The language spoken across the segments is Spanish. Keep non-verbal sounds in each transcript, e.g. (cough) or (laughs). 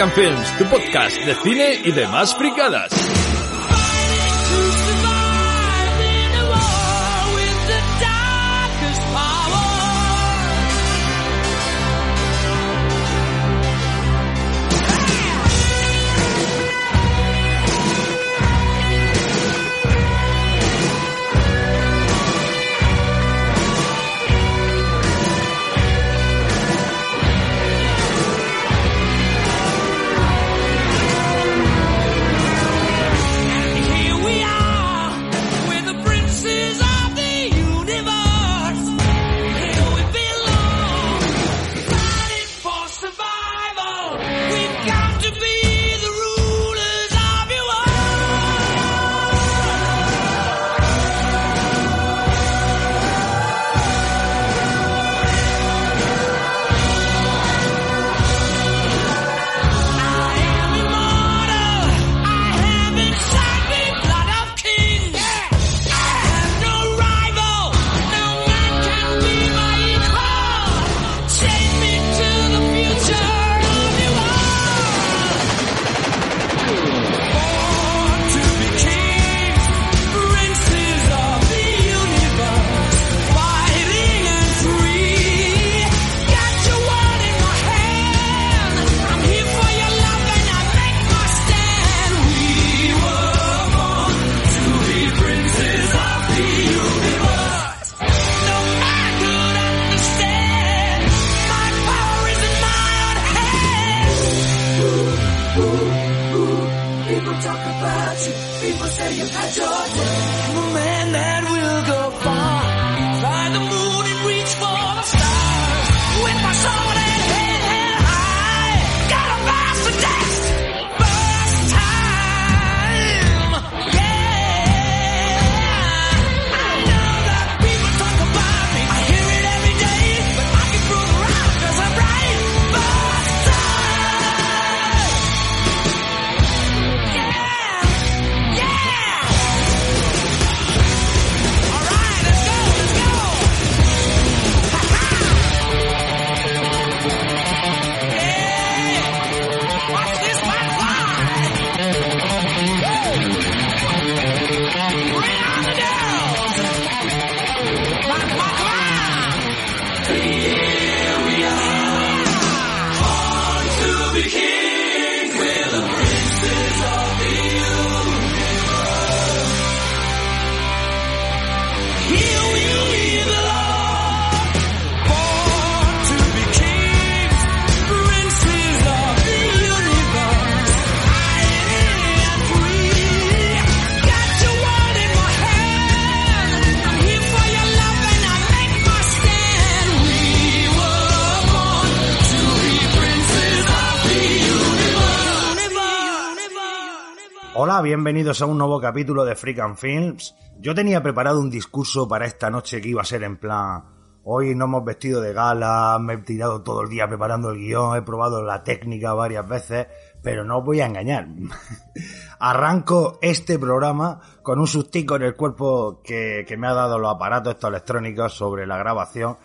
And Films, tu podcast de cine y demás fricadas. Bienvenidos a un nuevo capítulo de Freak and Films. Yo tenía preparado un discurso para esta noche que iba a ser en plan. Hoy nos hemos vestido de gala, me he tirado todo el día preparando el guion, he probado la técnica varias veces, pero no os voy a engañar. (laughs) Arranco este programa con un sustico en el cuerpo que, me ha dado los aparatos electrónicos sobre la grabación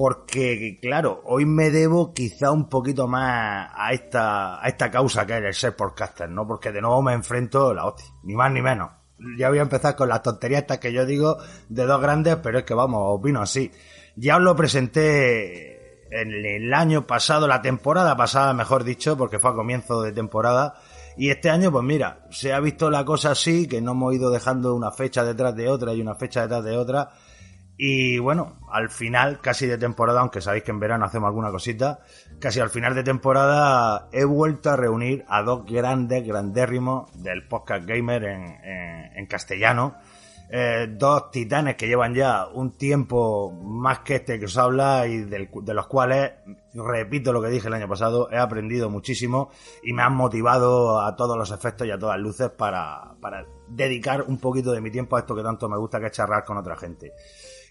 porque claro, hoy me debo quizá un poquito más a esta, a esta causa que es el ser podcaster, ¿no? Porque de nuevo me enfrento a la hostia, ni más ni menos. Ya voy a empezar con las tonterías estas que yo digo de dos grandes, pero es que vamos, opino así. Ya os lo presenté en el año pasado, la temporada pasada, mejor dicho, porque fue a comienzo de temporada. Y este año, pues mira, se ha visto la cosa así, que no hemos ido dejando una fecha detrás de otra y una fecha detrás de otra. Y bueno, al final, casi de temporada, aunque sabéis que en verano hacemos alguna cosita, casi al final de temporada he vuelto a reunir a dos grandes, grandérrimos del podcast gamer en, en- en castellano. Eh, dos titanes que llevan ya un tiempo más que este que os habla y de los cuales, repito lo que dije el año pasado, he aprendido muchísimo y me han motivado a todos los efectos y a todas luces para, para dedicar un poquito de mi tiempo a esto que tanto me gusta que es charlar con otra gente.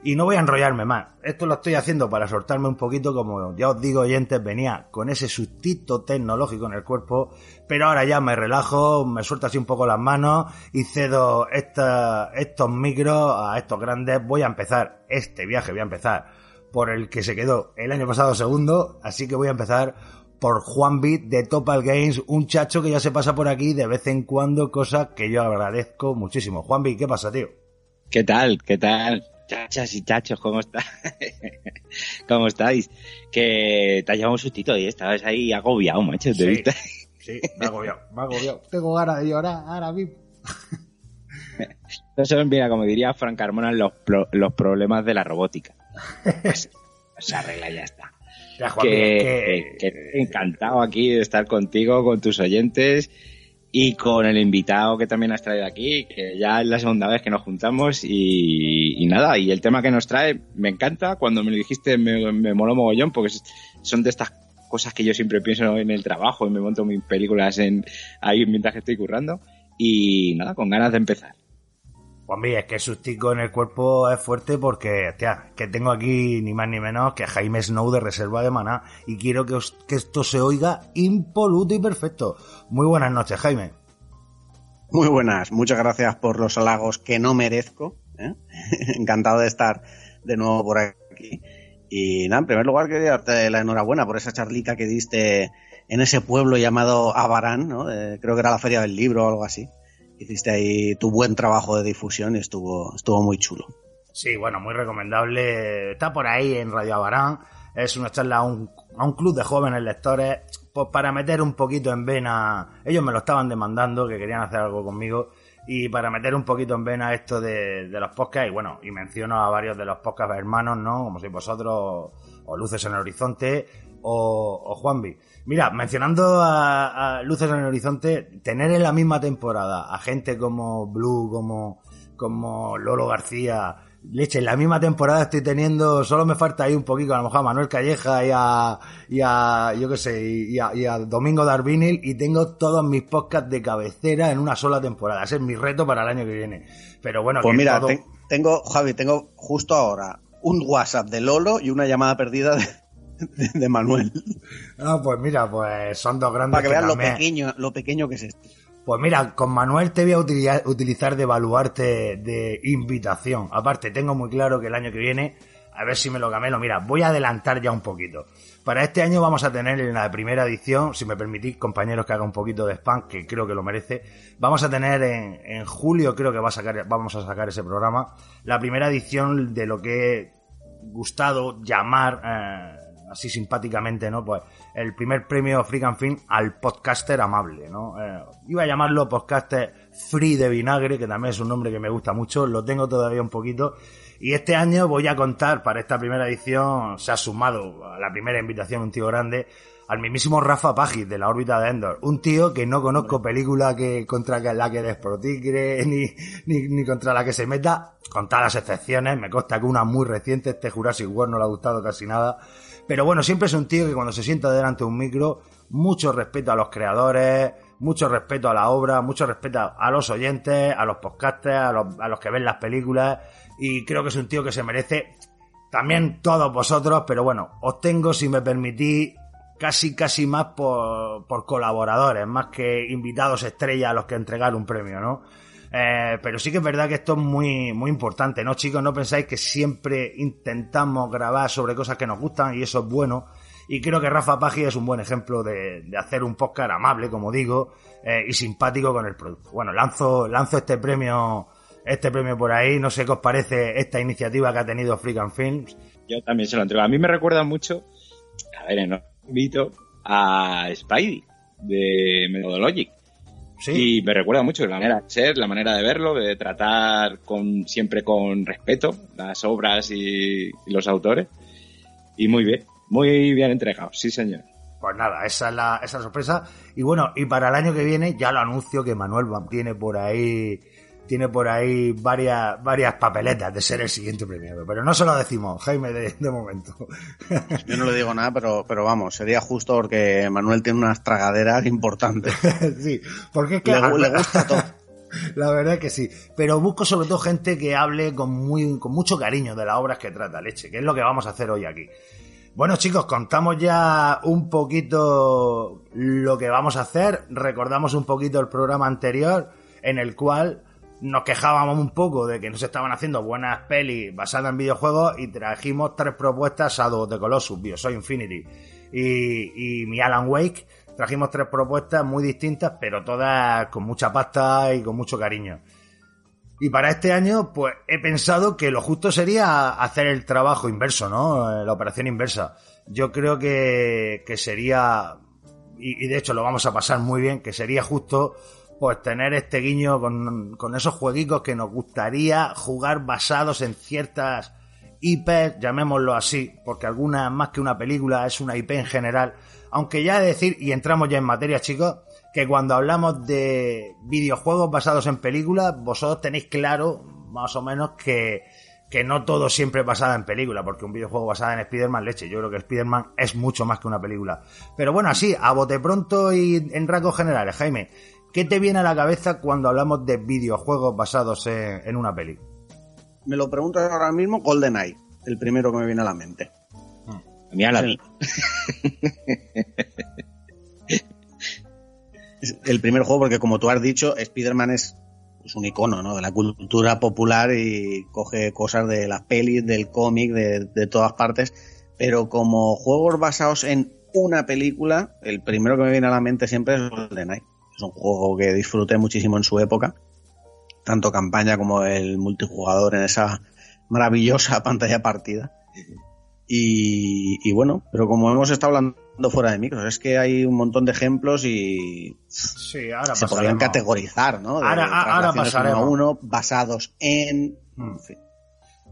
Y no voy a enrollarme más. Esto lo estoy haciendo para soltarme un poquito, como ya os digo, oyentes, venía con ese sustito tecnológico en el cuerpo, pero ahora ya me relajo, me suelto así un poco las manos y cedo esta- estos micros a estos grandes. Voy a empezar este viaje, voy a empezar por el que se quedó el año pasado segundo, así que voy a empezar por Juan Beat de Topal Games, un chacho que ya se pasa por aquí de vez en cuando, cosa que yo agradezco muchísimo. Juan Beat, ¿qué pasa, tío? ¿Qué tal? ¿Qué tal? Chachas y chachos, ¿cómo está? (laughs) ¿Cómo estáis? Que te has llevado un sustito y estabas ahí agobiado, macho, ¿te Sí. viste? Sí, me ha agobiado, me ha agobiado. (laughs) Tengo ganas de llorar ahora mismo. Eso mira, como diría Frank Carmona, los, pro- los problemas de la robótica. Pues, se arregla y ya está. Ya, Juan que, encantado aquí de estar contigo, con tus oyentes y con el invitado que también has traído aquí, que ya es la segunda vez que nos juntamos y, y nada, y el tema que nos trae me encanta, cuando me lo dijiste me, me moló mogollón porque son de estas cosas que yo siempre pienso en el trabajo y me monto mis películas en ahí mientras que estoy currando y nada, con ganas de empezar. Juanvi, es que sustico en el cuerpo es fuerte porque, hostia, que tengo aquí ni más ni menos que a Jaime Snow de Reserva de Maná y quiero que, os- que esto se oiga impoluto y perfecto. Muy buenas noches, Jaime. Muy buenas, muchas gracias por los halagos que no merezco. ¿Eh? (laughs) Encantado de estar de nuevo por aquí. Y nada, en primer lugar quería darte la enhorabuena por esa charlita que diste en ese pueblo llamado Abarán, ¿no? Eh, creo que era la Feria del Libro o algo así. Hiciste ahí tu buen trabajo de difusión y estuvo, estuvo muy chulo. Sí, bueno, muy recomendable. Está por ahí en Radio Abarán. Es una charla a un, a un club de jóvenes lectores, pues para meter un poquito en vena. Ellos me lo estaban demandando, que querían hacer algo conmigo. Y para meter un poquito en vena esto de, los podcasts, y bueno, y menciono a varios de los podcasts hermanos, ¿no? Como sois vosotros, o Luces en el Horizonte, o, o Juanvi. Mira, mencionando a, a Luces en el Horizonte, tener en la misma temporada a gente como Blue, como, como Lolo García, leche, en la misma temporada estoy teniendo, solo me falta ahí un poquito, a lo mejor a Manuel Calleja y a, y a yo qué sé, y a, y a Domingo Darvinil y tengo todos mis podcasts de cabecera en una sola temporada. Ese es mi reto para el año que viene. Pero bueno, Pues que mira, todo- te- tengo, Javi, tengo justo ahora un WhatsApp de Lolo y una llamada perdida de, de- de Manuel. Ah, pues mira, pues son dos grandes Para que vean lo pequeño, lo pequeño que es esto. Pues mira, con Manuel te voy a utilizar, utilizar de baluarte de invitación. Aparte, tengo muy claro que el año que viene, a ver si me lo camelo. Mira, voy a adelantar ya un poquito. Para este año vamos a tener en la primera edición, si me permitís, compañeros, que haga un poquito de spam, que creo que lo merece. Vamos a tener en, en julio, creo que va a sacar, vamos a sacar ese programa, la primera edición de lo que he gustado llamar, eh, así simpáticamente, ¿no? Pues el primer premio Freak and Film al podcaster amable, ¿no? Eh, iba a llamarlo podcaster free de vinagre, que también es un nombre que me gusta mucho, lo tengo todavía un poquito. Y este año voy a contar para esta primera edición, se ha sumado a la primera invitación un tío grande, al mismísimo Rafa Pagis de la órbita de Endor. Un tío que no conozco película que contra la que desprotigre (laughs) ni, ni, ni contra la que se meta, con todas las excepciones. Me consta que una muy reciente, este Jurassic World no le ha gustado casi nada. Pero bueno, siempre es un tío que cuando se sienta delante de un micro, mucho respeto a los creadores, mucho respeto a la obra, mucho respeto a los oyentes, a los podcasters, a los, a los que ven las películas. Y creo que es un tío que se merece también todos vosotros, pero bueno, os tengo, si me permitís, casi casi más por, por colaboradores, más que invitados estrella a los que entregar un premio, ¿no? Eh, pero sí que es verdad que esto es muy, muy importante, ¿no, chicos? No pensáis que siempre intentamos grabar sobre cosas que nos gustan y eso es bueno. Y creo que Rafa Pagi es un buen ejemplo de, hacer un podcast amable, como digo, eh, y simpático con el producto. Bueno, lanzo, lanzo este premio, este premio por ahí. No sé qué os parece esta iniciativa que ha tenido Freak and Films. Yo también se lo entrego. A mí me recuerda mucho, a ver, invito a Spidey de Methodologic. Sí. Y me recuerda mucho la manera de ser, la manera de verlo, de tratar con siempre con respeto las obras y, y los autores. Y muy bien, muy bien entregado, sí señor. Pues nada, esa es la, esa sorpresa. Y bueno, y para el año que viene ya lo anuncio que Manuel tiene por ahí tiene por ahí varias, varias papeletas de ser el siguiente premiado. Pero no se lo decimos, Jaime, de, de momento. (laughs) Yo no le digo nada, pero, pero vamos, sería justo porque Manuel tiene unas tragaderas importantes. (laughs) sí, porque es que... Le, le gusta todo. (laughs) La verdad es que sí. Pero busco sobre todo gente que hable con, muy, con mucho cariño de las obras que trata Leche, que es lo que vamos a hacer hoy aquí. Bueno chicos, contamos ya un poquito lo que vamos a hacer. Recordamos un poquito el programa anterior en el cual nos quejábamos un poco de que no se estaban haciendo buenas pelis basadas en videojuegos y trajimos tres propuestas a dos de Colossus, Bioshock Infinity y, y mi Alan Wake. Trajimos tres propuestas muy distintas, pero todas con mucha pasta y con mucho cariño. Y para este año, pues he pensado que lo justo sería hacer el trabajo inverso, ¿no? Eh, La operación inversa. Yo creo que, que sería, y de hecho lo vamos a pasar muy bien, que sería justo pues tener este guiño con, con esos jueguicos que nos gustaría jugar basados en ciertas IPs, llamémoslo así, porque alguna más que una película es una IP en general. Aunque ya decir, y entramos ya en materia, chicos, que cuando hablamos de videojuegos basados en películas, vosotros tenéis claro, más o menos, que, que no todo siempre es basado en película, porque un videojuego basado en Spider-Man, leche, yo creo que Spider-Man es mucho más que una película. Pero bueno, así, a bote pronto y en rasgos generales, Jaime, ¿qué te viene a la cabeza cuando hablamos de videojuegos basados en, en una peli? Me lo preguntas ahora mismo, GoldenEye, el primero que me viene a la mente. A mí Aladdin. Es el primer juego porque como tú has dicho, Spider-Man es pues, un icono ¿no? de la cultura popular y coge cosas de las pelis, del cómic, de, de todas partes, pero como juegos basados en una película, el primero que me viene a la mente siempre es GoldenEye. Es un juego que disfruté muchísimo en su época, tanto campaña como el multijugador en esa maravillosa (laughs) pantalla partida. Y, y bueno, pero como hemos estado hablando fuera de micros, es que hay un montón de ejemplos y Sí, ahora se podrían categorizar, ¿no? De Ahora- ahora pasaremos. uno a uno basados en... Mm. en fin.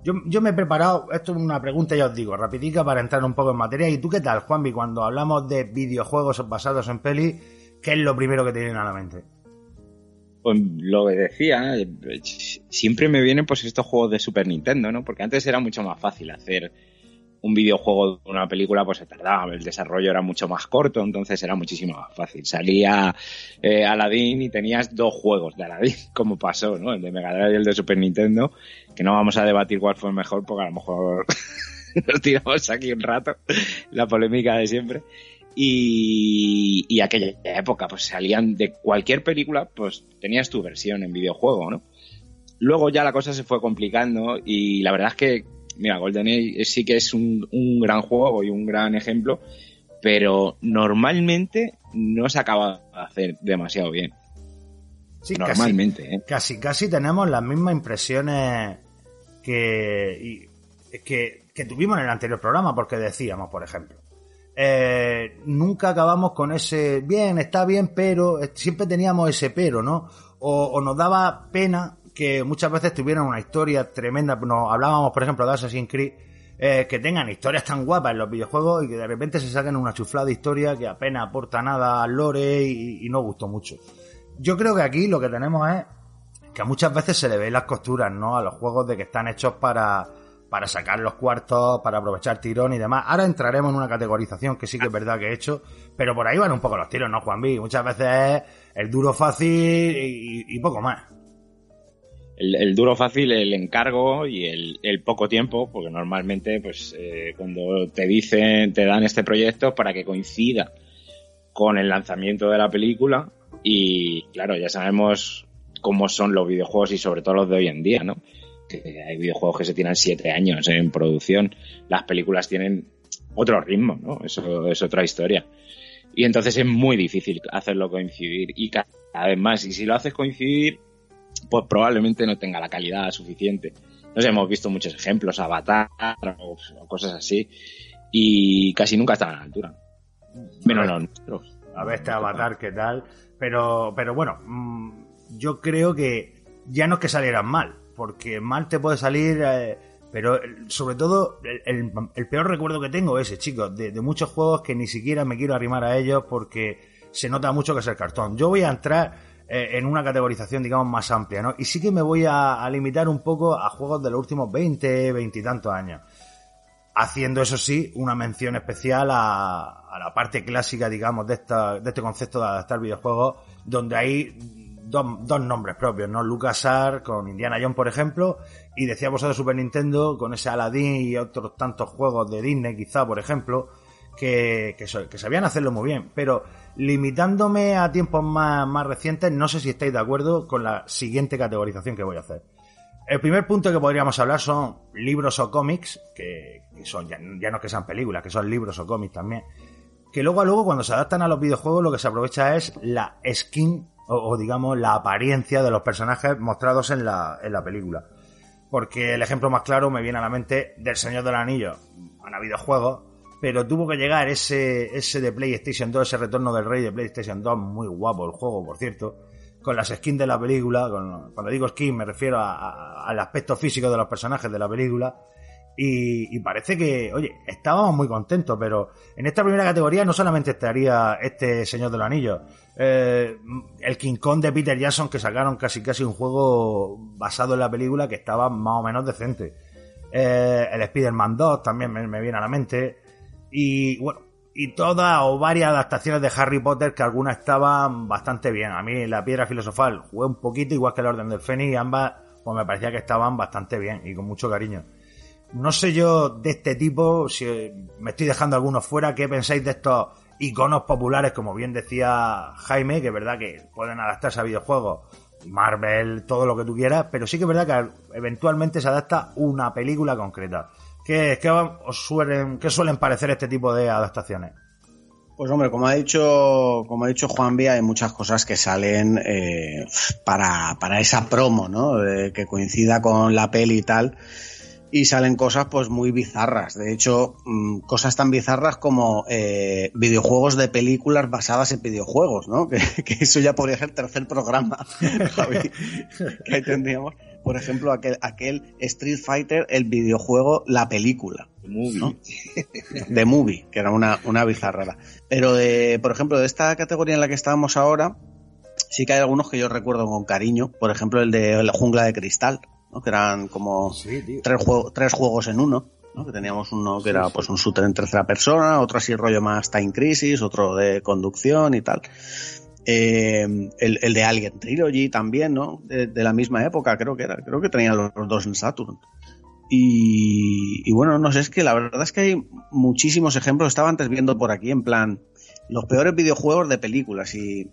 Yo, yo me he preparado, esto es una pregunta, ya os digo, rapidica para entrar un poco en materia. ¿Y tú qué tal, Juanvi, cuando hablamos de videojuegos basados en peli, qué es lo primero que te viene a la mente? Pues lo que decía, eh, siempre me vienen pues estos juegos de Super Nintendo, ¿no? Porque antes era mucho más fácil hacer un videojuego de una película, pues se tardaba, el desarrollo era mucho más corto, entonces era muchísimo más fácil. Salía eh, Aladdin y tenías dos juegos de Aladdin, (laughs) como pasó, ¿no? El de Mega Drive y el de Super Nintendo, que no vamos a debatir cuál fue mejor, porque a lo mejor (laughs) nos tiramos aquí un rato, la polémica de siempre. Y, y aquella época, pues salían de cualquier película, pues tenías tu versión en videojuego, ¿no? Luego ya la cosa se fue complicando y la verdad es que, mira, GoldenEye sí que es un, un gran juego y un gran ejemplo, pero normalmente no se acaba de hacer demasiado bien. Sí, normalmente, ¿eh? casi, casi, casi tenemos las mismas impresiones que, y- que, que tuvimos en el anterior programa, porque decíamos, por ejemplo, eh, nunca acabamos con ese, bien, está bien, pero, eh, siempre teníamos ese pero, ¿no? O, nos daba pena que muchas veces tuvieran una historia tremenda, nos hablábamos, por ejemplo, de Assassin's Creed, eh, que tengan historias tan guapas en los videojuegos y que de repente se saquen una chuflada historia que apenas aporta nada al lore y, y no gustó mucho. Yo creo que aquí lo que tenemos es que muchas veces se le ven las costuras, ¿no? A los juegos de que están hechos para, para sacar los cuartos, para aprovechar tirón y demás. Ahora entraremos en una categorización que sí que es verdad que he hecho, pero por ahí van un poco los tiros, ¿no, Juan B? Muchas veces es el duro fácil y, poco más. El, el duro fácil, el encargo y el, el poco tiempo, porque normalmente, pues, eh, cuando te dicen, te dan este proyecto para que coincida con el lanzamiento de la película y, claro, ya sabemos cómo son los videojuegos y sobre todo los de hoy en día, ¿no? Que hay videojuegos que se tiran siete años en producción, las películas tienen otro ritmo, ¿no? Eso es otra historia. Y entonces es muy difícil hacerlo coincidir y cada vez más. Y si lo haces coincidir, pues probablemente no tenga la calidad suficiente. Nos hemos visto muchos ejemplos, Avatar o, o cosas así, y casi nunca están a la altura. Menos los nuestros. A ver este avatar, qué tal. Pero, pero bueno, mm, yo creo que ya no es que salieran mal, porque mal te puede salir, eh, pero sobre todo el, peor recuerdo que tengo es ese, chicos, de, muchos juegos que ni siquiera me quiero arrimar a ellos porque se nota mucho que es el cartón. Yo voy a entrar eh, en una categorización, digamos, más amplia, ¿no? Y sí que me voy a, a limitar un poco a juegos de los últimos 20, 20 y tantos años haciendo eso sí una mención especial a, a la parte clásica, digamos, de, esta, de este concepto de adaptar videojuegos, donde hay dos, nombres propios, ¿no? LucasArts con Indiana Jones, por ejemplo, y decíamos de Super Nintendo con ese Aladdin y otros tantos juegos de Disney, quizá, por ejemplo, que, que, que sabían hacerlo muy bien, pero limitándome a tiempos más, más recientes, no sé si estáis de acuerdo con la siguiente categorización que voy a hacer. El primer punto que podríamos hablar son libros o cómics, que, que son ya, ya no que sean películas, que son libros o cómics también, que luego a luego cuando se adaptan a los videojuegos lo que se aprovecha es la skin o, digamos la apariencia de los personajes mostrados en la, en la película. Porque el ejemplo más claro me viene a la mente del Señor del Anillo. Han habido juegos, pero tuvo que llegar ese, ese de PlayStation 2, ese retorno del rey de PlayStation 2, muy guapo el juego, por cierto, con las skins de la película, con- cuando digo skin me refiero a- a- al aspecto físico de los personajes de la película, y, parece que, oye, estábamos muy contentos, pero en esta primera categoría no solamente estaría este Señor de los Anillos, eh, el King Kong de Peter Jackson que sacaron casi casi un juego basado en la película que estaba más o menos decente. Eh, el Spider-Man 2 también me, me viene a la mente. Y bueno, y todas o varias adaptaciones de Harry Potter que algunas estaban bastante bien. A mí la piedra filosofal jugué un poquito, igual que el Orden del Fénix, y ambas pues me parecía que estaban bastante bien y con mucho cariño. No sé yo de este tipo, si me estoy dejando algunos fuera, ¿qué pensáis de estos iconos populares, como bien decía Jaime, que es verdad que pueden adaptarse a videojuegos, Marvel, todo lo que tú quieras, pero sí que es verdad que eventualmente se adapta una película concreta. ¿Qué, qué os suelen, qué suelen parecer este tipo de adaptaciones? Pues hombre, como ha dicho, como ha dicho Juan Vía, hay muchas cosas que salen eh, para, para esa promo, ¿no? Eh, que coincida con la peli y tal. Y salen cosas pues muy bizarras. De hecho, mm, cosas tan bizarras como eh, videojuegos de películas basadas en videojuegos, ¿no? (laughs) Que, que eso ya podría ser tercer programa, (laughs) Javi. Que ahí tendríamos, por ejemplo, aquel, aquel Street Fighter, el videojuego, la película. Movie. ¿no? (laughs) de movie, que era una, una bizarrada. Pero de, por ejemplo, de esta categoría en la que estábamos ahora, sí que hay algunos que yo recuerdo con cariño. Por ejemplo, el de la jungla de cristal, ¿no? que eran como tres, juego- tres juegos en uno. ¿no? Que teníamos uno que era pues un shooter en tercera persona, otro así rollo más Time Crisis, otro de conducción y tal. Eh, el, el de Alien Trilogy también, ¿no? De, de la misma época, creo que era. Creo que tenían los, los dos en Saturn. Y, y bueno, no sé, es que la verdad es que hay muchísimos ejemplos. Estaba antes viendo por aquí, en plan, los peores videojuegos de películas y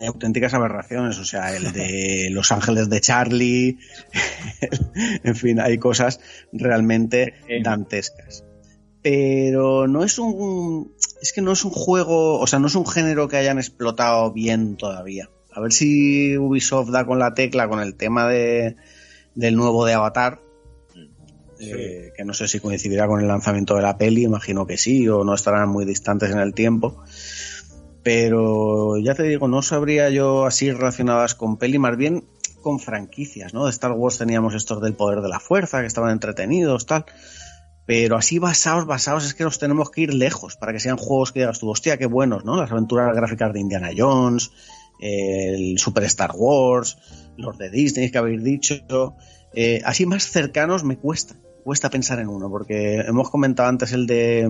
hay auténticas aberraciones. O sea, el de (laughs) Los Ángeles de Charlie. (laughs) en fin, hay cosas realmente dantescas. Pero no es un. Es que no es un juego. O sea, no es un género que hayan explotado bien todavía. A ver si Ubisoft da con la tecla con el tema de, del nuevo de Avatar. Eh, que no sé si coincidirá con el lanzamiento de la peli, imagino que sí, o no estarán muy distantes en el tiempo. Pero ya te digo, no sabría yo así relacionadas con peli, más bien con franquicias, ¿no? De Star Wars teníamos estos del poder de la fuerza, que estaban entretenidos, tal. Pero así basados, basados, es que los tenemos que ir lejos para que sean juegos que digas tú, hostia, qué buenos, ¿no? Las aventuras gráficas de Indiana Jones, el Super Star Wars, los de Disney que habéis dicho. Eh, así más cercanos me cuesta, cuesta pensar en uno, porque hemos comentado antes el de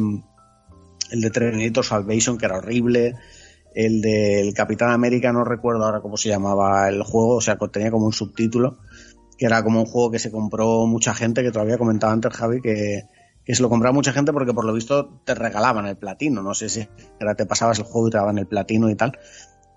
el de Terminator Salvation, que era horrible, el del Capitán América, no recuerdo ahora cómo se llamaba el juego, o sea, tenía como un subtítulo, que era como un juego que se compró mucha gente, que todavía comentaba antes Javi, que, que se lo compraba mucha gente porque por lo visto te regalaban el platino, no sé si era te pasabas el juego y te daban el platino y tal,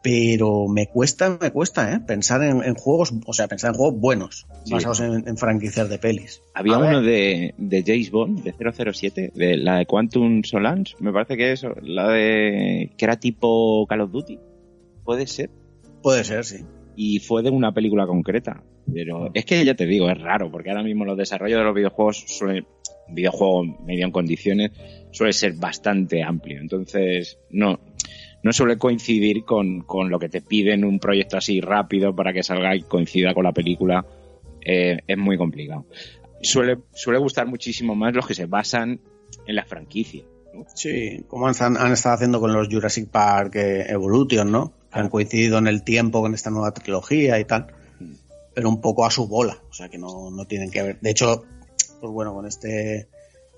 pero me cuesta, me cuesta, ¿eh? Pensar en, en juegos, o sea, pensar en juegos buenos, Sí. basados en, en franquicias de pelis. Había A uno de, de James Bond, de 007, de la de Quantum Solange, me parece que es la de... que era tipo Call of Duty, puede ser, Puede ser, sí. y fue de una película concreta. Pero es que ya te digo, es raro, porque ahora mismo los desarrollos de los videojuegos suelen, videojuego medio en condiciones, suele ser bastante amplio. Entonces, no, no suele coincidir con, con lo que te piden un proyecto así rápido para que salga y coincida con la película. Eh, es muy complicado. Suele, suele gustar muchísimo más los que se basan en la franquicia. ¿no? Sí, como han, han estado haciendo con los Jurassic Park eh, Evolution, ¿no? Que han coincidido en el tiempo con esta nueva trilogía y tal. Pero un poco a su bola, o sea que no, no tienen que ver. De hecho, pues bueno, con este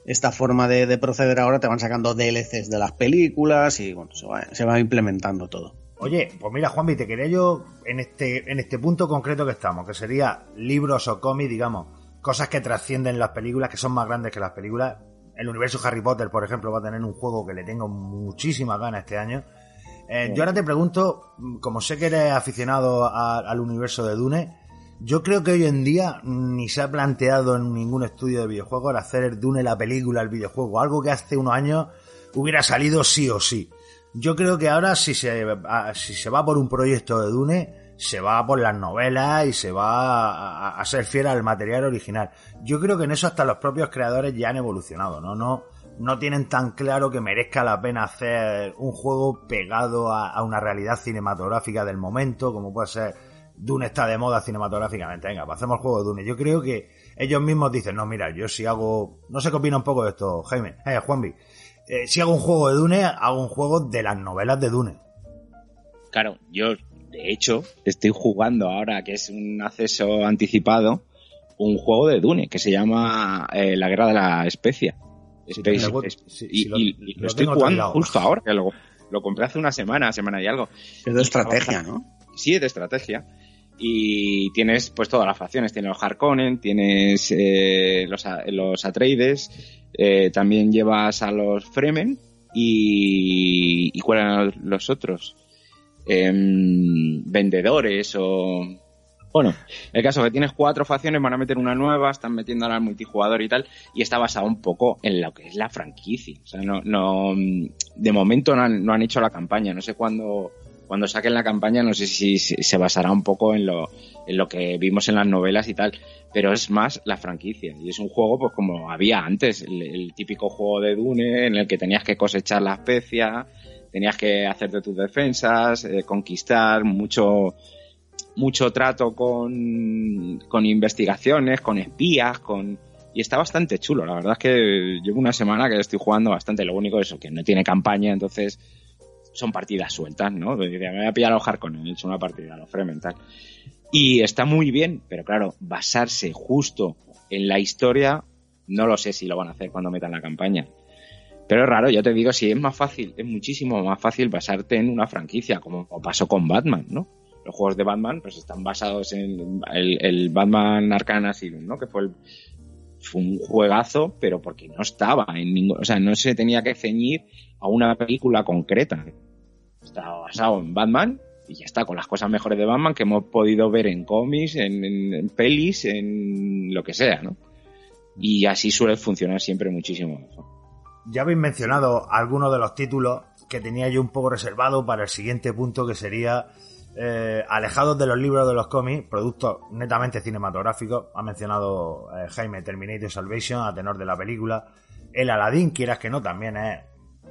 esta forma de, de proceder ahora te van sacando DLCs de las películas y bueno, se va, se va implementando todo. Oye, pues mira, Juanvi, te quería yo en este, en este punto concreto que estamos, que sería libros o cómics, digamos, cosas que trascienden las películas, que son más grandes que las películas. el universo Harry Potter, por ejemplo, va a tener un juego que le tengo muchísimas ganas este año. Eh, yo ahora te pregunto, como sé que eres aficionado a- al universo de Dune, yo creo que hoy en día ni se ha planteado en ningún estudio de videojuegos hacer Dune la película, el videojuego, algo que hace unos años hubiera salido sí o sí. Yo creo que ahora si se, si se va por un proyecto de Dune, se va por las novelas y se va a, a ser fiel al material original. Yo creo que en eso hasta los propios creadores ya han evolucionado, ¿no? No, no tienen tan claro que merezca la pena hacer un juego pegado a una realidad cinematográfica del momento, como puede ser Dune está de moda cinematográficamente, venga, pues hacemos el juego de Dune. Yo creo que ellos mismos dicen, no, mira, yo si hago, no sé qué opina un poco de esto, Jaime, eh, Juanvi, Eh, si hago un juego de Dune, hago un juego de las novelas de Dune. Claro, yo de hecho estoy jugando ahora, que es un acceso anticipado, un juego de Dune que se llama eh, La Guerra de la Especia. Space- es- y, lo- y- y lo, lo estoy jugando justo ahora, que lo, lo compré hace una semana, semana y algo. Es de estrategia, ¿no? Sí, es de estrategia. Y tienes pues todas las facciones, tienes los Harkonnen, tienes eh, los, Atreides, eh, también llevas a los Fremen y, ¿cuáles eran los otros? Em, vendedores o... Bueno, el caso es que tienes cuatro facciones, van a meter una nueva, están metiendo ahora al multijugador y tal, y está basado un poco en lo que es la franquicia. O sea, no, no, de momento no no han hecho la campaña, no sé cuándo, cuando saquen la campaña, no sé si, se basará un poco en lo, en lo que vimos en las novelas y tal, pero es más la franquicia. Y es un juego, pues como había antes, el, típico juego de Dune, en el que tenías que cosechar la especia, tenías que hacerte tus defensas, eh, conquistar mucho, mucho trato con, con investigaciones, con espías, con... Y está bastante chulo, la verdad es que llevo una semana que estoy jugando bastante, lo único es que no tiene campaña, entonces son partidas sueltas, ¿no? Me voy a pillar a los Harkonnen, he hecho una partida, a los Fremen, tal. Y está muy bien, pero claro, basarse justo en la historia, no lo sé si lo van a hacer cuando metan la campaña. Pero es raro, yo te digo, si es más fácil, es muchísimo más fácil basarte en una franquicia, como pasó con Batman, ¿no? Los juegos de Batman pues están basados en el, Batman Arkham Asylum, ¿no? Que fue un juegazo, pero porque no estaba en ningún, o sea, no se tenía que ceñir a una película concreta. Estaba basado en Batman y ya está, con las cosas mejores de Batman que hemos podido ver en cómics, en pelis, en lo que sea, ¿no? Y así suele funcionar siempre muchísimo mejor. Ya habéis mencionado algunos de los títulos que tenía yo un poco reservado para el siguiente punto que sería eh, alejados de los libros de los cómics, productos netamente cinematográficos. Ha mencionado eh, Jaime Terminator Salvation a tenor de la película. El Aladdin, quieras que no, también es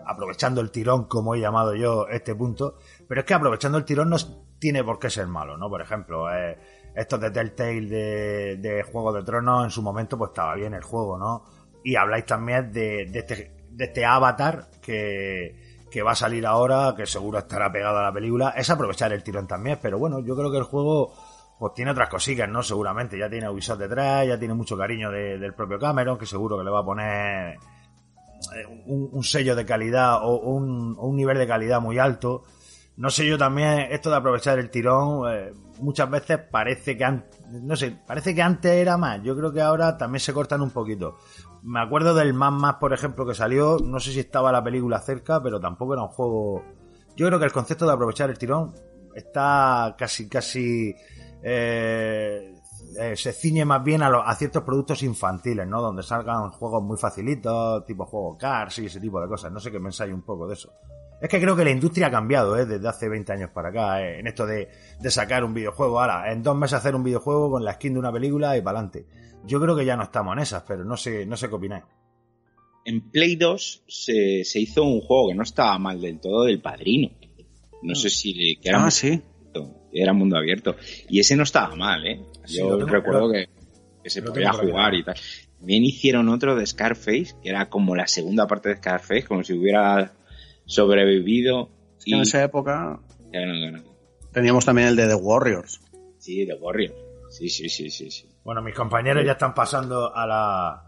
aprovechando el tirón, como he llamado yo este punto. Pero es que aprovechando el tirón no tiene por qué ser malo, ¿no? Por ejemplo, eh, estos de Telltale de, de Juego de Tronos, en su momento pues estaba bien el juego, ¿no? Y habláis también de, este, de este avatar que, que va a salir ahora, que seguro estará pegado a la película. Es aprovechar el tirón también, pero bueno, yo creo que el juego pues tiene otras cositas, ¿no? Seguramente. Ya tiene Ubisoft detrás, ya tiene mucho cariño de- del propio Cameron, que seguro que le va a poner un, un sello de calidad o un, un nivel de calidad muy alto. No sé yo también, esto de aprovechar el tirón, eh, muchas veces parece que an- no sé, parece que antes era más. Yo creo que ahora también se cortan un poquito. Me acuerdo del Mad Max, por ejemplo, que salió, no sé si estaba la película cerca, pero tampoco era un juego. Yo creo que el concepto de aprovechar el tirón está casi, casi eh, eh, se ciñe más bien a, lo- a ciertos productos infantiles, ¿no? Donde salgan juegos muy facilitos, tipo juego Cars y ese tipo de cosas. No sé qué pensáis un poco de eso. Es que creo que la industria ha cambiado, ¿eh? Desde hace 20 años para acá, ¿eh? en esto de, de sacar un videojuego. Ahora, en dos meses hacer un videojuego con la skin de una película y para adelante. Yo creo que ya no estamos en esas, pero no sé, no sé qué opináis. En Play 2 se, se hizo un juego que no estaba mal del todo del padrino. No sé si que era Ah, sí. Era mundo abierto. Y ese no estaba mal, ¿eh? Sí, Yo recuerdo que, que se podía jugar y tal. También hicieron otro de Scarface, que era como la segunda parte de Scarface, como si hubiera sobrevivido. Es que en esa época Ya no, ya no. teníamos también el de The Warriors. Sí, de Warrior. Sí, sí, sí, sí, sí. Bueno, mis compañeros ya están pasando a la,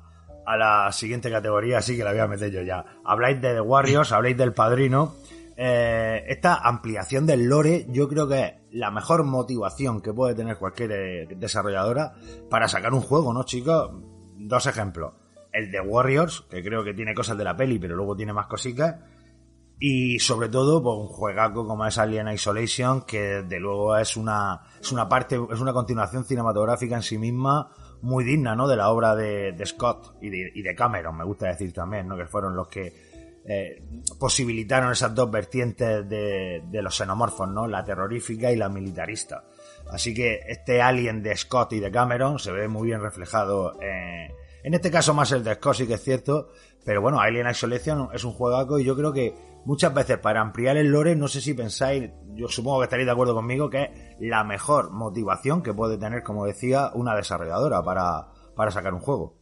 a la siguiente categoría, así que la voy a meter yo ya. Habláis de The Warriors, habláis del Padrino. Eh, esta ampliación del lore yo creo que es la mejor motivación que puede tener cualquier eh, desarrolladora para sacar un juego, ¿no, chicos? Dos ejemplos. el de Warriors, que creo que tiene cosas de la peli, pero luego tiene más cositas. Y sobre todo, pues un juegaco como es Alien Isolation, que de luego es una, es una parte, es una continuación cinematográfica en sí misma muy digna, ¿no? De la obra de, de Scott y de, y de Cameron, me gusta decir también, ¿no? Que fueron los que eh, posibilitaron esas dos vertientes de, de los xenomorfos, ¿no? La terrorífica y la militarista. Así que este Alien de Scott y de Cameron se ve muy bien reflejado en, en este caso más el de Scott sí que es cierto, pero bueno, Alien Isolation es un juegaco y yo creo que muchas veces para ampliar el lore, no sé si pensáis, yo supongo que estaréis de acuerdo conmigo, que es la mejor motivación que puede tener, como decía, una desarrolladora para, para sacar un juego.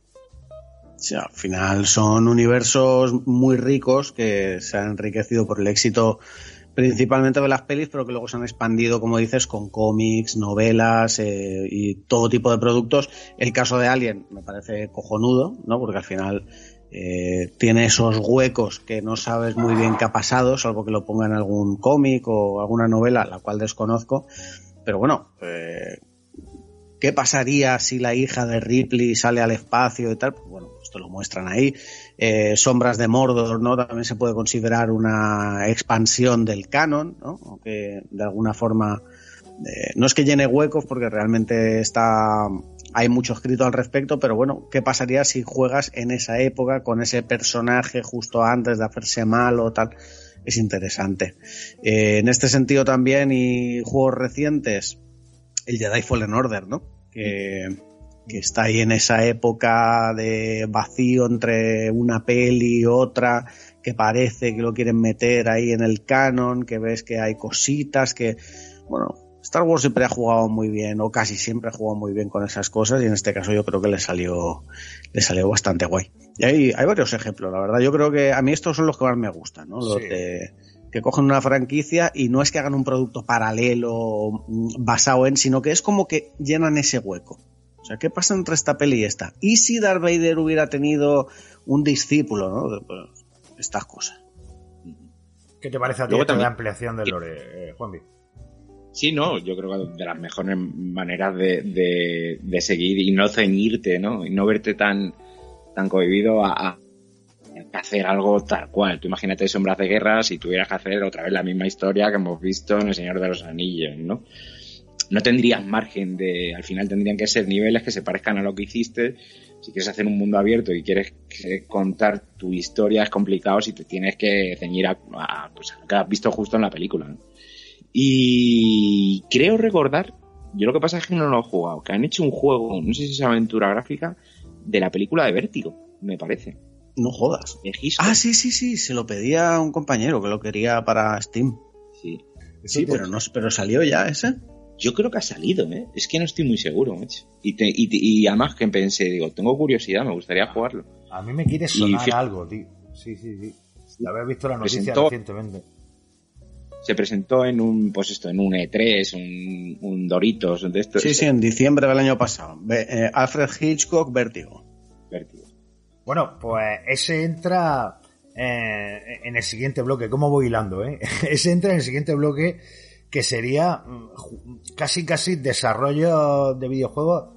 Sea, al final son universos muy ricos que se han enriquecido por el éxito principalmente de las pelis, pero que luego se han expandido, como dices, con cómics, novelas eh, y todo tipo de productos. El caso de Alien me parece cojonudo, ¿no? Porque al final eh, tiene esos huecos que no sabes muy bien qué ha pasado, salvo que lo ponga en algún cómic o alguna novela, la cual desconozco. Pero bueno, eh, ¿qué pasaría si la hija de Ripley sale al espacio y tal? Pues bueno, esto lo muestran ahí. Eh, Sombras de Mordor, ¿no? También se puede considerar una expansión del canon, ¿no? Aunque de alguna forma eh, no es que llene huecos porque realmente está hay mucho escrito al respecto, pero bueno, ¿qué pasaría si juegas en esa época con ese personaje justo antes de hacerse mal o tal? Es interesante. Eh, en este sentido también y juegos recientes, el Jedi Fallen Order, ¿no? Que, que está ahí en esa época de vacío entre una peli y otra, que parece que lo quieren meter ahí en el canon, que ves que hay cositas que, bueno, Star Wars siempre ha jugado muy bien, o casi siempre ha jugado muy bien con esas cosas, y en este caso yo creo que le salió, le salió bastante guay. Y hay, hay varios ejemplos, la verdad. Yo creo que a mí estos son los que más me gustan, ¿no? Los Sí. de- que cogen una franquicia y no es que hagan un producto paralelo mm, basado en, sino que es como que llenan ese hueco. O sea, ¿qué pasa entre esta peli y esta? ¿Y si Darth Vader hubiera tenido un discípulo, no? De, pues, estas cosas. ¿Qué te parece a ti esta también- ampliación del lore, eh, Juanvi? Sí, no, yo creo que de las mejores maneras de, de, de seguir y no ceñirte, ¿no? Y no verte tan, tan cohibido a, a hacer algo tal cual. Tú imagínate Sombras de Guerra si tuvieras que hacer otra vez la misma historia que hemos visto en El Señor de los Anillos, ¿no? No tendrías margen de, al final tendrían que ser niveles que se parezcan a lo que hiciste. Si quieres hacer un mundo abierto y quieres contar tu historia es complicado si te tienes que ceñir a, a, pues, a lo que has visto justo en la película, ¿no? Y creo recordar, yo lo que pasa es que no lo he jugado, que han hecho un juego, no sé si es aventura gráfica, de la película de Vértigo, me parece. No jodas. Ah, sí, sí, sí, se lo pedía a un compañero que lo quería para Steam. Sí. Sí, pues, pero no, pero salió ya ese. Yo creo que ha salido, ¿eh? Es que no estoy muy seguro, macho. Y, te- y, te- y además que pensé, digo, tengo curiosidad, me gustaría jugarlo. A mí me quiere sonar algo, tío. Sí, sí, sí. La había visto la noticia Presentó- recientemente. Se presentó en un, pues esto, en un E3, un, un Doritos, de estos. Sí, sí, en diciembre del año pasado. Eh, Alfred Hitchcock, Vértigo. Vértigo. Bueno, pues ese entra eh, en el siguiente bloque. ¿Cómo voy hilando, eh? (laughs) ese entra en el siguiente bloque que sería mm, casi, casi desarrollo de videojuegos.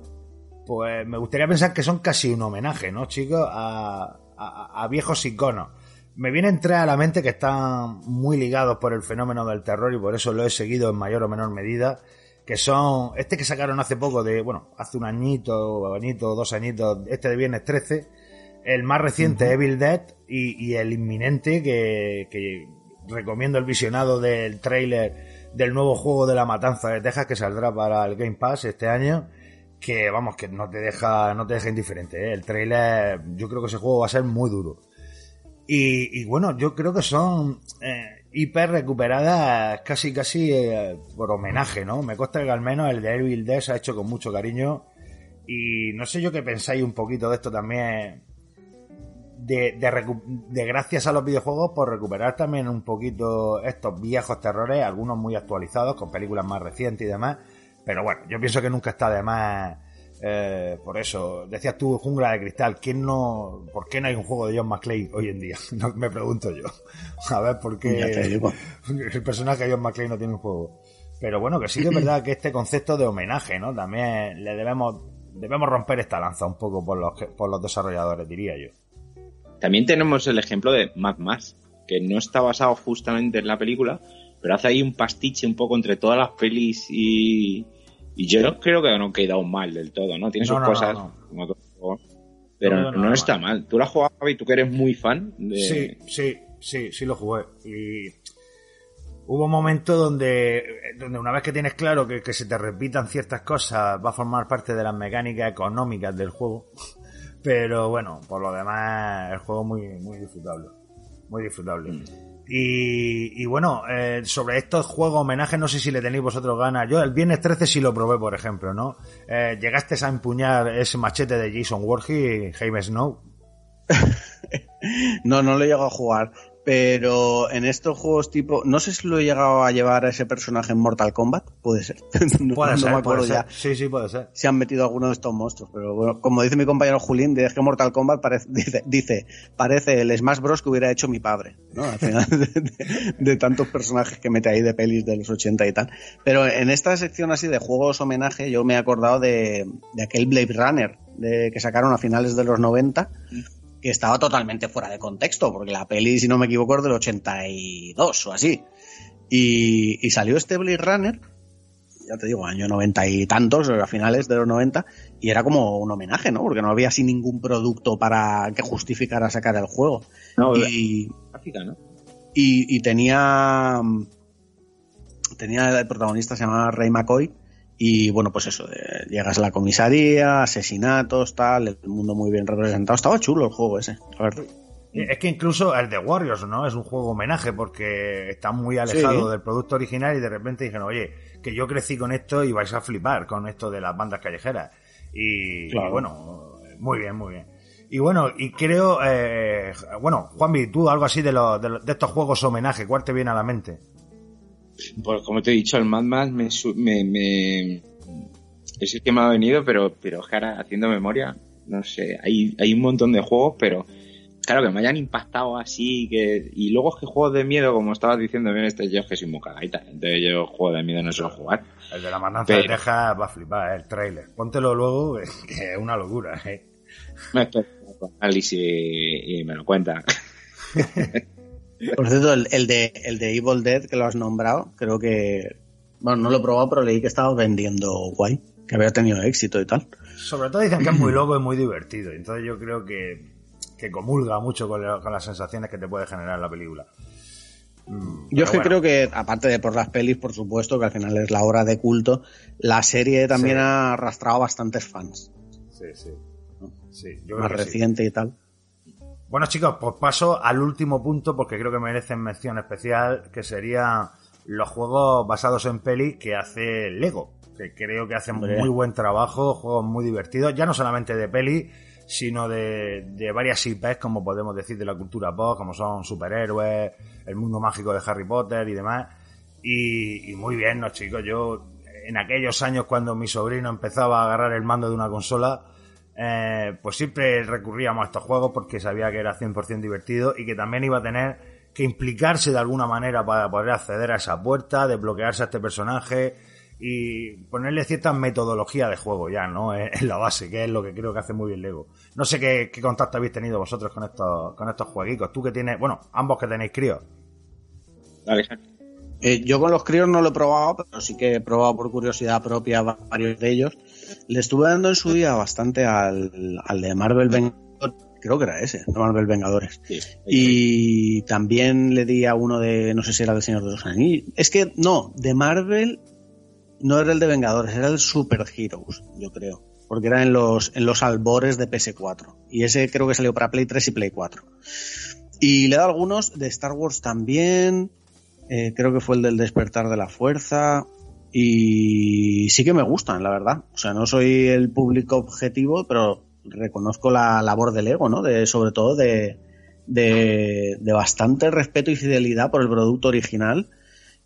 Pues me gustaría pensar que son casi un homenaje, ¿no, chicos? A, a- a viejos iconos. Me viene a entrar a la mente que están muy ligados por el fenómeno del terror y por eso lo he seguido en mayor o menor medida. Que son, este que sacaron hace poco de, bueno, hace un añito, añito, dos añitos, este de Viernes 13, el más reciente Evil Dead y, y el inminente que, que recomiendo el visionado del tráiler del nuevo juego de la matanza de Texas que saldrá para el Game Pass este año que vamos que no te deja no te deja indiferente ¿eh? el tráiler yo creo que ese juego va a ser muy duro. Y, y bueno yo creo que son eh, hiper recuperadas casi casi eh, por homenaje no me consta que al menos el de Evil Dead se ha hecho con mucho cariño. Y no sé yo qué pensáis un poquito de esto también de, de, recu- de gracias a los videojuegos por recuperar también un poquito estos viejos terrores, algunos muy actualizados, con películas más recientes y demás. Pero bueno, yo pienso que nunca está de más. eh, por eso, decías tú, Jungla de Cristal, ¿quién no, ¿por qué no hay un juego de John McClane hoy en día? (laughs) No, me pregunto yo. A ver, ¿por qué (laughs) el personaje de John McClane no tiene un juego? Pero bueno, que sí que es verdad que este concepto de homenaje, ¿no? También le debemos debemos romper esta lanza un poco por los, por los desarrolladores, diría yo. También tenemos el ejemplo de Mad Max, que no está basado justamente en la película, pero hace ahí un pastiche un poco entre todas las pelis y, y yo creo que no ha quedado mal del todo, ¿no? Tiene No, sus no, cosas, no, no. como todo juego, pero No, no, no, no, no, está no. mal. Tú lo has jugado, Javi, tú que eres muy fan de... Sí, sí, sí, sí lo jugué. Y hubo momentos donde, donde una vez que tienes claro que, que se te repitan ciertas cosas, va a formar parte de las mecánicas económicas del juego. Pero bueno, por lo demás, el juego muy, muy disfrutable. Muy disfrutable. Y, y bueno, eh, sobre estos juegos homenajes, no sé si le tenéis vosotros ganas. Yo el viernes 13 sí lo probé, por ejemplo, ¿no? Eh, llegaste a empuñar ese machete de Jason Voorhees, Jaime Snow. (laughs) No, no lo he llegado a jugar. Pero en estos juegos tipo. No sé si lo he llegado a llevar a ese personaje en Mortal Kombat. Puede ser. (laughs) No- Puede no ser, me acuerdo puede ya ser. Sí, sí, puede ser. si han metido alguno de estos monstruos. Pero bueno, como dice mi compañero Julín, es que Mortal Kombat parece, (laughs) dice, dice, parece el Smash Bros. que hubiera hecho mi padre. ¿no? Al final (laughs) de, de- de tantos personajes que mete ahí de pelis de los 80 y tal. Pero en esta sección así de juegos homenaje, yo me he acordado de, de aquel Blade Runner de, que sacaron a finales de los 90 que estaba totalmente fuera de contexto, porque la peli, si no me equivoco, es del 82 o así. Y, y salió este Blade Runner, ya te digo, año 90 y tantos, a finales de los 90, y era como un homenaje, ¿no? Porque no había así ningún producto para que justificara sacar el juego. No, Y, gráfica, ¿no? y, y tenía tenía el protagonista se llamaba Ray McCoy y bueno pues eso de- llegas a la comisaría asesinatos tal el mundo muy bien representado estaba chulo el juego ese. Es que incluso el de Warriors, ¿no? Es un juego homenaje porque está muy alejado Sí. del producto original y de repente dijeron, oye, que yo crecí con esto y vais a flipar con esto de las bandas callejeras. Y, Claro. y bueno, muy bien, muy bien. Y bueno, y creo, eh, bueno, Juanvi, tú algo así de, los- de, de estos juegos homenaje, ¿cuál te viene a la mente? Pues como te he dicho, el Mad Max me, me, me- es el que me ha venido, pero, pero ahora haciendo memoria, no sé, hay, hay un montón de juegos, pero claro, que me hayan impactado así, que y luego es que juegos de miedo, como estabas diciendo bien, este yo es que soy muy cagaita, entonces yo juego de miedo no suelo jugar. El de la matanza de Pero- Texas va a flipar, el trailer. Póntelo luego, (laughs) que es una locura, ¿eh? Me espero con y, y me lo cuenta. (laughs) por cierto el, el de el de Evil Dead que lo has nombrado creo que bueno no lo he probado pero leí que estaba vendiendo guay que había tenido éxito y tal Sobre todo dicen que es muy loco y muy divertido. Entonces yo creo que, que comulga mucho con, la- con las sensaciones que te puede generar la película. Mm, Yo es que bueno. creo que, aparte de por las pelis, por supuesto, que al final es la obra de culto, la serie también Sí. ha arrastrado bastantes fans. Sí, sí. Sí, yo creo Más sí. reciente y tal. Bueno, chicos, pues paso al último punto porque creo que merecen mención especial, que serían los juegos basados en peli que hace Lego, que creo que hacen muy buen trabajo, juegos muy divertidos, ya no solamente de peli, sino de, de varias IPs, como podemos decir, de la cultura pop, como son superhéroes, el mundo mágico de Harry Potter y demás. Y, y muy bien, ¿no, chicos? Yo, en aquellos años cuando mi sobrino empezaba a agarrar el mando de una consola, eh, pues siempre recurríamos a estos juegos porque sabía que era 100% divertido y que también iba a tener que implicarse de alguna manera para poder acceder a esa puerta, desbloquearse a este personaje y ponerle cierta metodología de juego ya, ¿no? (laughs) En en la base, que es lo que creo que hace muy bien Lego. No sé qué, qué contacto habéis tenido vosotros con estos, con estos jueguitos. Tú que tienes, bueno, ambos que tenéis críos. Eh, yo con los críos no lo he probado, pero sí que he probado por curiosidad propia varios de ellos. Le estuve dando en su día bastante al, al de Marvel Vengadores, creo que era ese, de Marvel Vengadores. Sí. Y también le di a uno de, no sé si era del Señor de los Anillos. Es que no, de Marvel no era el de Vengadores, era el Super Heroes, yo creo. Porque era en los, en los albores de PS4. Y ese creo que salió para Play 3 y Play 4. Y le he dado algunos de Star Wars también. eh, creo que fue el del Despertar de la Fuerza. Y sí que me gustan, la verdad. O sea, no soy el público objetivo, pero reconozco la labor del ego, ¿no? De, sobre todo de, de, de bastante respeto y fidelidad por el producto original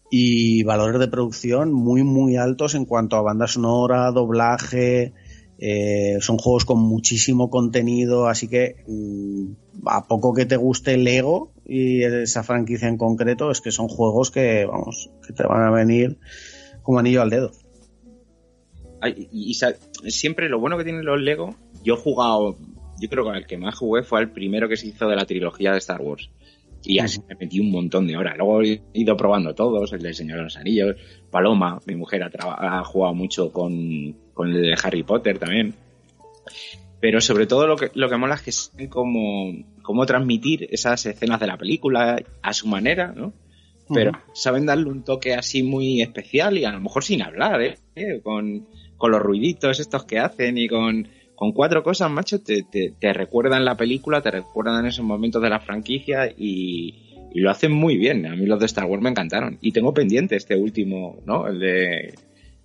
y valores de producción muy, muy altos en cuanto a banda sonora, doblaje. eh, son juegos con muchísimo contenido, así que mm, a poco que te guste Lego y esa franquicia en concreto, es que son juegos que, vamos, que te van a venir como anillo al dedo. Ay, Y, siempre lo bueno que tienen los Lego, yo he jugado, yo creo que el que más jugué fue el primero que se hizo de la trilogía de Star Wars. Y así me metí un montón de horas. Luego he ido probando todos, el del Señor de los Anillos, Paloma, mi mujer ha jugado mucho con, con el de Harry Potter también. Pero sobre todo lo que, lo que mola es que saben cómo, cómo transmitir esas escenas de la película a su manera, ¿no? Pero saben darle un toque así muy especial y a lo mejor sin hablar, ¿eh? Eh, Con, con los ruiditos estos que hacen y con, con cuatro cosas, macho, te, te, te recuerdan la película, te recuerdan esos momentos de la franquicia y, y lo hacen muy bien. A mí los de Star Wars me encantaron. Y tengo pendiente este último, ¿no? El de...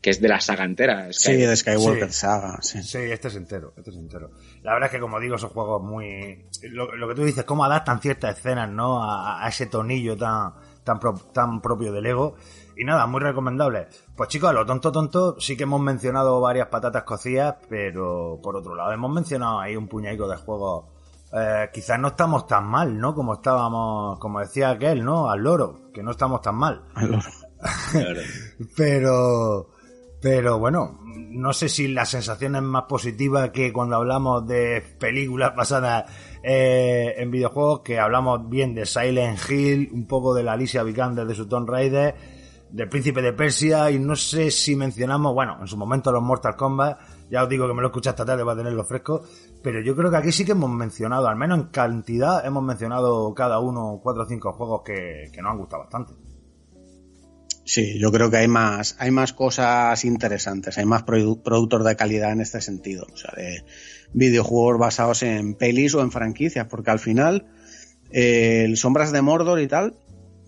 que es de la saga entera. Sí, de Skywalker Sí. Saga, sí. Sí, este es entero, este es entero. La verdad es que, como digo, esos juegos muy... Lo, lo que tú dices, cómo adaptan ciertas escenas, ¿no? A, a ese tonillo tan, tan, pro- tan propio del Lego. Y nada, muy recomendable. Pues chicos, a lo tonto tonto sí que hemos mencionado varias patatas cocidas, pero por otro lado hemos mencionado ahí un puñadico de juegos. Eh, quizás no estamos tan mal, ¿no? Como estábamos, como decía aquel, ¿no? Al loro, que no estamos tan mal. Claro. (laughs) Pero, pero bueno, no sé si la sensación es más positiva que cuando hablamos de películas basadas eh, en videojuegos, que hablamos bien de Silent Hill, un poco de la Alicia Vikander de su Tomb Raider, del Príncipe de Persia, y no sé si mencionamos, bueno, en su momento los Mortal Kombat, ya os digo que me lo escuché esta tarde para tenerlo fresco, pero yo creo que aquí sí que hemos mencionado, al menos en cantidad, hemos mencionado cada uno cuatro o cinco juegos que, que nos han gustado bastante. Sí, yo creo que hay más, hay más cosas interesantes, hay más produ- productos de calidad en este sentido, o sea, de videojuegos basados en pelis o en franquicias, porque al final eh, el Sombras de Mordor y tal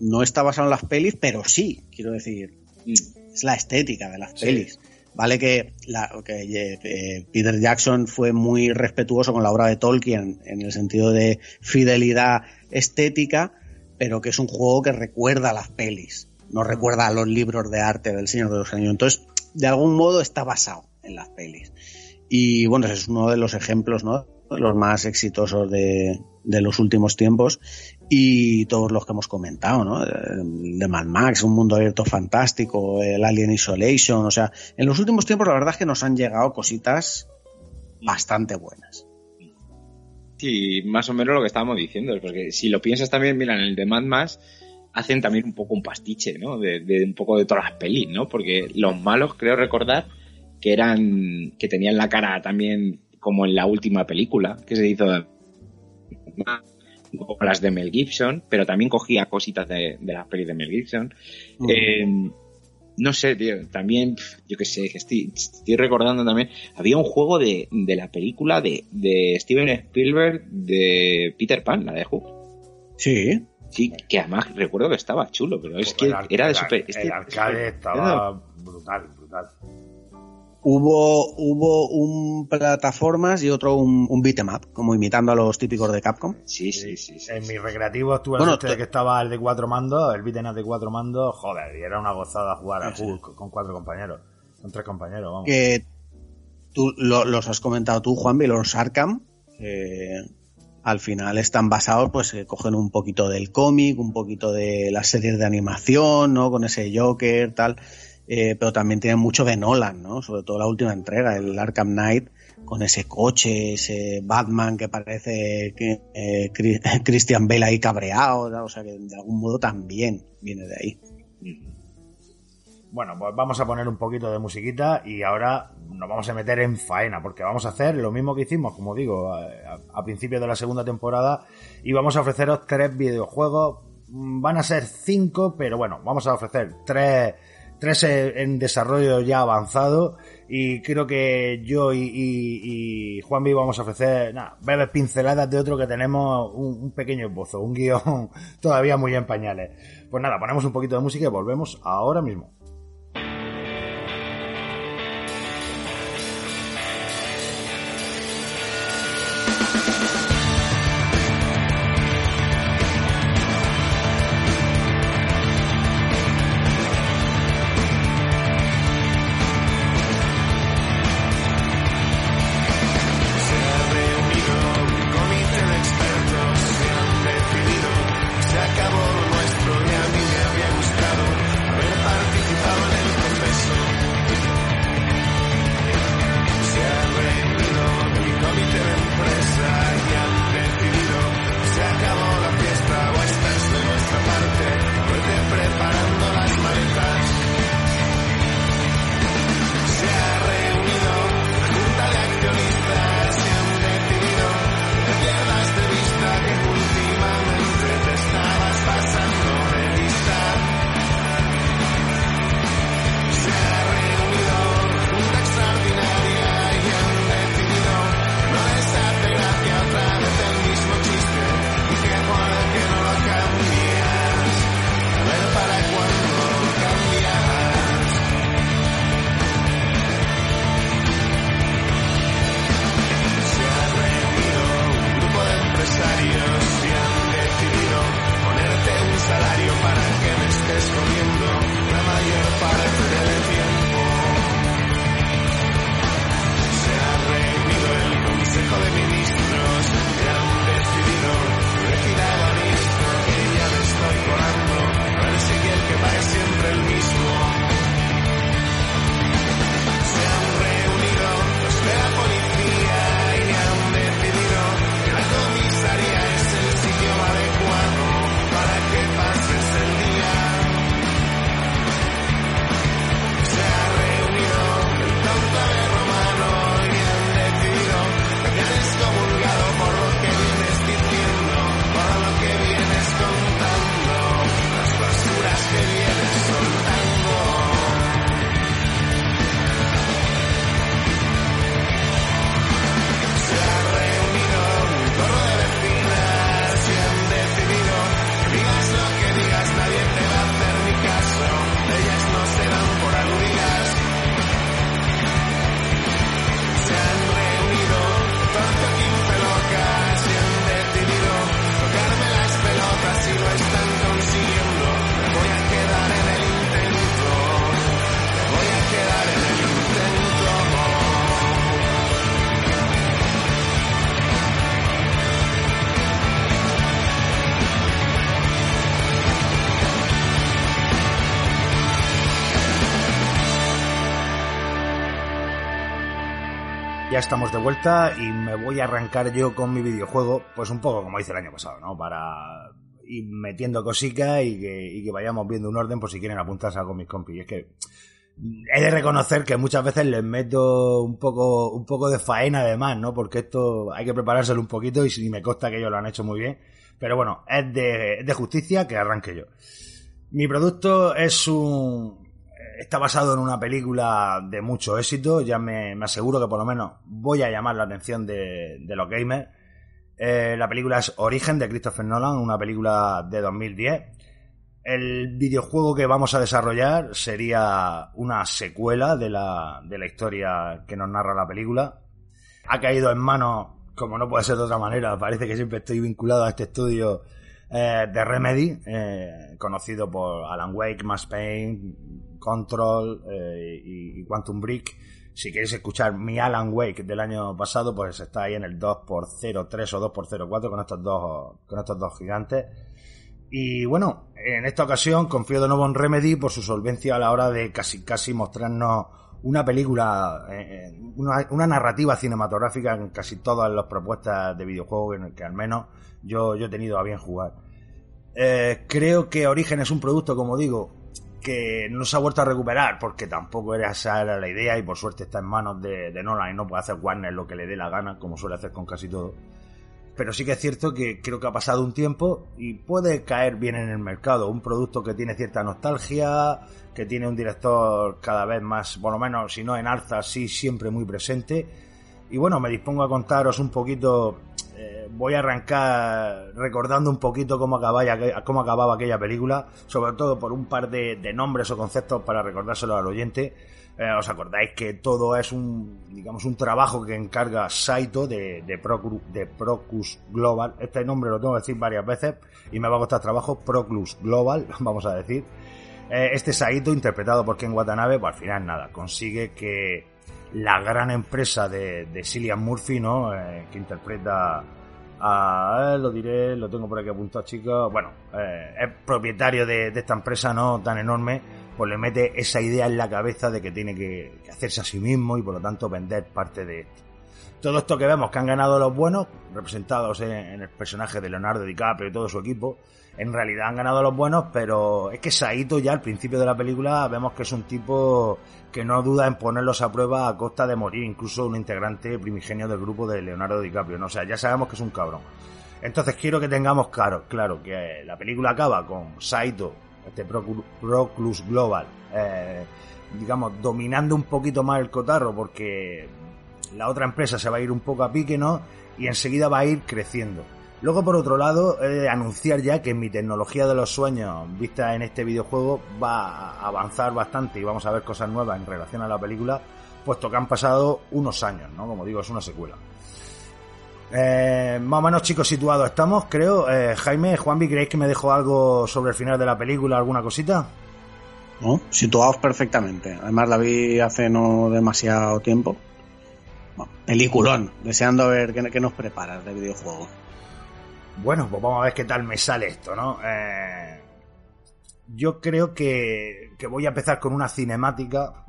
no está basado en las pelis, pero sí, quiero decir, es la estética de las pelis. Vale que, la, que eh, Peter Jackson fue muy respetuoso con la obra de Tolkien en el sentido de fidelidad estética, pero que es un juego que recuerda a las pelis, no recuerda a los libros de arte del Señor de los Anillos. Entonces, de algún modo está basado en las pelis. Y bueno, es uno de los ejemplos, ¿no? Los más exitosos de, de los últimos tiempos y todos los que hemos comentado, ¿no? De Mad Max, un mundo abierto fantástico, el Alien Isolation, o sea, en los últimos tiempos la verdad es que nos han llegado cositas bastante buenas. Sí, más o menos lo que estábamos diciendo, porque si lo piensas también, mira, en el de Mad Max hacen también un poco un pastiche, ¿no? De, de un poco de todas las pelis, ¿no? Porque los malos, creo recordar, que eran, que tenían la cara también como en la última película que se hizo como las de Mel Gibson, pero también cogía cositas de, de las pelis de Mel Gibson. Eh, no sé, tío, también, yo qué sé, que estoy, estoy recordando también, había un juego de, de la película de, de Steven Spielberg de Peter Pan, la de Who. Sí, Sí, que además recuerdo que estaba chulo, pero es que El ar- era de super... que- el arcade estaba brutal, brutal. hubo, hubo un plataformas y otro un, un beat'em up, como imitando a los típicos de Capcom. Sí, sí, sí. sí, En sí. mi recreativo estuve Bueno, el este te- que estaba el de cuatro mandos, el beat'em up de cuatro mandos, joder, y era una gozada jugar a Sí, Hulk con cuatro compañeros, con tres compañeros, vamos. que tú lo- los has comentado tú, Juan, y los Arkham, eh, al final están basados, pues que cogen un poquito del cómic, un poquito de las series de animación, ¿no? Con ese Joker, tal, eh, pero también tienen mucho de Nolan, ¿no? Sobre todo la última entrega, el Arkham Knight, con ese coche, ese Batman que parece que, eh, (laughs) Christian Bale ahí cabreado, ¿no? o sea que de algún modo también viene de ahí. Bueno, pues vamos a poner un poquito de musiquita y ahora nos vamos a meter en faena, porque vamos a hacer lo mismo que hicimos, como digo, a, a principios de la segunda temporada, y vamos a ofreceros tres videojuegos. Mm, Van a ser cinco, pero bueno, vamos a ofrecer tres, tres en desarrollo ya avanzado, y creo que yo y, y, y Juanvi vamos a ofrecer nada, breves pinceladas de otro que tenemos un, un pequeño esbozo, un guion (laughs) todavía muy en pañales. Pues nada, ponemos un poquito de música y volvemos ahora mismo. Ya estamos de vuelta y me voy a arrancar yo con mi videojuego, pues un poco como hice el año pasado, ¿no? Para ir metiendo cositas y que, vayamos viendo un orden por si quieren apuntarse a con mis compis. Y es que he de reconocer que muchas veces les meto un poco, un poco de faena además, ¿no? Porque esto hay que preparárselo un poquito y si me consta que ellos lo han hecho muy bien. Pero bueno, es de justicia que arranque yo. Mi producto es un, está basado en una película de mucho éxito. Ya me, aseguro que por lo menos voy a llamar la atención de, los gamers. Eh, la película es Origen de Christopher Nolan, una película de 2010. El videojuego que vamos a desarrollar sería una secuela de la, de la historia que nos narra la película. Ha caído en manos, como no puede ser de otra manera, parece que siempre estoy vinculado a este estudio eh, de Remedy, eh, conocido por Alan Wake, Mass Payne, Control eh, y, Quantum Break. Si queréis escuchar mi Alan Wake del año pasado, pues está ahí en el 2x03 o 2x04 con estos dos, con estos dos gigantes. Y bueno, en esta ocasión confío de nuevo en Remedy por su solvencia a la hora de casi casi mostrarnos una película, eh, una, una, narrativa cinematográfica en casi todas las propuestas de videojuegos que, que al menos yo, yo, he tenido a bien jugar. Eh, creo que Origen es un producto, como digo, que no se ha vuelto a recuperar porque tampoco era esa la idea y por suerte está en manos de, de Nolan y no puede hacer Warner lo que le dé la gana, como suele hacer con casi todo pero sí que es cierto que creo que ha pasado un tiempo y puede caer bien en el mercado. Un producto que tiene cierta nostalgia, que tiene un director cada vez más, por lo menos si no en alza, sí siempre muy presente. Y bueno, me dispongo a contaros un poquito, eh, voy a arrancar recordando un poquito cómo acababa, aquella película, sobre todo por un par de, nombres o conceptos para recordárselo al oyente. Eh, ¿Os acordáis que todo es un, digamos, un trabajo que encarga Saito de, de, Global? Este nombre lo tengo que decir varias veces y me va a costar trabajo. Proclus Global, (laughs) vamos a decir. Eh, este Saito, interpretado por Ken Watanabe, pues al final nada, consigue que la gran empresa de, de Cillian Murphy, ¿no? Eh, que interpreta a, lo diré, lo tengo por aquí apuntado, chicos. Bueno, eh, es propietario de, de, esta empresa, ¿no? Tan enorme, pues le mete esa idea en la cabeza de que tiene que, hacerse a sí mismo y por lo tanto vender parte de esto. Todo esto que vemos que han ganado los buenos, representados en, en el personaje de Leonardo DiCaprio y todo su equipo, en realidad han ganado los buenos, pero es que Saito ya al principio de la película vemos que es un tipo que no duda en ponerlos a prueba a costa de morir, incluso un integrante primigenio del grupo de Leonardo DiCaprio, ¿no? o sea, ya sabemos que es un cabrón. Entonces quiero que tengamos claro, claro, que la película acaba con Saito, este Proclus Global, eh, digamos, dominando un poquito más el cotarro porque la otra empresa se va a ir un poco a pique, ¿no? Y enseguida va a ir creciendo. Luego, por otro lado, anunciar ya que mi tecnología de los sueños vista en este videojuego va a avanzar bastante y vamos a ver cosas nuevas en relación a la película, puesto que han pasado unos años, ¿no? Como digo, es una secuela. Eh, más o menos chicos situados estamos, creo. Eh, Jaime, Juanvi, ¿creéis que me dejó algo sobre el final de la película, alguna cosita? No, situados perfectamente. Además la vi hace no demasiado tiempo. Bueno, peliculón, deseando ver qué, qué nos preparas de videojuego. Bueno, pues vamos a ver qué tal me sale esto, ¿no? Eh, yo creo que, que, voy a empezar con una cinemática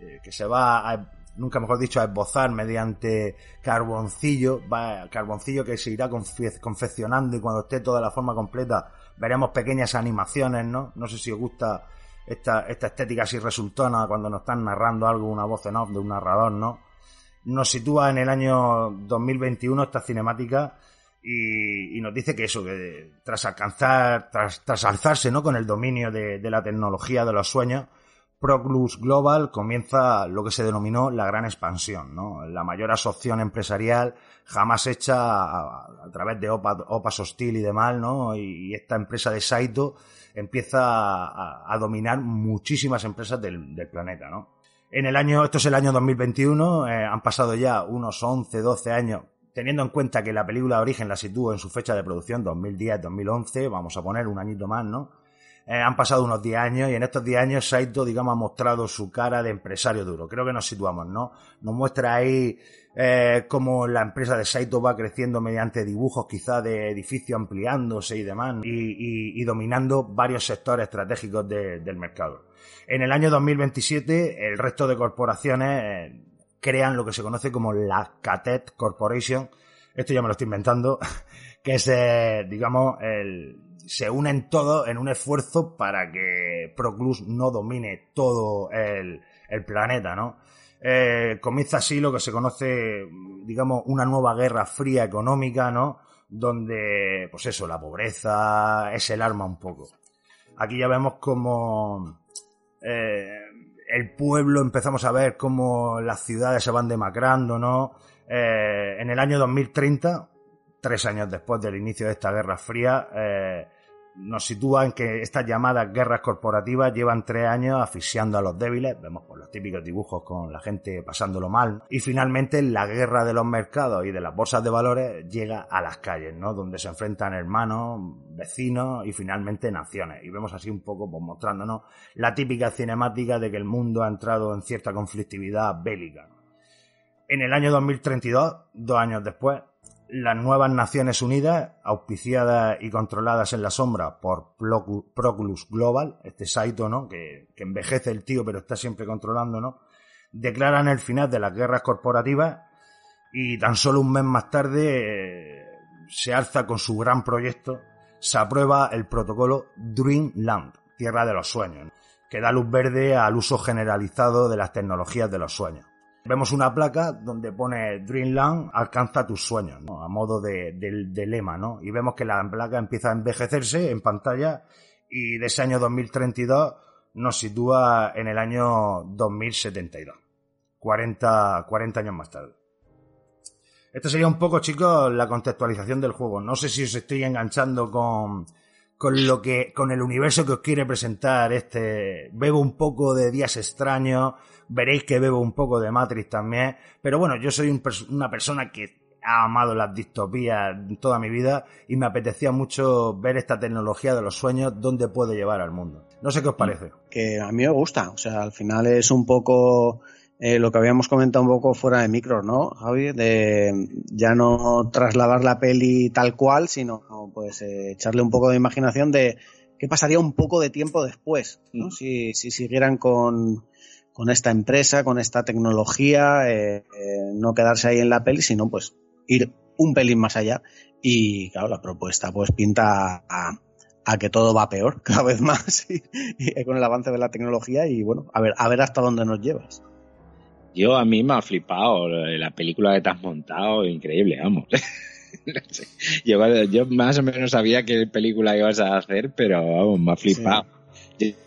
eh, que se va a, nunca mejor dicho, a esbozar mediante carboncillo, va, carboncillo que se irá confe confeccionando y cuando esté toda la forma completa veremos pequeñas animaciones, ¿no? No sé si os gusta esta, esta estética así resultona cuando nos están narrando algo, una voz en off de un narrador, ¿no? Nos sitúa en el año 2021 esta cinemática y, y, nos dice que eso, que tras alcanzar, tras, tras alzarse ¿no? con el dominio de, de, la tecnología de los sueños, Proclus Global comienza lo que se denominó la gran expansión, ¿no? la mayor absorción empresarial jamás hecha a, través de OPA, OPAS hostil y demás, ¿no? y, y esta empresa de Saito empieza a, a dominar muchísimas empresas del, del, planeta. ¿no? En el año, esto es el año 2021, eh, han pasado ya unos 11, 12 años teniendo en cuenta que la película de origen la sitúo en su fecha de producción, 2010-2011, vamos a poner un añito más, ¿no? Eh, han pasado unos 10 años y en estos 10 años Saito, digamos, ha mostrado su cara de empresario duro. Creo que nos situamos, ¿no? Nos muestra ahí eh, cómo la empresa de Saito va creciendo mediante dibujos quizá de edificios ampliándose y demás y, dominando varios sectores estratégicos de, del mercado. En el año 2027 el resto de corporaciones... Eh, crean lo que se conoce como la Catet Corporation. Esto ya me lo estoy inventando, (laughs) que es, eh, digamos, el, se unen todos en un esfuerzo para que Proclus no domine todo el, el planeta, ¿no? Eh, comienza así lo que se conoce, digamos, una nueva guerra fría económica, ¿no? Donde, pues eso, la pobreza es el arma un poco. Aquí ya vemos como eh, el pueblo empezamos a ver cómo las ciudades se van demacrando, ¿no? Eh, en el año 2030, tres años después del inicio de esta guerra fría, eh, nos sitúa en que estas llamadas guerras corporativas llevan tres años asfixiando a los débiles, vemos por los típicos dibujos con la gente pasándolo mal, y finalmente la guerra de los mercados y de las bolsas de valores llega a las calles, ¿no? Donde se enfrentan hermanos, vecinos y finalmente naciones. Y vemos así un poco pues, mostrándonos la típica cinemática de que el mundo ha entrado en cierta conflictividad bélica. En el año 2032, dos años después, las nuevas Naciones Unidas, auspiciadas y controladas en la sombra por Proclus Global, este Saito, ¿no? Que, envejece el tío pero está siempre controlando, ¿no? Declaran el final de las guerras corporativas y tan solo un mes más tarde eh, se alza con su gran proyecto, se aprueba el protocolo Dreamland, Tierra de los Sueños, que da luz verde al uso generalizado de las tecnologías de los sueños. Vemos una placa donde pone Dreamland alcanza tus sueños, ¿no? a modo de, lema, ¿no? Y vemos que la placa empieza a envejecerse en pantalla y de ese año 2032 nos sitúa en el año 2072, 40, 40 años más tarde. Esto sería un poco, chicos, la contextualización del juego. No sé si os estoy enganchando con, con lo que, con el universo que os quiere presentar este. Bebo un poco de días extraños, veréis que bebo un poco de Matrix también. Pero bueno, yo soy un pers- una persona que ha amado las distopías toda mi vida y me apetecía mucho ver esta tecnología de los sueños, dónde puede llevar al mundo. No sé qué os parece. que a mí me gusta. O sea, al final es un poco eh, lo que habíamos comentado un poco fuera de micro, ¿no, Javi? De ya no trasladar la peli tal cual, sino pues eh, echarle un poco de imaginación de qué pasaría un poco de tiempo después, ¿no? Mm. Si, si siguieran con, con esta empresa, con esta tecnología, eh, eh, no quedarse ahí en la peli, sino pues ir un pelín más allá. Y claro, la propuesta pues pinta a, a que todo va peor (laughs) cada vez más y, y con el avance de la tecnología y bueno, a ver, a ver hasta dónde nos llevas. Yo a mí me ha flipado la película que te has montado, increíble, vamos. (laughs) No sé. yo, yo más o menos sabía qué película ibas a hacer, pero vamos, me ha flipado.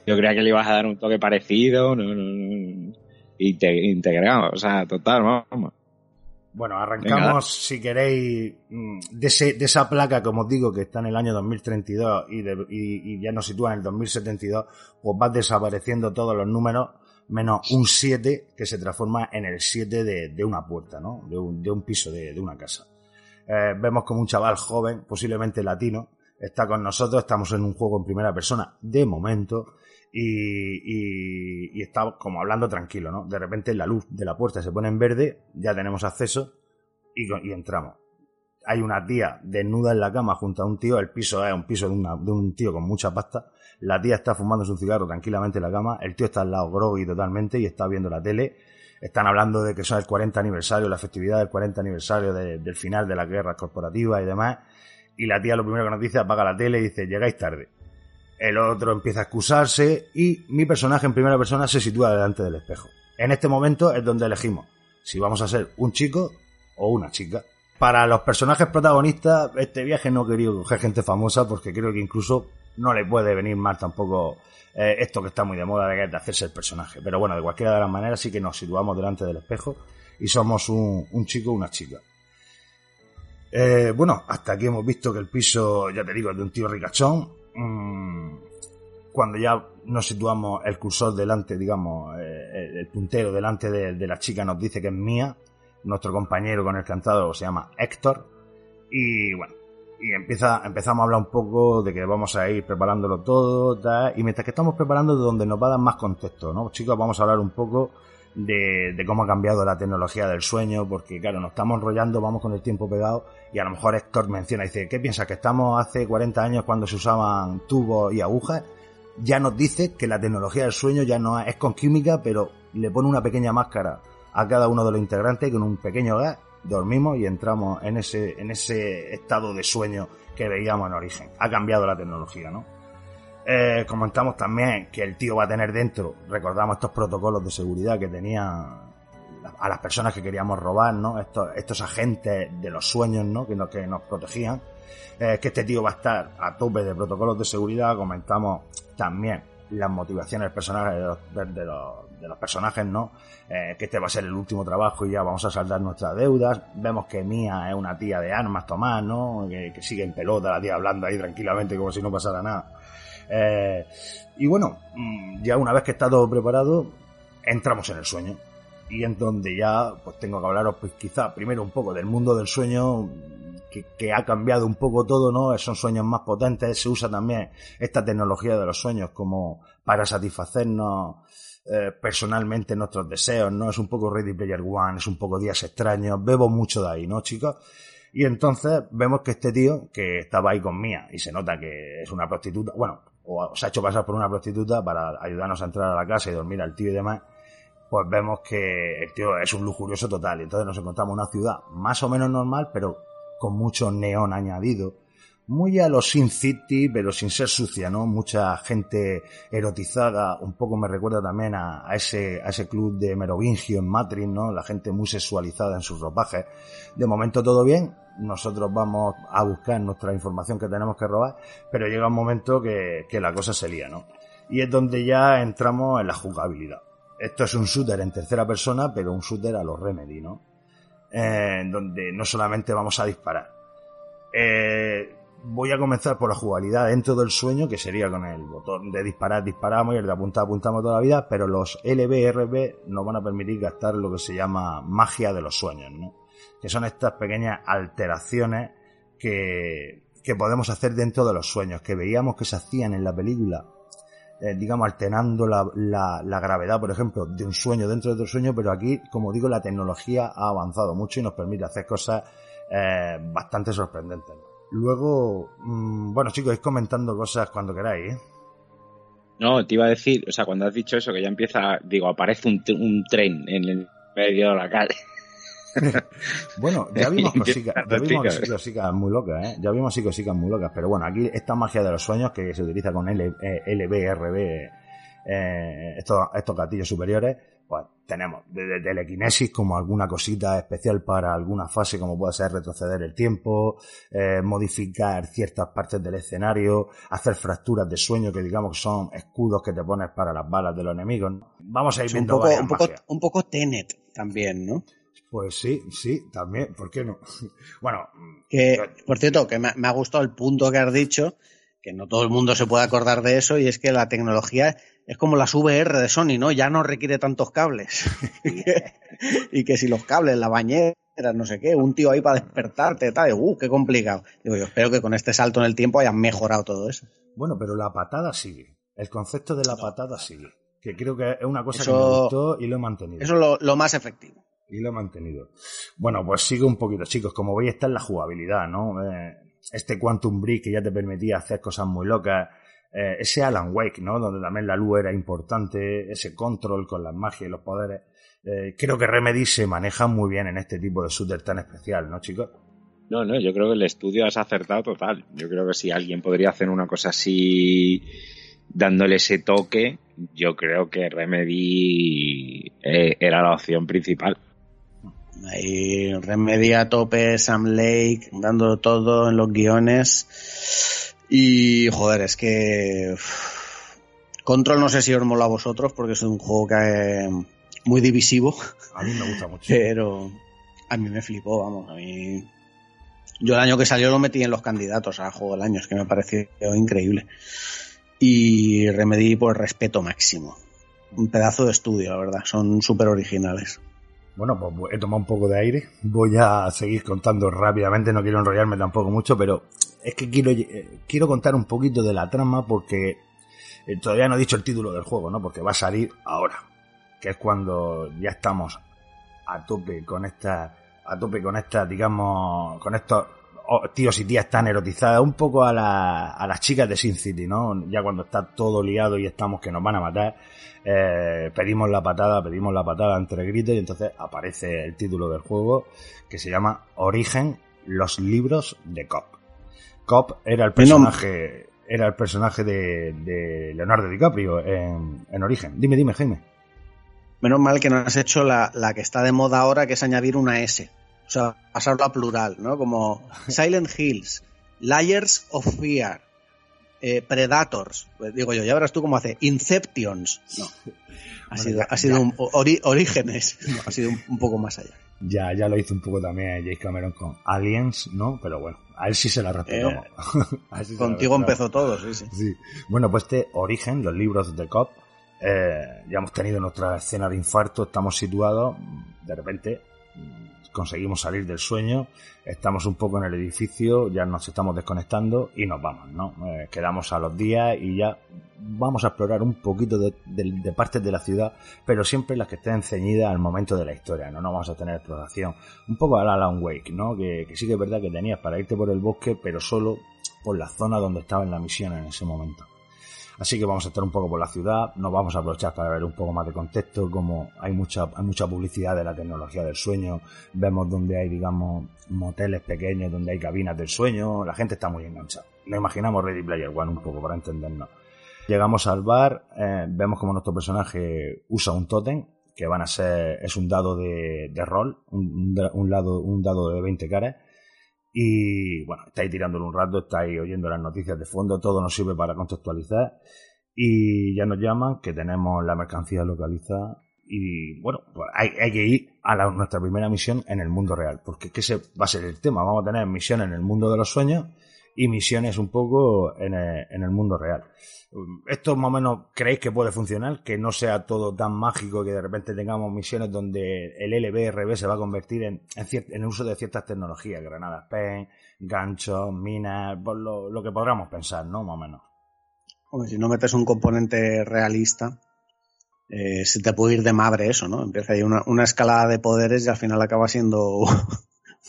Yo creía que le ibas a dar un toque parecido, no, no, no. Inte- integrado, o sea, total, vamos. Bueno, arrancamos, si queréis, mm, de, ese, de esa placa, como os digo, que está en el año 2032 y, de- y, y ya nos sitúa en el 2072, pues va desapareciendo todos los números, menos un 7 que se transforma en el 7 de, de una puerta, ¿no? De un, de un piso, de, de una casa. Eh, vemos como un chaval joven, posiblemente latino, está con nosotros, estamos en un juego en primera persona, de momento, y, y, y está como hablando tranquilo, ¿no? De repente la luz de la puerta se pone en verde, ya tenemos acceso y, entramos. Hay una tía desnuda en la cama junto a un tío, el piso es un piso de, una- un tío con mucha pasta, la tía está fumando su cigarro tranquilamente en la cama, el tío está al lado groggy totalmente y está viendo la tele, están hablando de que son el 40 aniversario, la festividad del 40 aniversario de- del final de las guerras corporativas y demás, y la tía lo primero que nos dice apaga la tele y dice llegáis tarde. El otro empieza a excusarse y mi personaje en primera persona se sitúa delante del espejo. En este momento es donde elegimos si vamos a ser un chico o una chica. Para los personajes protagonistas, este viaje no querido coger gente famosa porque creo que incluso no le puede venir mal tampoco eh, esto que está muy de moda de, de hacerse el personaje. Pero bueno, de cualquiera de las maneras sí que nos situamos delante del espejo y somos un, un chico o una chica. Eh, bueno, hasta aquí hemos visto que el piso, ya te digo, es de un tío ricachón. Mm, cuando ya nos situamos el cursor delante, digamos, eh, el, puntero delante de, de la chica nos dice que es mía. Nuestro compañero con el cantado se llama Héctor. Y bueno, y empieza, empezamos a hablar un poco de que vamos a ir preparándolo todo, y mientras que estamos preparando de donde nos va a dar más contexto, ¿no? Chicos, vamos a hablar un poco de, cómo ha cambiado la tecnología del sueño, porque claro, nos estamos enrollando, vamos con el tiempo pegado, y a lo mejor Héctor menciona, dice, ¿qué piensas? ¿Que estamos hace 40 años cuando se usaban tubos y agujas? Ya nos dice que la tecnología del sueño ya no es, con química, pero le pone una pequeña máscara a cada uno de los integrantes con un pequeño gas dormimos y entramos en ese, en ese estado de sueño que veíamos en origen. Ha cambiado la tecnología, ¿no? Eh, comentamos también que el tío va a tener dentro, recordamos estos protocolos de seguridad que tenía a las personas que queríamos robar, ¿no? Estos, estos agentes de los sueños, ¿no? Que nos, que nos protegían. Eh, que este tío va a estar a tope de protocolos de seguridad. Comentamos también las motivaciones del personaje, de los, de los, de los personajes, ¿no? Eh, que este va a ser el último trabajo y ya vamos a saldar nuestras deudas. Vemos que Mía es una tía de armas, Tomás, ¿no? Que, que sigue en pelota, la tía hablando ahí tranquilamente como si no pasara nada. Eh, y bueno, mm, ya una vez que está todo preparado, entramos en el sueño. Y en donde ya pues tengo que hablaros pues quizá primero un poco del mundo del sueño que, ha cambiado un poco todo, ¿no? Son sueños más potentes, se usa también esta tecnología de los sueños como para satisfacernos eh, personalmente nuestros deseos, ¿no? Es un poco Ready Player One, es un poco Días Extraños, bebo mucho de ahí, ¿no, chicos? Y entonces vemos que este tío, que estaba ahí con y se nota que es una prostituta, bueno, o se ha hecho pasar por una prostituta para ayudarnos a entrar a la casa y dormir al tío y demás, pues vemos que el tío es un lujurioso total. Entonces nos encontramos en una ciudad más o menos normal, pero con mucho neón añadido. Muy a los Sin City, pero sin ser sucia, ¿no? Mucha gente erotizada. Un poco me recuerda también a, a ese, a ese club de Merovingio en Matrix, ¿no? La gente muy sexualizada en sus ropajes. De momento todo bien. Nosotros vamos a buscar nuestra información que tenemos que robar, pero llega un momento que, la cosa se lía, ¿no? Y es donde ya entramos en la jugabilidad esto es un shooter en tercera persona, pero un shooter a los Remedy, ¿no? Eh, donde no solamente vamos a disparar. Eh, voy a comenzar por la jugabilidad dentro del sueño, que sería con el botón de disparar, disparamos y el de apuntar, apuntamos toda la vida, pero los LBRB nos van a permitir gastar lo que se llama magia de los sueños, ¿no? Que son estas pequeñas alteraciones que, que podemos hacer dentro de los sueños, que veíamos que se hacían en la película eh, digamos, alternando la, la, gravedad, por ejemplo, de un sueño dentro de otro sueño, pero aquí, como digo, la tecnología ha avanzado mucho y nos permite hacer cosas eh, bastante sorprendentes. Luego, mmm, bueno, chicos, ir comentando cosas cuando queráis. ¿eh? No, te iba a decir, o sea, cuando has dicho eso, que ya empieza, digo, aparece un, un tren en el medio de la calle. (laughs) bueno, ya vimos (laughs) cositas, ya vimos cositas muy locas, ¿eh? Ya vimos cositas muy locas, pero bueno, aquí esta magia de los sueños que se utiliza con L, eh, LBRB, eh, estos, estos gatillos superiores, pues tenemos desde telequinesis como alguna cosita especial para alguna fase como puede ser retroceder el tiempo, eh, modificar ciertas partes del escenario, hacer fracturas de sueño que digamos que son escudos que te pones para las balas de los enemigos. Vamos a ir viendo un poco, un poco, un poco Tenet también, ¿no? Pues sí, sí, también, ¿por qué no? (laughs) bueno. Que, por cierto, que me, me, ha gustado el punto que has dicho, que no todo el mundo se puede acordar de eso, y es que la tecnología es como las VR de Sony, ¿no? Ya no requiere tantos cables. (laughs) y que si los cables, la bañera, no sé qué, un tío ahí para despertarte, tal, uh, qué complicado. Digo, yo espero que con este salto en el tiempo hayan mejorado todo eso. Bueno, pero la patada sigue. El concepto de la patada sigue. Que creo que es una cosa eso, que me gustó y lo he mantenido. Eso es lo, lo más efectivo y lo he mantenido. Bueno, pues sigo un poquito, chicos. Como veis, está en la jugabilidad, ¿no? Eh, este Quantum Break que ya te permitía hacer cosas muy locas. Eh, ese Alan Wake, ¿no? Donde también la luz era importante. Ese control con las magias y los poderes. Eh, creo que Remedy se maneja muy bien en este tipo de shooter tan especial, ¿no, chicos? No, no, yo creo que el estudio has acertado total. Yo creo que si alguien podría hacer una cosa así dándole ese toque, yo creo que Remedy era la opción principal. Ahí remedia a tope, Sam Lake, dando todo en los guiones. Y joder, es que. Control no sé si os mola a vosotros porque es un juego que es muy divisivo. A mí me gusta mucho. Pero a mí me flipó, vamos. A mí. Yo el año que salió lo metí en los candidatos a juego del año, es que me pareció increíble. Y Remedy por respeto máximo. Un pedazo de estudio, la verdad. Son súper originales. Bueno, pues he tomado un poco de aire. Voy a seguir contando rápidamente, no quiero enrollarme tampoco mucho, pero es que quiero, quiero contar un poquito de la trama porque eh, todavía no he dicho el título del juego, ¿no? Porque va a salir ahora, que es cuando ya estamos a tope con esta, a tope con esta, digamos, con estos tíos y tías tan erotizadas, un poco a, la- a las chicas de Sin City, ¿no? Ya cuando está todo liado y estamos que nos van a matar, eh, pedimos la patada, pedimos la patada entre gritos y entonces aparece el título del juego que se llama Origen, los libros de Cop. Cop era el personaje, era el personaje de, de Leonardo DiCaprio en, en Origen. Dime, dime, Jaime. Menos mal que no has hecho la, la que está de moda ahora, que es añadir una S. O sea, pasarlo a plural, ¿no? Como Silent Hills, Liars of Fear, eh, Predators. Pues digo yo, ya verás tú cómo hace. Inceptions. No. Ha Bueno, sido, ya- ha sido ya. un, ori- orígenes. No, ha sido un, un poco más allá. Ya, ya lo hizo un poco también James Cameron con Aliens, ¿no? Pero bueno, a él sí se la respetamos. (laughs) Sí la Contigo empezó todo, sí, sí. Sí. Bueno, pues este origen, los libros de Cop, eh, ya hemos tenido nuestra escena de infarto, estamos situados, de repente conseguimos salir del sueño, estamos un poco en el edificio, ya nos estamos desconectando y nos vamos, ¿no? Eh, quedamos a los días y ya vamos a explorar un poquito de, de- partes de la ciudad, pero siempre las que estén ceñidas al momento de la historia, ¿no? No vamos a tener exploración. Un poco a la Alan Wake, ¿no? Que, que sí que es verdad que tenías para irte por el bosque, pero solo por la zona donde estaba en la misión en ese momento. Así que vamos a estar un poco por la ciudad, nos vamos a aprovechar para ver un poco más de contexto, como hay mucha, hay mucha publicidad de la tecnología del sueño, vemos donde hay, digamos, moteles pequeños, donde hay cabinas del sueño, la gente está muy enganchada. Nos imaginamos Ready Player One un poco para entendernos. Llegamos al bar, eh, vemos como nuestro personaje usa un tótem, que van a ser, es un dado de, de rol, un, lado, un dado de 20 caras, y bueno, estáis tirándolo un rato, estáis oyendo las noticias de fondo, todo nos sirve para contextualizar. Y ya nos llaman que tenemos la mercancía localizada. Y bueno, pues hay, que ir a la- nuestra primera misión en el mundo real. Porque que ese va a ser el tema. Vamos a tener misiones en el mundo de los sueños y misiones un poco en el, en el mundo real. ¿Esto más o menos creéis que puede funcionar? Que no sea todo tan mágico que de repente tengamos misiones donde el LBRB se va a convertir en, en, el uso de ciertas tecnologías, granadas PEN, ganchos, minas, lo, lo que podamos pensar, ¿no? Más o menos. Hombre, si no metes un componente realista, eh, se te puede ir de madre eso, ¿no? Empieza ahí una, una escalada de poderes y al final acaba siendo,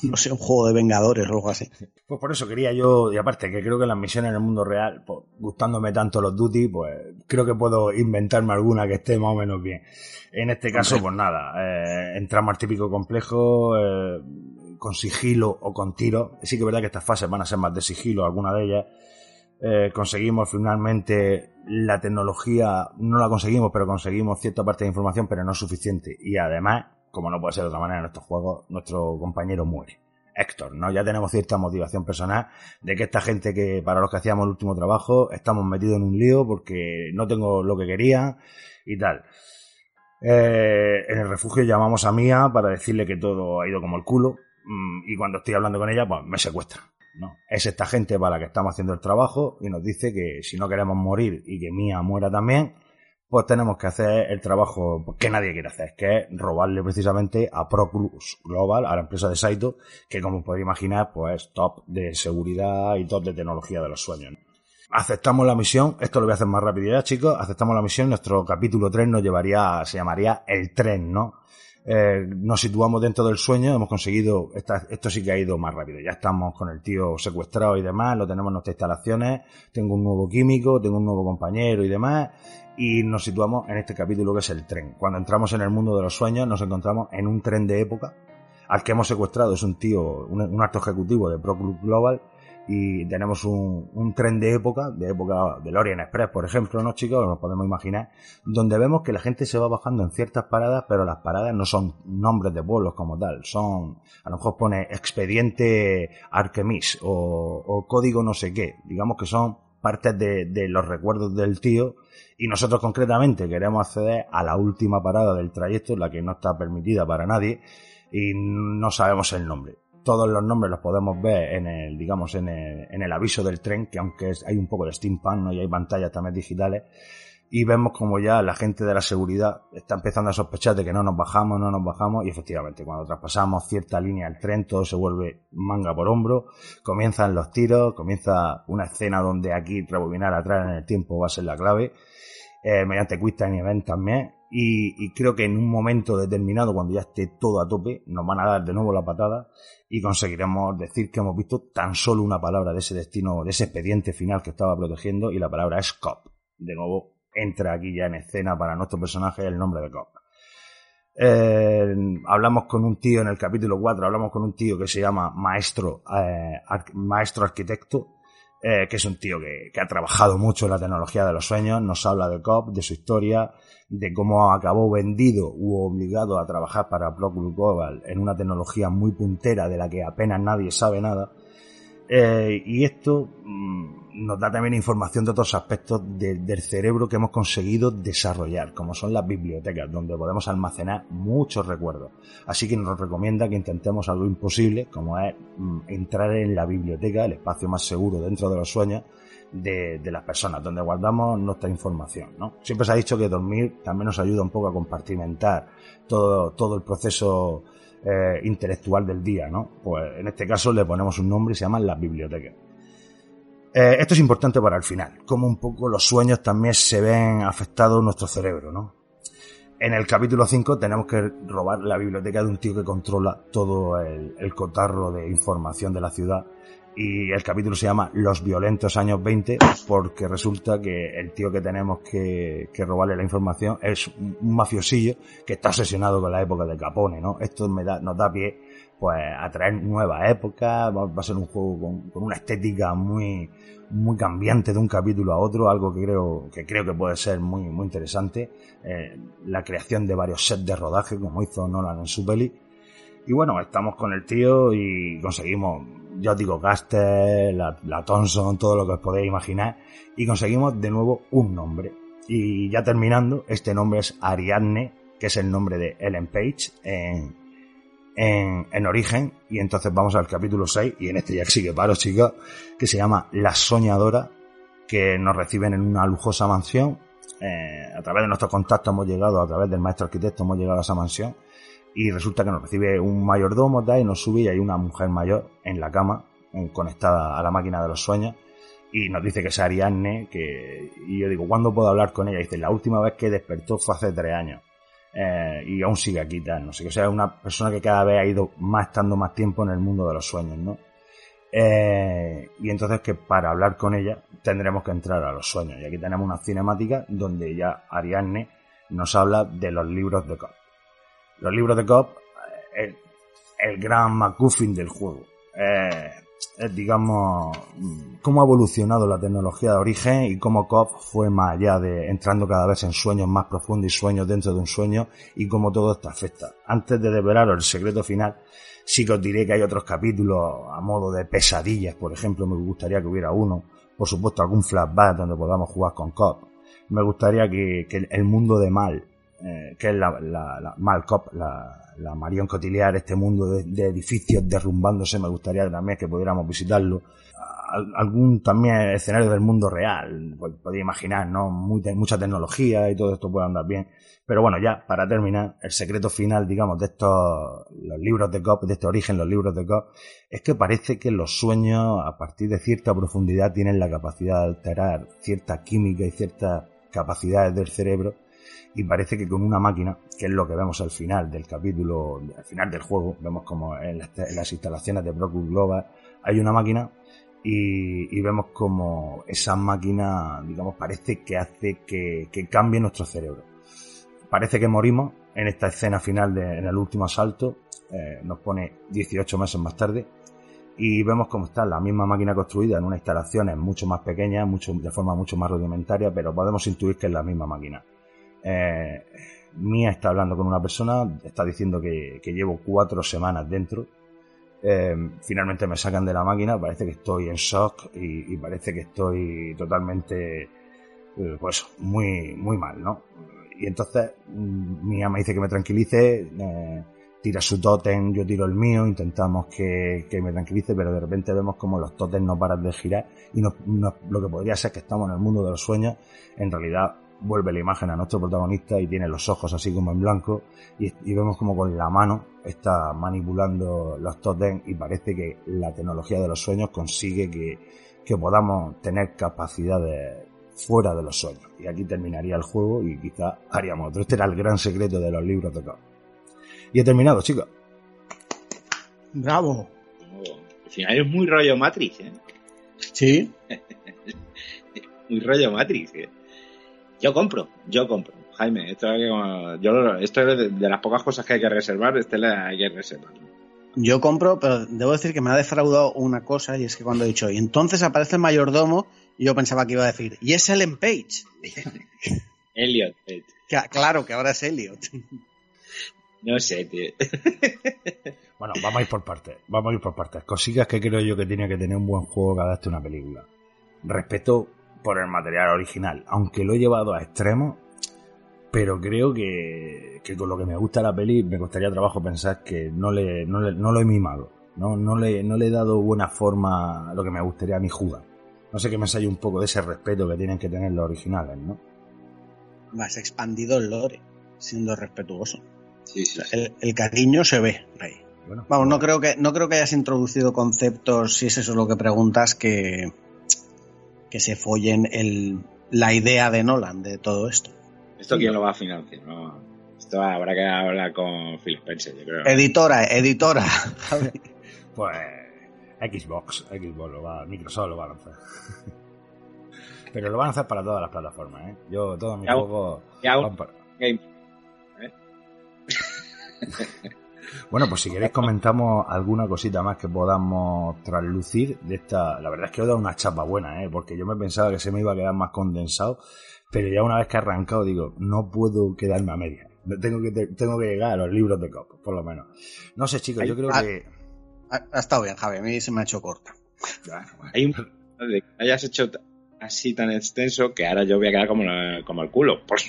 no sé, un juego de Vengadores o algo así. Pues por eso quería yo, y aparte que creo que las misiones en el mundo real, pues, gustándome tanto los duty, pues creo que puedo inventarme alguna que esté más o menos bien. En este caso, pues nada, eh, entramos al típico complejo, eh, con sigilo o con tiro. Sí que es verdad que estas fases van a ser más de sigilo, alguna de ellas. Eh, conseguimos finalmente la tecnología, no la conseguimos, pero conseguimos cierta parte de información, pero no suficiente. Y además, como no puede ser de otra manera en estos juegos, nuestro compañero muere. Héctor, ¿no? Ya tenemos cierta motivación personal de que esta gente que para los que hacíamos el último trabajo estamos metidos en un lío porque no tengo lo que quería y tal. Eh, en el refugio llamamos a Mía para decirle que todo ha ido como el culo mm, y cuando estoy hablando con ella pues me secuestra. ¿no? Es esta gente para la que estamos haciendo el trabajo y nos dice que si no queremos morir y que Mía muera también, pues tenemos que hacer el trabajo que nadie quiere hacer, que es robarle precisamente a Proclus Global, a la empresa de Saito, que como podéis imaginar, pues es top de seguridad y top de tecnología de los sueños. Aceptamos la misión, esto lo voy a hacer más rápido ya, chicos. Aceptamos la misión, nuestro capítulo 3 nos llevaría, se llamaría El Tren, ¿no? Eh, nos situamos dentro del sueño, hemos conseguido, esto sí que ha ido más rápido, ya estamos con el tío secuestrado y demás, lo tenemos en nuestras instalaciones, tengo un nuevo químico, tengo un nuevo compañero y demás, y nos situamos en este capítulo que es el tren. Cuando entramos en el mundo de los sueños nos encontramos en un tren de época, al que hemos secuestrado es un tío, un, un alto ejecutivo de Pro Club Global, y tenemos un, un tren de época, de época del Orient Express, por ejemplo, ¿no, chicos? Nos podemos imaginar, donde vemos que la gente se va bajando en ciertas paradas, pero las paradas no son nombres de pueblos como tal, son, a lo mejor pone expediente Artemis o, o código no sé qué, digamos que son partes de los recuerdos del tío y nosotros concretamente queremos acceder a la última parada del trayecto, la que no está permitida para nadie y no sabemos el nombre todos los nombres los podemos ver en el, digamos, en el, aviso del tren, que aunque hay un poco de steampunk, ¿no? Y hay pantallas también digitales, y vemos como ya la gente de la seguridad está empezando a sospechar de que no nos bajamos, no nos bajamos, y efectivamente, cuando traspasamos cierta línea del tren, todo se vuelve manga por hombro, comienzan los tiros, comienza una escena donde aquí rebobinar atrás en el tiempo va a ser la clave, eh, mediante Quick Time Event también, y, y creo que en un momento determinado, cuando ya esté todo a tope, nos van a dar de nuevo la patada y conseguiremos decir que hemos visto tan solo una palabra de ese destino, de ese expediente final que estaba protegiendo y la palabra es COP. De nuevo entra aquí ya en escena para nuestro personaje el nombre de COP. Eh, hablamos con un tío en el capítulo 4, hablamos con un tío que se llama Maestro, eh, Maestro Arquitecto, eh, que es un tío que, que ha trabajado mucho en la tecnología de los sueños, nos habla de COP, de su historia, de cómo acabó vendido u obligado a trabajar para Procure Global en una tecnología muy puntera de la que apenas nadie sabe nada. Eh, y esto mm, nos da también información de otros aspectos de- del cerebro que hemos conseguido desarrollar, como son las bibliotecas, donde podemos almacenar muchos recuerdos. Así que nos recomienda que intentemos algo imposible, como es mm, entrar en la biblioteca, el espacio más seguro dentro de los sueños, de, de las personas, donde guardamos nuestra información. ¿no? Siempre se ha dicho que dormir también nos ayuda un poco a compartimentar todo, todo el proceso eh, intelectual del día, ¿no? Pues en este caso le ponemos un nombre y se llaman las bibliotecas. Eh, esto es importante para el final, como un poco los sueños también se ven afectados en nuestro cerebro, ¿no? En el capítulo 5 tenemos que robar la biblioteca de un tío que controla todo el, el cotarro de información de la ciudad y el capítulo se llama Los violentos años 20 porque resulta que el tío que tenemos que, que robarle la información es un mafiosillo que está obsesionado con la época de Capone, ¿no? Esto me da, nos da pie pues a traer nuevas épocas, va, a ser un juego con, con una estética muy muy cambiante de un capítulo a otro, algo que creo que creo que puede ser muy muy interesante, eh, la creación de varios sets de rodaje como hizo Nolan en su peli y bueno, estamos con el tío y conseguimos, ya os digo, Gaster, la, la Thompson, todo lo que os podéis imaginar. Y conseguimos de nuevo un nombre. Y ya terminando, este nombre es Ariadne, que es el nombre de Ellen Page en, en, en origen. Y entonces vamos al capítulo 6, y en este ya sí que paro, chicos, que se llama La Soñadora, que nos reciben en una lujosa mansión. Eh, a través de nuestros contactos hemos llegado, a través del maestro arquitecto hemos llegado a esa mansión y resulta que nos recibe un mayordomo y nos sube y hay una mujer mayor en la cama conectada a la máquina de los sueños y nos dice que es Ariadne que y yo digo ¿cuándo puedo hablar con ella? Dice la última vez que despertó fue hace tres años eh, y aún sigue aquí tal no sé o sea una persona que cada vez ha ido más estando más tiempo en el mundo de los sueños ¿no? Eh, y entonces que para hablar con ella tendremos que entrar a los sueños y aquí tenemos una cinemática donde ya Ariadne nos habla de los libros de Cobb los libros de Cobb el, el gran MacGuffin del juego. Eh, digamos, mm, cómo ha evolucionado la tecnología de origen y cómo Cobb fue más allá de entrando cada vez en sueños más profundos y sueños dentro de un sueño y cómo todo esto afecta. Antes de develaros el secreto final, sí que os diré que hay otros capítulos a modo de pesadillas, por ejemplo, me gustaría que hubiera uno, por supuesto algún flashback donde podamos jugar con Cobb. Me gustaría que, que el mundo de Mal, eh, que es la, la, la Malcop, la, la Marion Cotillard, este mundo de, edificios derrumbándose, me gustaría también que pudiéramos visitarlo. Al, algún también escenario del mundo real, pues, podéis imaginar, ¿no? Mucha tecnología y todo esto puede andar bien. Pero bueno, ya, para terminar, el secreto final, digamos, de estos, los libros de Cobb, de este origen, los libros de Cobb, es que parece que los sueños, a partir de cierta profundidad, tienen la capacidad de alterar cierta química y ciertas capacidades del cerebro y parece que con una máquina, que es lo que vemos al final del capítulo, al final del juego, vemos como en las, instalaciones de Brockwood Global hay una máquina y, vemos como esa máquina, digamos, parece que hace que, que, cambie nuestro cerebro. Parece que morimos en esta escena final de, en el último asalto, eh, nos pone 18 meses más tarde, y vemos cómo está la misma máquina construida en unas instalaciones mucho más pequeñas, mucho, de forma mucho más rudimentaria, pero podemos intuir que es la misma máquina. Eh, Mía está hablando con una persona, está diciendo que, llevo cuatro semanas dentro. Eh, finalmente me sacan de la máquina, parece que estoy en shock y, parece que estoy totalmente, eh, pues, muy, muy mal, ¿no? Y entonces Mía me dice que me tranquilice, eh, tira su tótem, yo tiro el mío, intentamos que, me tranquilice, pero de repente vemos como los tótems no paran de girar y lo que podría ser que estamos en el mundo de los sueños, en realidad vuelve la imagen a nuestro protagonista y tiene los ojos así como en blanco y, y vemos como con la mano está manipulando los totems y parece que la tecnología de los sueños consigue que, que podamos tener capacidades fuera de los sueños. Y aquí terminaría el juego y quizá haríamos otro. Este era el gran secreto de los libros de Cobb. Y he terminado, chicos. Bravo. Al final es muy rollo Matrix, ¿eh? Sí. (laughs) Muy rollo Matrix. ¿eh? Yo compro, yo compro. Jaime, esto, hay que- yo, esto es de, de las pocas cosas que hay que reservar, este la hay que reservar. Yo compro, pero debo decir que me ha defraudado una cosa y es que cuando he dicho, y entonces aparece el mayordomo, y yo pensaba que iba a decir, y es Ellen Page. (laughs) Elliot, Que- claro que ahora es Elliot. no sé, tío. (laughs) Bueno, vamos a ir por partes. Vamos a ir por partes. Cosillas que creo yo que tiene que tener un buen juego que adapte una película. Respeto por el material original, aunque lo he llevado a extremos, pero creo que, que con lo que me gusta la peli me costaría trabajo pensar que no, le, no, le- no lo he mimado. No, no, le, no le he dado buena forma a lo que me gustaría a mi jugar. No sé qué me sale un poco de ese respeto que tienen que tener los originales, ¿no? Más expandido el lore, siendo respetuoso. Sí, sí, sí. El, el cariño se ve, Rey. Bueno, Vamos, no creo que no creo que hayas introducido conceptos, si es eso lo que preguntas, que, que se follen el, la idea de Nolan de todo esto. ¿Esto quién lo va a financiar? No, esto habrá que hablar con Phil Spencer, yo creo. Editora, editora. (laughs) Pues Xbox, Xbox lo va, Microsoft lo va a lanzar. (laughs) Pero lo van a hacer para todas las plataformas, ¿eh? Yo, todos mis juegos Game. (laughs) Bueno, pues si queréis comentamos alguna cosita más que podamos traslucir de esta... La verdad es que os he dado una chapa buena, ¿eh? Porque yo me pensaba que se me iba a quedar más condensado, pero ya una vez que he arrancado digo, no puedo quedarme a media. Tengo que, tengo que llegar a los libros de COP, por lo menos. No sé, chicos, yo creo que... Ha, ha estado bien, Javi. A mí se me ha hecho corta. Hay un de que hayas hecho así tan extenso que ahora yo voy a quedar como, la- como el culo. Porque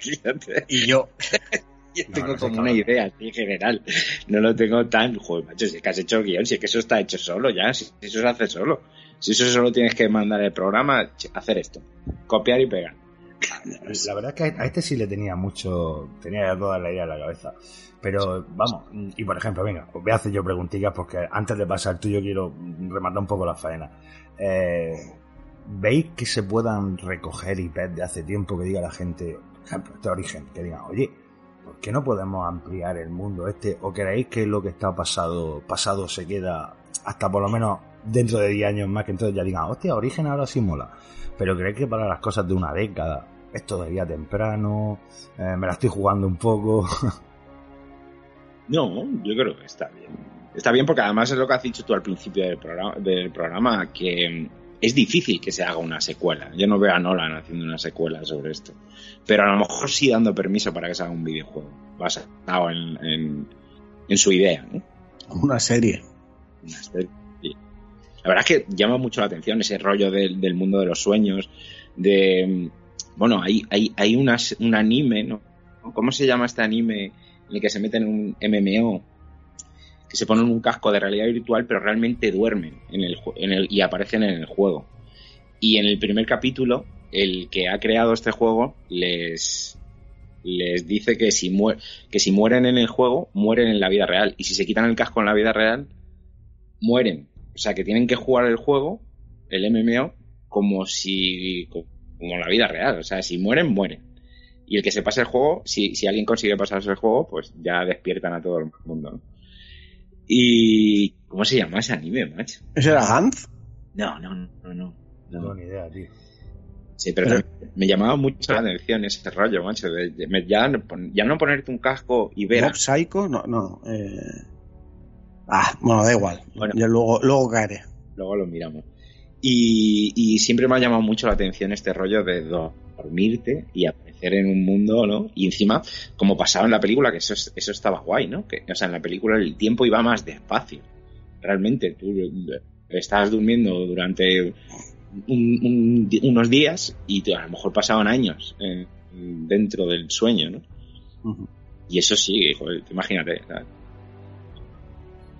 fíjate, (laughs) Y yo. (laughs) yo No, tengo no sé, como una idea así general. No lo tengo tan. Joder, macho, si es que has hecho el guion, si es que eso está hecho solo ya, si eso se hace solo. Si eso solo tienes que mandar el programa, hacer esto. Copiar y pegar. La verdad es que a este sí le tenía mucho, tenía ya toda la idea en la cabeza. Pero vamos, y por ejemplo, venga, os voy a hacer yo preguntitas porque antes de pasar tú yo quiero rematar un poco la faena. Eh, ¿Veis que se puedan recoger IPs de hace tiempo que diga la gente, por ejemplo, este origen, que digan, oye, ¿por qué no podemos ampliar el mundo este? ¿O creéis que lo que está pasado, pasado se queda hasta por lo menos dentro de 10 años más que entonces ya digan, hostia, origen ahora sí mola? Pero creéis que para las cosas de una década es todavía temprano, eh, me la estoy jugando un poco. (laughs) No, yo creo que está bien. Está bien porque además es lo que has dicho tú al principio del programa, del programa que es difícil que se haga una secuela. Yo no veo a Nolan haciendo una secuela sobre esto. Pero a lo mejor sí dando permiso para que se haga un videojuego basado en, en, en su idea. ¿no? Una serie. Una serie. La verdad es que llama mucho la atención ese rollo del, del mundo de los sueños. De bueno, hay, hay, hay unas- un anime, ¿no? ¿Cómo se llama este anime en el que se meten en un MMO? Que se ponen un casco de realidad virtual, pero realmente duermen en el, en el, y aparecen en el juego. Y en el primer capítulo, el que ha creado este juego les, les dice que si, que si mueren en el juego, mueren en la vida real. Y si se quitan el casco en la vida real, mueren. O sea, que tienen que jugar el juego, el MMO, como si. como la vida real. O sea, si mueren, mueren. Y el que se pase el juego, si, si alguien consigue pasarse el juego, pues ya despiertan a todo el mundo. ¿no? Y. ¿Cómo se llama ese anime, macho? ¿Ese era Gantz? No, no, no, no. No no. tengo ni idea, tío. Sí, pero, me llamaba mucho la atención ese rollo, macho. de- de- me- ya, no pon- ya no ponerte un casco y ver. a- ¿Mob Psycho? No, no. Eh... Ah, bueno, da igual. Bueno. Yo luego, luego caeré. luego lo miramos. Y, y siempre me ha llamado mucho la atención este rollo de dormirte y aparecer en un mundo, ¿no? Y encima, como pasaba en la película, que eso, es- eso estaba guay, ¿no? Que, o sea, en la película el tiempo iba más despacio. Realmente, tú estabas durmiendo durante un- un- unos días y a lo mejor pasaban años eh, dentro del sueño, ¿no? Y eso sí, joder, imagínate. ¿sabes?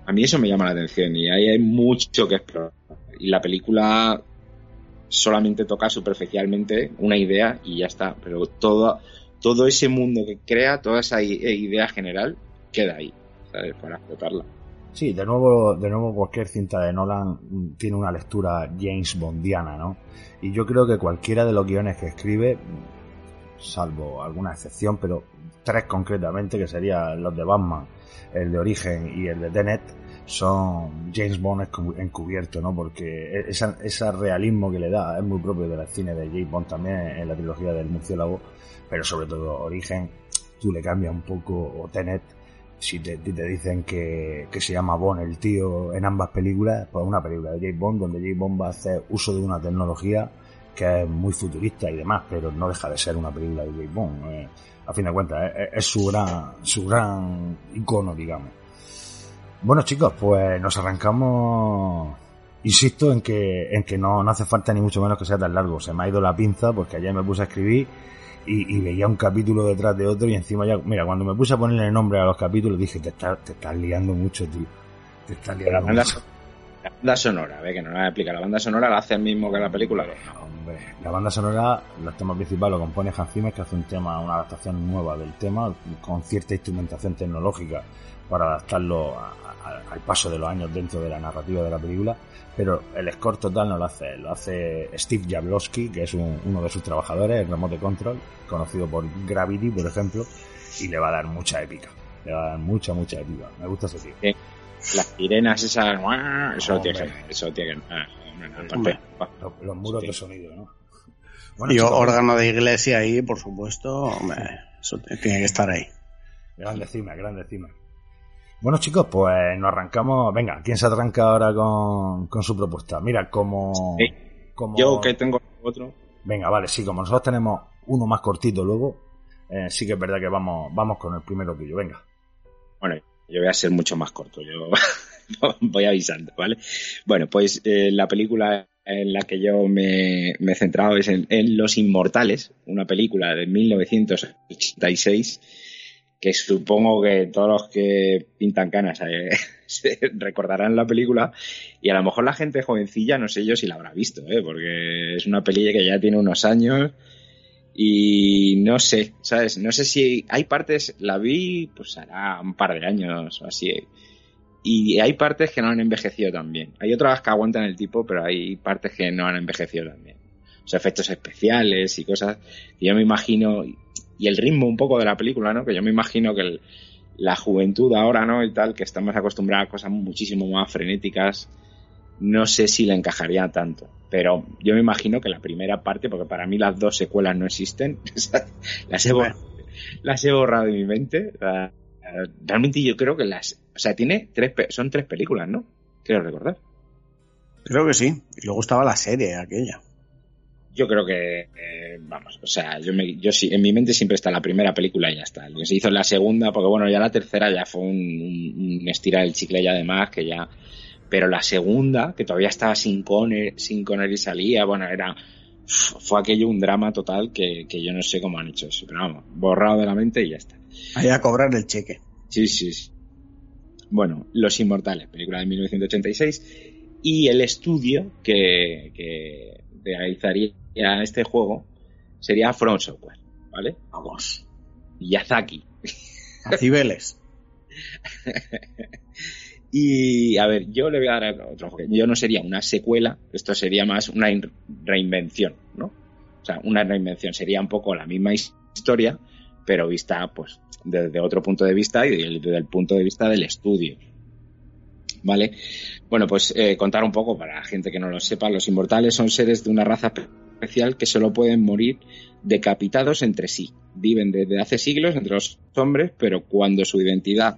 A mí eso me llama la atención y ahí hay mucho que explorar. Y la película solamente toca superficialmente una idea y ya está. Pero todo, todo ese mundo que crea, toda esa i- idea general, queda ahí. Para explotarla. Sí, de nuevo, de nuevo cualquier cinta de Nolan mm, tiene una lectura James Bondiana, ¿no? Y yo creo que cualquiera de los guiones que escribe, mm, salvo alguna excepción, pero tres concretamente, que serían los de Batman, el de Origen y el de Tenet, son James Bond encubierto, ¿no? Porque e-, ese realismo que le da es muy propio del cine de James Bond también en la trilogía del murciélago, pero sobre todo Origen, tú le cambias un poco, o Tenet, si te, te dicen que, que se llama Bond el tío en ambas películas, pues una película de James Bond donde James Bond va a hacer uso de una tecnología que es muy futurista y demás, pero no deja de ser una película de James Bond. eh, a fin de cuentas, es, es su gran, su gran icono, digamos. Bueno chicos, pues nos arrancamos. Insisto en que, en que no, no hace falta ni mucho menos que sea tan largo. Se me ha ido la pinza porque ayer me puse a escribir y, y veía un capítulo detrás de otro y encima ya, mira, cuando me puse a ponerle nombre a los capítulos dije, te estás, te estás liando mucho, tío. Te estás La liando banda, mucho. la banda sonora, ve que no la explica. La banda sonora la hace el mismo que la película. Hombre, la banda sonora, el tema principal lo compone Hans Zimmer, que hace un tema, una adaptación nueva del tema, con cierta instrumentación tecnológica para adaptarlo a- al paso de los años dentro de la narrativa de la película. Pero el score total no lo hace, él, lo hace Steve Jablowski, que es un- uno de sus trabajadores, el Remote Control, conocido por Gravity, por ejemplo, y le va a dar mucha épica. Le va a dar mucha, mucha épica. Me gusta ese tío. Las sirenas esas, eso tiene que, eso tiene que, ah. Los, los muros Sí. de sonido, ¿no? Bueno, Y chicos, órgano de iglesia ahí, por supuesto, hombre, eso tiene que estar ahí. Grande cima, grande cima. Bueno, chicos, pues nos arrancamos. Venga, ¿quién se arranca ahora con, con su propuesta? Mira, como, Sí. como. Yo que tengo otro. Venga, vale, sí, como nosotros tenemos uno más cortito luego, eh, sí que es verdad que vamos, vamos con el primero tuyo. Venga. Bueno, yo voy a ser mucho más corto, yo (laughs) voy avisando, ¿vale? Bueno, pues eh, la película en la que yo me, me he centrado es en, en Los Inmortales, una película de 1986 que supongo que todos los que pintan canas eh, (laughs) recordarán la película y a lo mejor la gente jovencilla no sé yo si la habrá visto, ¿eh? porque es una peli que ya tiene unos años y no sé, ¿sabes? No sé si hay partes, la vi pues hará un par de años o así. Y hay partes que no han envejecido tan bien. Hay otras que aguantan el tipo, pero hay partes que no han envejecido sea, efectos especiales y cosas que yo me imagino, y el ritmo un poco de la película, ¿no? Que yo me imagino que el- la juventud ahora, ¿no? Y tal, que estamos acostumbrados a cosas muchísimo más frenéticas, no sé si le encajaría tanto. Pero yo me imagino que la primera parte, porque para mí las dos secuelas no existen, (laughs) las, he borrado, las he borrado de mi mente. La- Realmente yo creo que las... O sea, tiene tres, son tres películas, ¿no? Quiero recordar. Creo que sí. Y luego estaba la serie aquella. Yo creo que, eh, vamos, o sea, yo, me, yo sí, en mi mente siempre está la primera película y ya está. Lo que se hizo en la segunda, porque bueno, ya la tercera ya fue un, un, un estirar el chicle ya además, que ya... Pero la segunda, que todavía estaba sin Conner, sin Conner y salía, bueno, era... Fue aquello un drama total que, que yo no sé cómo han hecho eso, pero vamos, borrado de la mente y ya está. Ahí a cobrar el cheque. Sí, sí, sí. Bueno, Los Inmortales, película de 1986, y el estudio que, que realizaría este juego sería From Software, ¿vale? Vamos. Miyazaki. A Cibeles. (laughs) Y a ver, yo le voy a dar otro enfoque. Yo no sería una secuela, esto sería más una in- reinvención, ¿no? O sea, una reinvención sería un poco la misma his- historia, pero vista pues desde otro punto de vista y desde el punto de vista del estudio. ¿Vale? Bueno, pues eh, contar un poco para la gente que no lo sepa, los inmortales son seres de una raza especial que solo pueden morir decapitados entre sí. Viven desde hace siglos entre los hombres, pero cuando su identidad,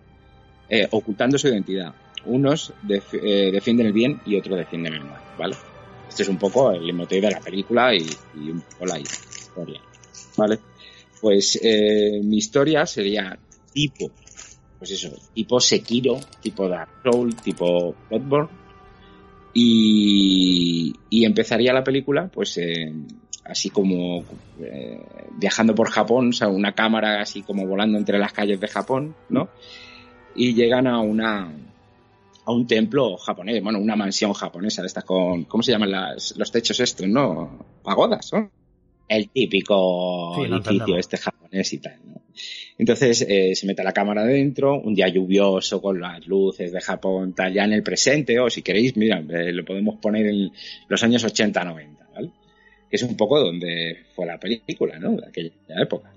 eh, ocultando su identidad, unos def- eh, defienden el bien y otros defienden el mal, ¿vale? Este es un poco el motivo de la película y, y un poco la historia, ¿vale? Pues eh, mi historia sería tipo, pues eso, tipo Sekiro, tipo Dark Soul, tipo Bloodborne, y, y empezaría la película, pues eh, así como eh, viajando por Japón, o sea, una cámara así como volando entre las calles de Japón, ¿no? Y llegan a una a un templo japonés, bueno, una mansión japonesa de estas con, ¿cómo se llaman las, los techos estos, no? Pagodas, ¿no? El típico Sí, edificio este japonés y tal, ¿no? Entonces eh, se mete la cámara adentro, un día lluvioso con las luces de Japón, tal, ya en el presente, o si queréis, mira, eh, lo podemos poner en los años 80-90, ¿vale? Que es un poco donde fue la película, ¿no? De aquella época.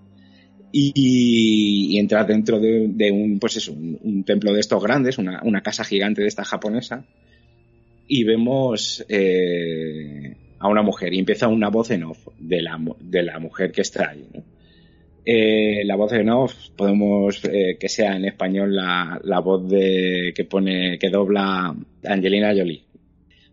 Y, y entras dentro de, de un, pues eso, un, un templo de estos grandes, una, una casa gigante de esta japonesa, y vemos eh, a una mujer y empieza una voz en off de la, de la mujer que está ahí. ¿no? Eh, la voz en off podemos eh, que sea en español la, la voz de que pone que dobla Angelina Jolie.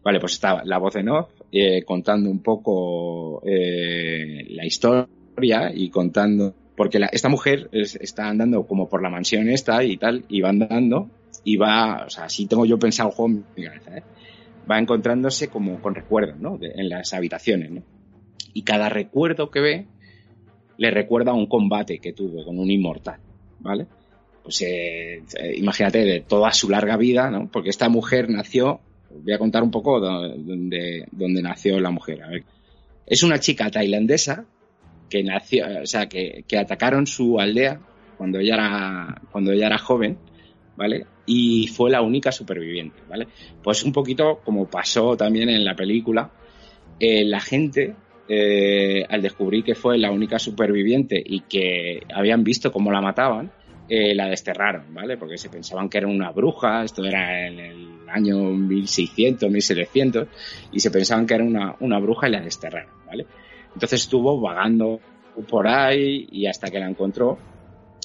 Vale, pues está la voz en off eh, contando un poco eh, la historia y contando porque la- esta mujer es- está andando como por la mansión esta y tal y va andando y va, o sea, así tengo yo pensado el ¿eh? va encontrándose como con recuerdos, ¿no? De- en las habitaciones, ¿no? Y cada recuerdo que ve le recuerda a un combate que tuvo con un inmortal, ¿vale? Pues eh, eh, imagínate de toda su larga vida, ¿no? Porque esta mujer nació, voy a contar un poco do- donde, nació la mujer. A. Es una chica tailandesa que nació, o sea, que atacaron su aldea cuando ella era, cuando ella era joven, ¿vale? Y fue la única superviviente, ¿vale? Pues un poquito como pasó también en la película, eh, la gente, eh, al descubrir que fue la única superviviente y que habían visto cómo la mataban, eh, la desterraron, ¿vale? Porque se pensaban que era una bruja, esto era en el año 1600, 1700, y se pensaban que era una, una bruja y la desterraron, ¿vale? Entonces estuvo vagando por ahí y hasta que la encontró,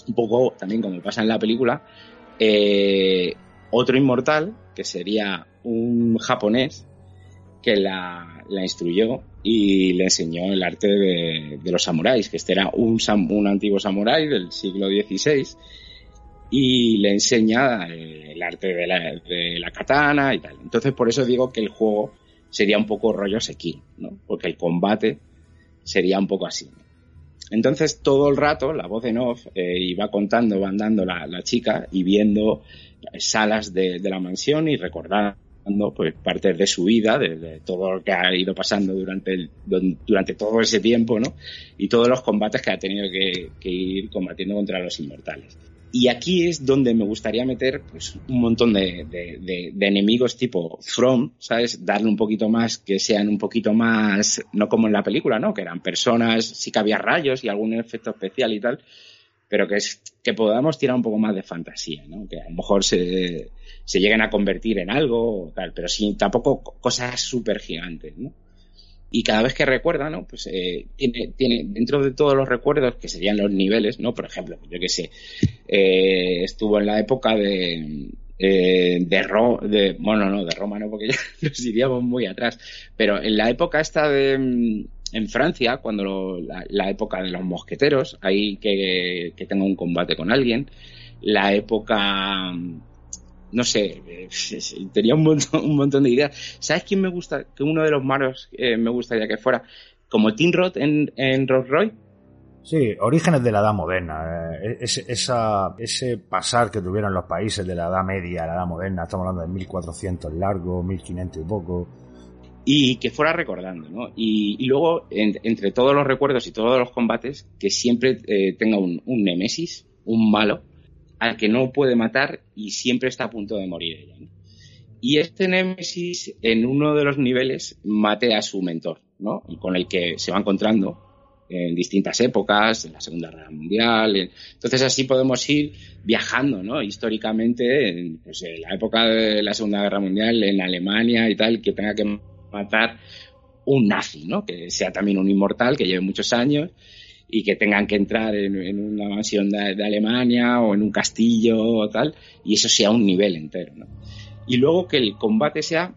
un poco también como pasa en la película, eh, otro inmortal, que sería un japonés, que la, la instruyó y le enseñó el arte de, los samuráis, que este era un, un antiguo samurái del siglo XVI, y le enseña eh, el arte de la, katana y tal. Entonces por eso digo que el juego sería un poco rollo Sekiro, ¿no? Porque el combate sería un poco así. Entonces todo el rato la voz en off eh, iba contando, va andando la, chica y viendo salas de, de la mansión y recordando pues partes de su vida, de, de todo lo que ha ido pasando durante, el, durante todo ese tiempo, ¿no? Y todos los combates que ha tenido que, que ir combatiendo contra los inmortales. Y aquí es donde me gustaría meter pues, un montón de, de- de- de enemigos tipo From, ¿sabes? Darle un poquito más, que sean un poquito más, no como en la película, ¿no? Que eran personas, sí que había rayos y algún efecto especial y tal, pero que es que podamos tirar un poco más de fantasía, ¿no? Que a lo mejor se, se lleguen a convertir en algo o tal, pero sin tampoco co- cosas súper gigantes, ¿no? Y cada vez que recuerda, ¿no? Pues eh, tiene, tiene, dentro de todos los recuerdos, que serían los niveles, ¿no? Por ejemplo, yo que sé, eh, estuvo en la época de, eh, de, Ro- de, bueno, no, de Roma no, porque ya (laughs) nos iríamos muy atrás, pero en la época esta de, en Francia, cuando lo- la, la época de los mosqueteros, ahí que, que tenga un combate con alguien, la época, no sé, (laughs) tenía un montón, un montón de ideas. ¿Sabes quién me gusta? Que uno de los malos eh, me gustaría que fuera como Tim Roth en, en Rolls Royce. Sí, orígenes de la edad moderna. eh, ese, ese pasar que tuvieron los países de la edad media a la edad moderna, estamos hablando de 1400 largo, 1500 y poco. Y que fuera recordando, ¿no? Y, y luego, en- entre todos los recuerdos y todos los combates, que siempre eh, tenga un, un némesis, un malo, al que no puede matar y siempre está a punto de morir ella, ¿no? Y este némesis, en uno de los niveles, mate a su mentor, ¿no? Con el que se va encontrando en distintas épocas, en la Segunda Guerra Mundial. en- Entonces así podemos ir viajando, ¿no? Históricamente, en, pues, en la época de la Segunda Guerra Mundial, en Alemania y tal, que tenga que matar un nazi, ¿no? Que sea también un inmortal, que lleve muchos años y que tengan que entrar en, una mansión de, de Alemania o en un castillo o tal, y eso sea un nivel entero, ¿no? Y luego que el combate sea,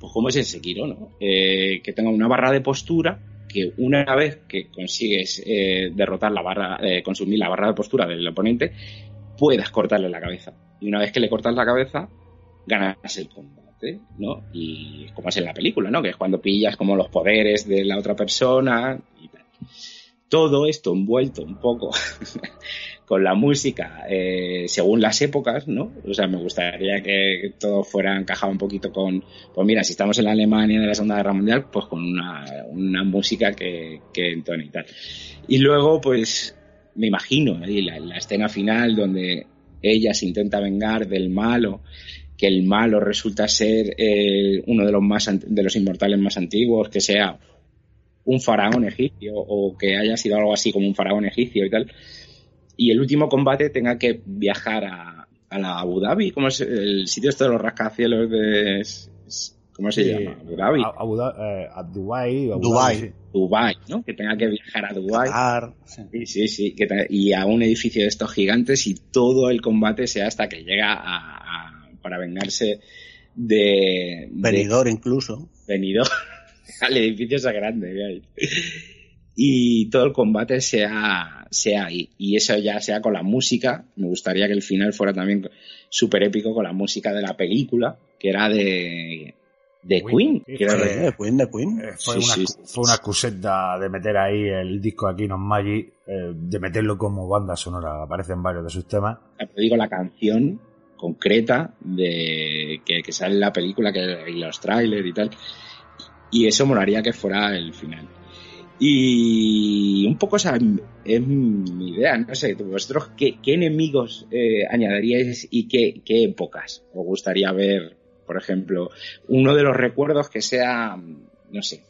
pues como es en Sekiro, ¿no? Eh, que tenga una barra de postura que una vez que consigues eh, derrotar la barra, eh, consumir la barra de postura del oponente, puedas cortarle la cabeza. Y una vez que le cortas la cabeza, ganas el combate, ¿no? Y como es en la película, ¿no? Que es cuando pillas como los poderes de la otra persona y tal. Todo esto envuelto un poco (laughs) con la música eh, según las épocas, ¿no? O sea, me gustaría que todo fuera encajado un poquito con, pues mira, si estamos en Alemania de la Segunda Guerra Mundial, pues con una, una música que, que entone y tal. Y luego, pues, me imagino la, la escena final donde ella se intenta vengar del malo, que el malo resulta ser eh, uno de los más de los inmortales más antiguos, que sea un faraón egipcio o que haya sido algo así como un faraón egipcio y tal. Y el último combate tenga que viajar a, a la Abu Dhabi, como es el sitio este de los rascacielos de ¿cómo se Sí. llama? Abu Dhabi, A, Abu eh, a. Abu. Dhabi, sí. Dubai, ¿no? Que tenga que viajar a Dubai. Qatar, sí. Sí, sí, sí. que te- y a un edificio de estos gigantes y todo el combate sea hasta que llega a- para vengarse de, de Venidor incluso. Benidorm, (laughs) al edificio ese grande. Y todo el combate sea, sea ahí. Y eso ya sea con la música. Me gustaría que el final fuera también súper épico con la música de la película, que era de, de Queen. Queen. que era Sí, de- Queen, de Queen. Eh, fue, Sí, una, sí, excu- fue una excuseta de meter ahí el disco aquí en Magic, eh, de meterlo como banda sonora. Aparecen varios de sus temas. te digo la canción concreta de que, que sale en la película que, y los trailers y tal. Y eso molaría que fuera el final. Y un poco esa es mi idea. No sé vosotros qué, qué enemigos eh, añadiríais y qué, qué épocas os gustaría ver por ejemplo uno de los recuerdos que sea no sé.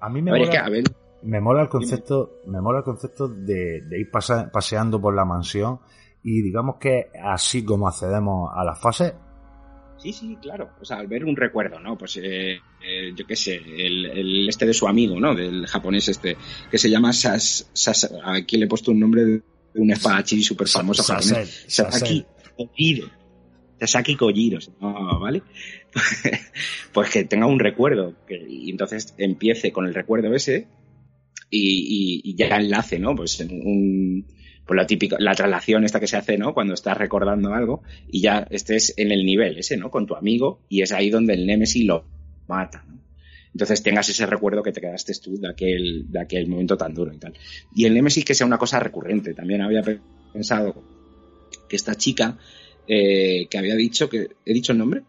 A mí me a ver, es mola, que, a ver, me mola el concepto, me mola el concepto de, de ir pasa- paseando por la mansión y digamos que así como accedemos a las fases, Sí, sí, claro. O sea, al ver un recuerdo, ¿no? Pues eh, eh, yo qué sé, el, el este de su amigo, ¿no? Del japonés este, que se llama Sas... Sas aquí le he puesto un nombre de un espadachín súper famoso japonés. Sasaki Kojiro. Sasaki Kojiro, llamaba, ¿vale? (laughs) pues que tenga un recuerdo, que, y entonces empiece con el recuerdo ese y, y- y ya enlace, ¿no? Pues en un, pues lo típico, la traslación esta que se hace, ¿no? Cuando estás recordando algo y ya estés en el nivel ese, ¿no? Con tu amigo y es ahí donde el Nemesis lo mata, ¿no? Entonces tengas ese recuerdo que te quedaste tú de aquel, de aquel momento tan duro y tal. Y el Nemesis que sea una cosa recurrente. También había pensado que esta chica eh, que había dicho que he dicho el nombre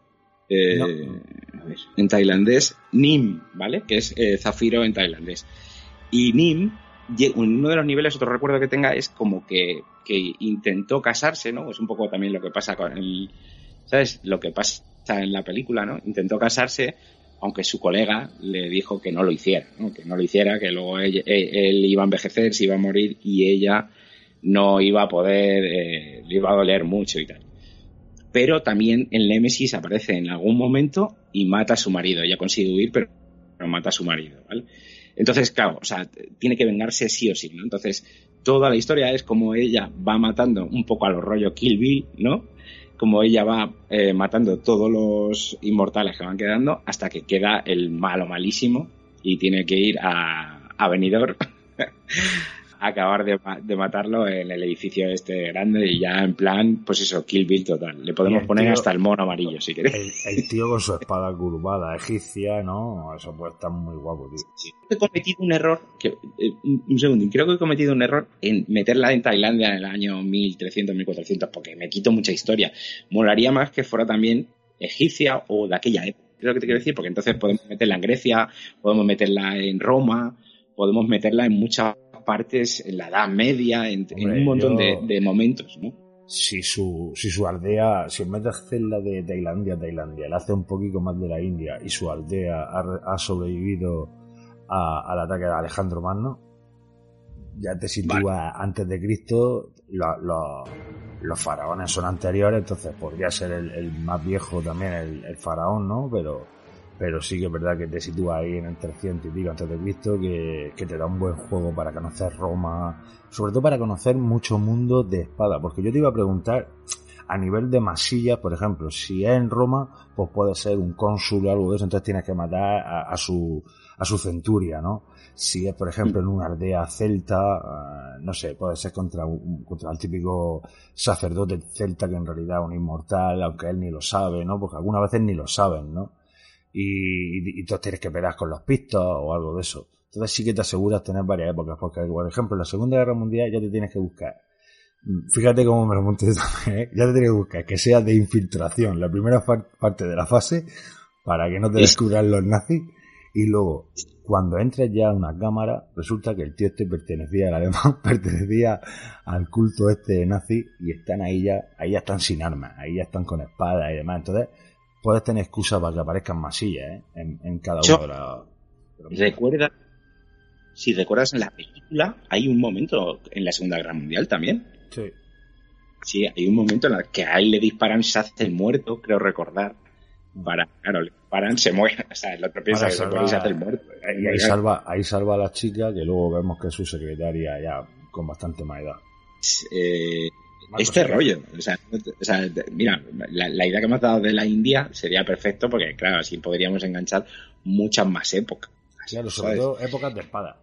Eh, No. a ver, en tailandés Nim vale que es eh, zafiro en tailandés y Nim uno de los niveles otro recuerdo que tenga es como que, intentó casarse no es un poco también lo que pasa con el sabes lo que pasa en la película no intentó casarse aunque su colega le dijo que no lo hiciera, ¿no? que no lo hiciera, que luego él, él- iba a envejecer, se iba a morir y ella no iba a poder, eh, le iba a doler mucho y tal. Pero también el Némesis aparece en algún momento y mata a su marido. Ella consigue huir, pero mata a su marido, ¿vale? Entonces, claro, o sea, tiene que vengarse sí o sí, ¿no? Entonces, toda la historia es como ella va matando un poco a los rollos Kill Bill, ¿no? Como ella va eh, matando todos los inmortales que van quedando hasta que queda el malo malísimo y tiene que ir a, a (laughs) acabar de, ma- de matarlo en el edificio este grande y ya en plan, pues eso, Kill Bill total. Le podemos poner tío- hasta el mono amarillo si queréis. el, el tío con su espada curvada egipcia, ¿no? Eso puede estar muy guapo, tío. he cometido un error, que, eh, un un segundín, creo que he cometido un error en meterla en Tailandia en el año 1300, 1400, porque me quito mucha historia. Molaría más que fuera también egipcia o de aquella época. Es lo que te quiero decir, porque entonces podemos meterla en Grecia, podemos meterla en Roma, podemos meterla en muchas partes, en la Edad Media, en, un montón yo- de, de momentos, ¿no? Si su, si su aldea, si en vez de hacerla de Tailandia, Tailandia, la hace un poquito más de la India y su aldea ha, ha sobrevivido a- al ataque de Alejandro Magno, ya te sitúa antes de Cristo, lo- lo- los faraones son anteriores, entonces podría ser el, el más viejo también, el, el faraón, ¿no? Pero, pero sí que es verdad que te sitúa ahí en el 300 y pico antes de Cristo, que, que te da un buen juego para conocer Roma, sobre todo para conocer mucho mundo de espada, porque yo te iba a preguntar, a nivel de masillas, por ejemplo, si es en Roma, pues puede ser un cónsul o algo de eso, entonces tienes que matar a, su a su centuria, ¿no? Si es, por ejemplo, en una aldea celta, ah, no sé, puede ser contra un, contra el típico sacerdote celta que en realidad es un inmortal, aunque él ni lo sabe, ¿no? Porque algunas veces ni lo saben, ¿no? Y, y, y entonces tienes que pelear con los pistos o algo de eso. Entonces sí que te aseguras tener varias épocas, porque por ejemplo en la Segunda Guerra Mundial ya te tienes que buscar Mm, Fíjate cómo me lo monté también, ¿eh? Ya te tienes que buscar que sea de infiltración la primera parte de la fase para que no te Es- descubran los nazis Y luego, cuando entres ya a una cámara, resulta que el tío este pertenecía al alemán, (laughs) pertenecía al culto este nazi y están ahí ya, ahí ya están sin armas, ahí ya están con espadas y demás. Entonces, puedes tener excusa para que aparezcan masillas, ¿eh? En, en cada Yo- uno de los- Recuerda, si recuerdas en la película, hay un momento en la Segunda Guerra Mundial también. Sí. Sí, hay un momento en el que a él le disparan, se hace el muerto, creo recordar. Para, claro, le disparan, se muere. (laughs) O sea, el otro piensa que y se hace el muerto. Ahí salva, ahí salva a la chica, que luego vemos que es su secretaria ya con bastante más edad. Eh, este rollo. O sea, o sea, mira, la, la idea que me has dado de la India sería perfecto porque, claro, así podríamos enganchar muchas más épocas. Claro, sobre ¿sabes? todo épocas de espada.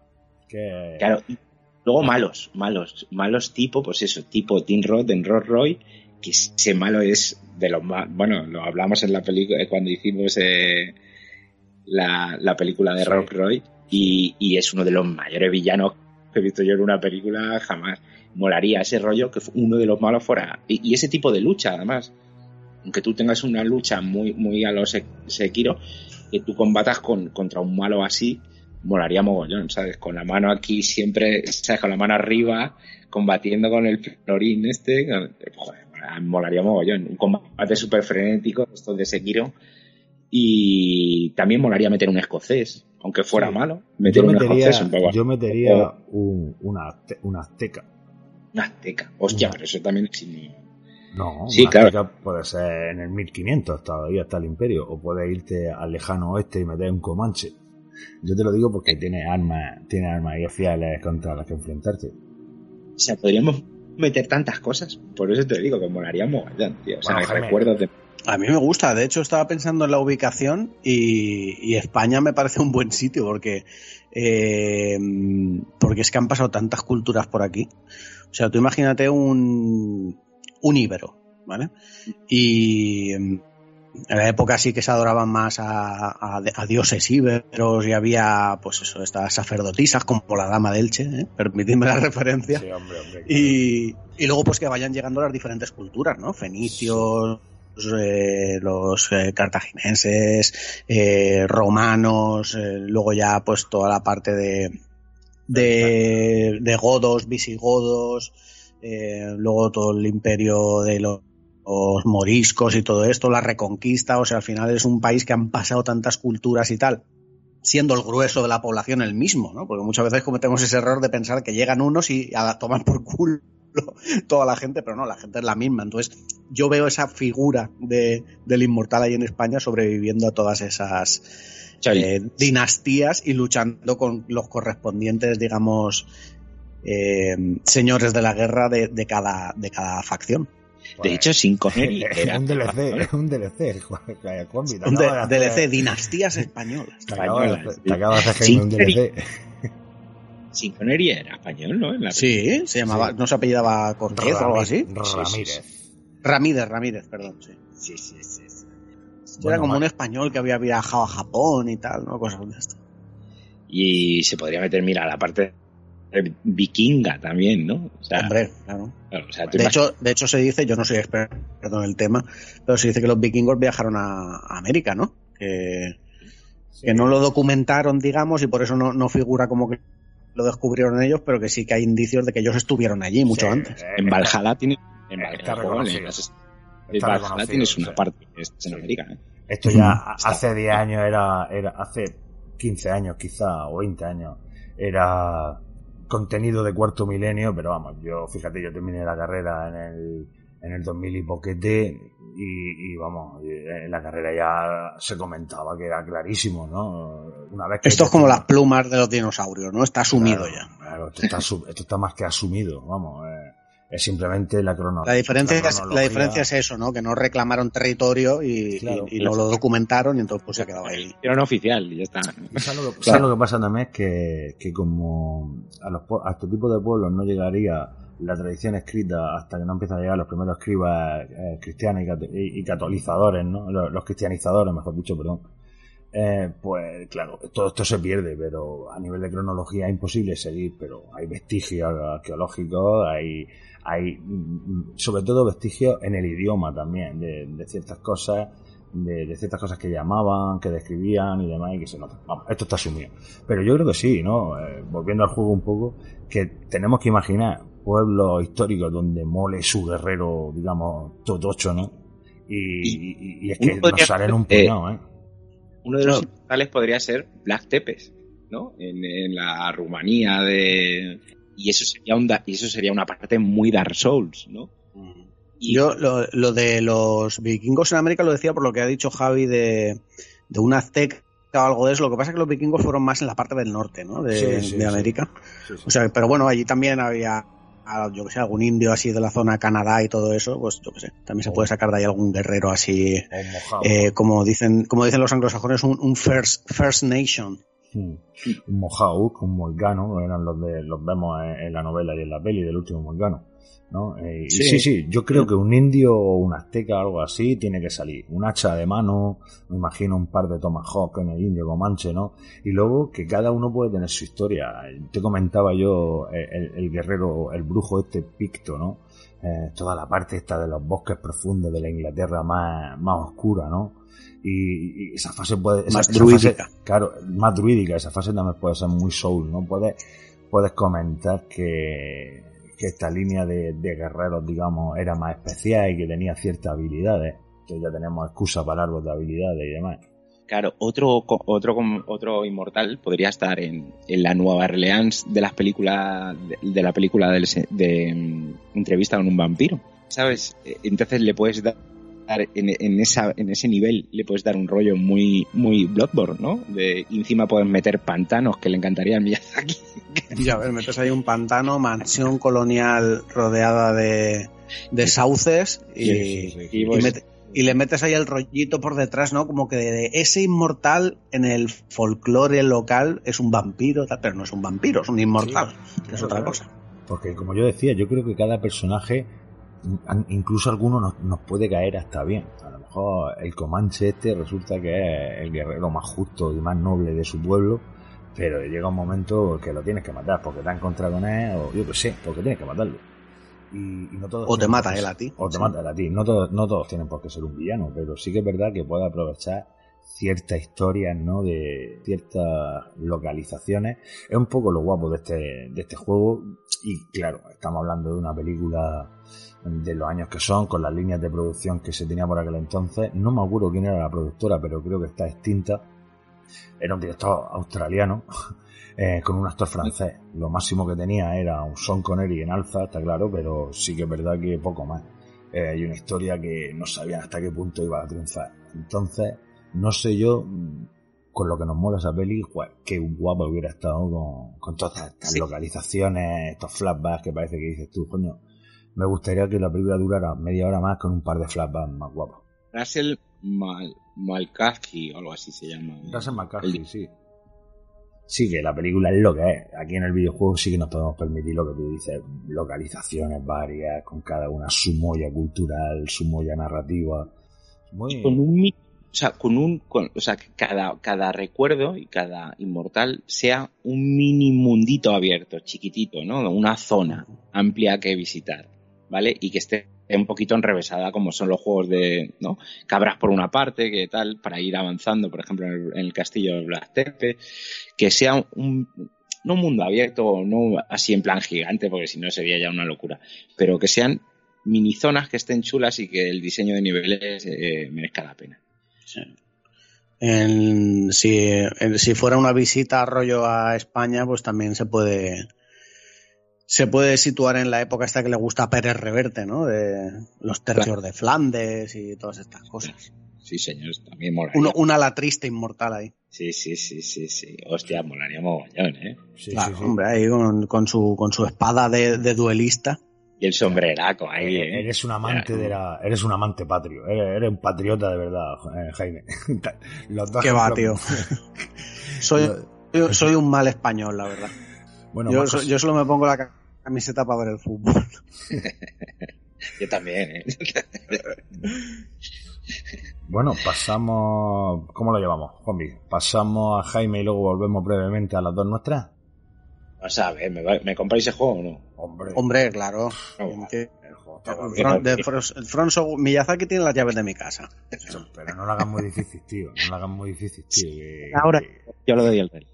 Que... Claro, y luego malos, malos, malos tipo, pues eso, tipo Tim Roth en Roth Roy, que ese malo es de los más, bueno, lo hablamos en la película cuando hicimos eh, la, la película de Sí. Roth Roy, y, y es uno de los mayores villanos que he visto yo en una película jamás. Molaría ese rollo que uno de los malos fuera, y, y ese tipo de lucha además, aunque tú tengas una lucha muy, muy a los Sek- Sekiro, que tú combatas con, contra un malo así, molaría mogollón, ¿sabes? Con la mano aquí siempre, ¿sabes? Con la mano arriba, combatiendo con el florín este, joder, molaría mogollón. Un combate súper frenético, esto de Sekiro. Y también molaría meter un escocés, aunque fuera Sí. malo. Meter Yo un metería, escocés un poco. yo metería un, una, una azteca. Una azteca. Hostia, Una- pero eso también es sin- No, Sí, una claro. azteca puede ser en el 1500, todavía está el imperio, o puedes irte al lejano oeste y meter un comanche. Yo te lo digo porque tiene armas, tiene armas y fiales contra las que enfrentarte. O sea, podríamos meter tantas cosas. Por eso te digo que molaría mogollón, tío. O sea, Bueno, recuerdos de... A mí me gusta, de hecho estaba pensando en la ubicación y, y España me parece un buen sitio porque, eh, porque es que han pasado tantas culturas por aquí. O sea, tú imagínate un, un íbero, ¿vale? Y mm, en la época sí que se adoraban más a, a- a dioses íberos y había, pues eso, estas sacerdotisas como la dama de Elche, ¿eh? permitidme la referencia. Sí, hombre, hombre. Y, y luego pues que vayan llegando las diferentes culturas, ¿no? Fenicios, eh, los eh, cartagineses, eh, romanos, eh, luego ya pues toda la parte de, de, godos, visigodos, eh, luego todo el imperio de los, los moriscos y todo esto, la reconquista, o sea, al final es un país que han pasado tantas culturas y tal siendo el grueso de la población el mismo, ¿no? Porque muchas veces cometemos ese error de pensar que llegan unos y a tomar por culo (laughs) toda la gente, pero no, la gente es la misma. Entonces, yo veo esa figura de, del inmortal ahí en España sobreviviendo a todas esas eh, dinastías y luchando con los correspondientes, digamos, eh, señores de la guerra de, de cada, de cada facción. De hecho, sin Connery (laughs) es era un DLC, es un DLC, Un DLC, dinastías españolas. Te acabas de españolas, hacer- te acabas de hacer un. DLC. Sin Connery era español, ¿no? En la Sí, se llamaba, Sí. no se apellidaba Cortez o algo así. Ramírez. Ramírez, Ramírez, perdón, sí. Sí, sí, sí. sí. Era como un español que había viajado a Japón y tal, ¿no? Cosas de esto. Y se podría meter, mira, la parte vikinga también, ¿no? O sea, Hombre, claro. claro, o sea, tú De hecho, de hecho se dice, yo no soy experto en el tema, pero se dice que los vikingos viajaron a, a América, ¿no? Que, que no lo documentaron, digamos, y por eso no, no figura como que lo descubrieron ellos, pero que sí que hay indicios de que ellos estuvieron allí mucho Sí, antes. eh, en Valhalla tienes... En Valhalla, en tienes una sí. parte que es en América, ¿eh? Esto ya Está. hace 10 años era, era, hace 15 años quizá, o 20 años, era contenido de cuarto milenio, pero vamos, yo, fíjate, yo terminé la carrera en el, en el 2000 y poquete, y, y vamos, en la carrera ya se comentaba que era clarísimo, ¿no? Una vez que Esto es como las plumas de los dinosaurios, ¿no? Está asumido Claro, ya. claro, esto, está, su- esto está más que asumido, vamos, eh, es simplemente la cronología. La diferencia, es, la cronología. diferencia es eso, ¿no? Que no reclamaron territorio y, Claro. y- y no lo documentaron y entonces pues se ha quedado ahí. Era un oficial y ya está. ¿Sabes lo, que, Claro. (laughs) ¿sabes lo que pasa también? Es que, que como a, los, po- a este tipo de pueblos no llegaría la tradición escrita hasta que no empiezan a llegar los primeros escribas eh, cristianos y, y- catolizadores, ¿no? Los, cristianizadores, mejor dicho, perdón. Eh, pues claro, todo esto se pierde, pero a nivel de cronología es imposible seguir, pero hay vestigios arqueológicos, hay, hay mm, sobre todo vestigios en el idioma también, de, de ciertas cosas de, ciertas cosas que llamaban, que describían y demás, y que se nota. Vamos, esto está asumido. Pero yo creo que sí, ¿no? Eh, volviendo al juego un poco, que tenemos que imaginar pueblos históricos donde mole su guerrero, digamos, totocho, ¿no? Y, y- y es que nos salen un eh, puñado, ¿eh? Uno de los inmortales podría ser Black Tepes, ¿no? En, en la Rumanía de... Y eso, sería un, da- y eso sería una parte muy Dark Souls, ¿no? Y- Yo lo, lo de los vikingos en América lo decía por lo que ha dicho Javi de, de un azteca o algo de eso. Lo que pasa es que los vikingos fueron más en la parte del norte, ¿no? De, Sí, sí, de. América. Sí, sí. O sea, pero bueno, allí también había, ah, yo que sé, algún indio así de la zona Canadá y todo eso, pues yo que sé, también se Oh. puede sacar de ahí algún guerrero así, eh, como dicen, como dicen los anglosajones, un, un first, first nation. Un Mohawk, un Molgano, eran los de los vemos en, en la novela y en la peli del último Molgano. ¿No? Eh, Sí. sí. sí, yo creo que un indio o un azteca o algo así tiene que salir. Un hacha de mano, me imagino un par de tomahawk en el indio comanche, ¿no? Y luego que cada uno puede tener su historia. Te comentaba yo eh, el, el guerrero, el brujo este picto, ¿no? Eh, toda la parte esta de los bosques profundos de la Inglaterra más, más oscura, ¿no? Y, y esa fase puede esa- Más esa druídica. fase- claro, más druídica, esa fase también puede ser muy soul, ¿no? Puedes, puedes comentar que, que esta línea de, de guerreros, digamos, era más especial y que tenía ciertas habilidades, que ya tenemos excusa para árbol de habilidades y demás. Claro, otro, otro, otro inmortal podría estar en, la Nueva Orleans de las películas de, de la película del se- de, mm, entrevista con un vampiro, ¿sabes? Eh, Entonces le puedes dar en, en esa en ese nivel le puedes dar un rollo muy muy Bloodborne, ¿no? De y encima puedes meter pantanos que le encantaría a Miyazaki. (laughs) Y a ver, metes ahí un pantano, mansión colonial rodeada de, de sauces y, Sí, sí, sí. Y y pues- y le metes ahí el rollito por detrás, ¿no? Como que de ese inmortal en el folclore local es un vampiro, tal, pero no es un vampiro, es un inmortal, es otra claro. cosa. Porque como yo decía, yo creo que cada personaje, incluso alguno nos, nos puede caer hasta bien. A lo mejor el Comanche este resulta que es el guerrero más justo y más noble de su pueblo, pero llega un momento que lo tienes que matar porque te has encontrado con él, o yo qué sé, porque tienes que matarlo. Y, y no todos O te mata él a ti. O te Sí. mata él a ti. No todos, no todos tienen por qué ser un villano, pero sí que es verdad que puede aprovechar ciertas historias, ¿no? De ciertas localizaciones. Es un poco lo guapo de este, de este juego. Y claro, estamos hablando de una película de los años que son, con las líneas de producción que se tenía por aquel entonces. No me acuerdo quién era la productora, pero creo que está extinta. Era un director australiano (laughs) eh, con un actor francés. Lo máximo que tenía era un Sean Connery en alza, está claro, pero sí que es verdad que poco más. Eh, hay una historia que no sabían hasta qué punto iba a triunfar. Entonces, no sé yo, con lo que nos mola esa peli, qué guapo hubiera estado con, con todas estas Sí. localizaciones, estos flashbacks que parece que dices tú, coño. Me gustaría que la película durara media hora más con un par de flashbacks más guapos. Russell Mal, Malkaski o algo así se llama. Russell El- McCarthy, sí. Sí, que la película es lo que es. Aquí en el videojuego sí que nos podemos permitir lo que tú dices, localizaciones varias, con cada una su molla cultural, su molla narrativa. Muy... con un o sea, con un con- o sea, que cada cada recuerdo y cada inmortal sea un mini mundito abierto, chiquitito, ¿no? Una zona amplia que visitar, ¿vale? Y que esté un poquito enrevesada como son los juegos de, ¿no? Cabras por una parte, que tal, para ir avanzando, por ejemplo, en el, castillo de Black Tepe, que sea un no un mundo abierto, no así en plan gigante, porque si no sería ya una locura, pero que sean mini zonas que estén chulas y que el diseño de niveles eh, merezca la pena. Sí. En- si, en- si fuera una visita rollo a España, pues también se puede se puede situar en la época esta que le gusta a Pérez Reverte, ¿no? De los tercios de Flandes y todas estas cosas. Sí, señores, también una la triste inmortal ahí. Sí, sí, sí, sí, sí. Hostia, molaría mogollón, ¿eh? Sí, Claro, sí, sí. hombre, ahí con, con su, con su espada de, de duelista. Y el sombreraco ahí, Eh, ¿eh? Eres un amante de la, eres un amante patrio, eres, eres un patriota de verdad, eh, Jaime. (laughs) Los dos Qué va, tío. (laughs) Soy, yo soy un mal español, la verdad. Bueno, Yo, Marcos, so- yo solo me pongo la ca- camiseta para ver el fútbol. (laughs) Yo también, ¿eh? bueno, pasamos, ¿cómo lo llevamos, Juanvi? Pasamos a Jaime y luego volvemos brevemente a las dos nuestras. O sea, ¿me, va- ¿me compráis ese juego o no? Hombre, Hombre, claro. No, Que- el el de el Software- Miyazaki tiene las llaves de mi casa. Pero no lo hagan muy difícil, tío. No lo hagan muy difícil, tío. que- Ahora. que- Yo lo doy al rey.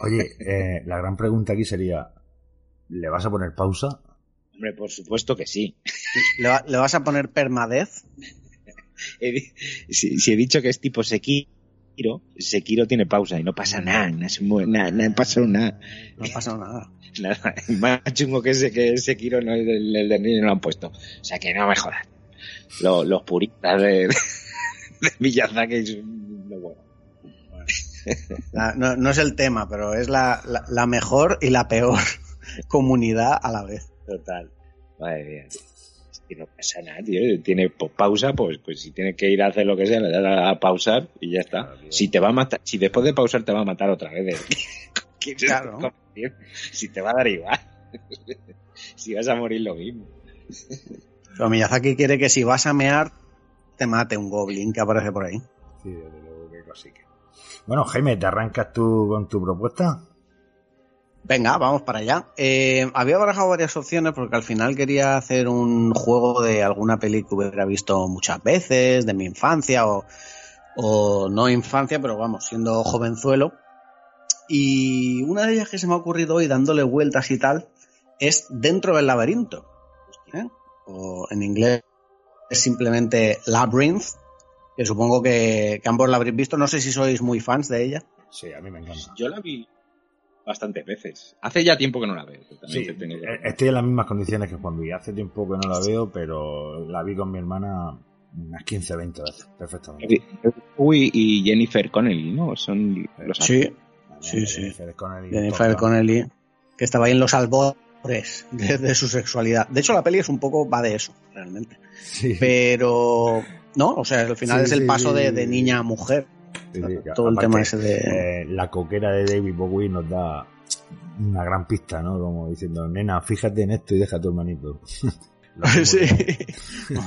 Oye, eh, la gran pregunta aquí sería: ¿le vas a poner pausa? Hombre, por supuesto que sí. ¿Le, va- le vas a poner permadez? (laughs) He si, si he dicho que es tipo Sekiro, Sekiro tiene pausa y no pasa nada, no, se mueve, nada, no pasa nada. No pasa nada. Nada, (laughs) el más chungo que ese que Sekiro no es el, el de Nier no lo han puesto. O sea que no me jodas. Lo- los puristas de, (laughs) de Miyazaki son lo bueno. La- no, no es el tema, pero es la, la- la mejor y la peor (laughs) comunidad a la vez. Total. Madre mía. Que no pasa nada, tío. Tiene pues, pausa, pues, pues si tienes que ir a hacer lo que sea, le das a, pausar y ya está. Claro. Si te va a matar, si después de pausar te va a matar otra vez, ¿eh? (laughs) ¿Qué es Claro. Si te va a dar igual. (laughs) si vas a morir lo mismo. Pero Miyazaki quiere que si vas a mear, te mate un goblin que aparece por ahí. Sí, desde luego que cosica. Bueno, Jaime, ¿te arrancas tú con tu propuesta? Venga, vamos para allá. Eh, había barajado varias opciones porque al final quería hacer un juego de alguna peli que hubiera visto muchas veces, de mi infancia o, o no infancia, pero vamos, siendo jovenzuelo. Y una de ellas que se me ha ocurrido hoy dándole vueltas y tal es Dentro del laberinto. ¿eh? O en inglés es simplemente Labyrinth, que supongo que, que ambos la habréis visto. No sé si sois muy fans de ella. Sí, a mí me encanta. Yo la vi bastantes veces. Hace ya tiempo que no la veo. también Sí, te tengo que- eh, estoy en las mismas condiciones que Juan Luis. Hace tiempo que no la veo, pero la vi con mi hermana unas 15, 20 veces, perfectamente. Uy, y Jennifer Connelly, ¿no? Son los Sí, sí, sí. Jennifer Connelly, Jennifer. Connelly, que estaba ahí en los albores (laughs) de, de su sexualidad. De hecho, la peli es un poco, va de eso, realmente. Sí, Pero, no, o sea, al final Sí, es el paso sí, de, de niña a mujer. Sí, sí, que Todo el tema ese de... eh, la coquera de David Bowie nos da una gran pista, ¿no? Como diciendo, nena, fíjate en esto y deja a tu hermanito. (laughs) Sí.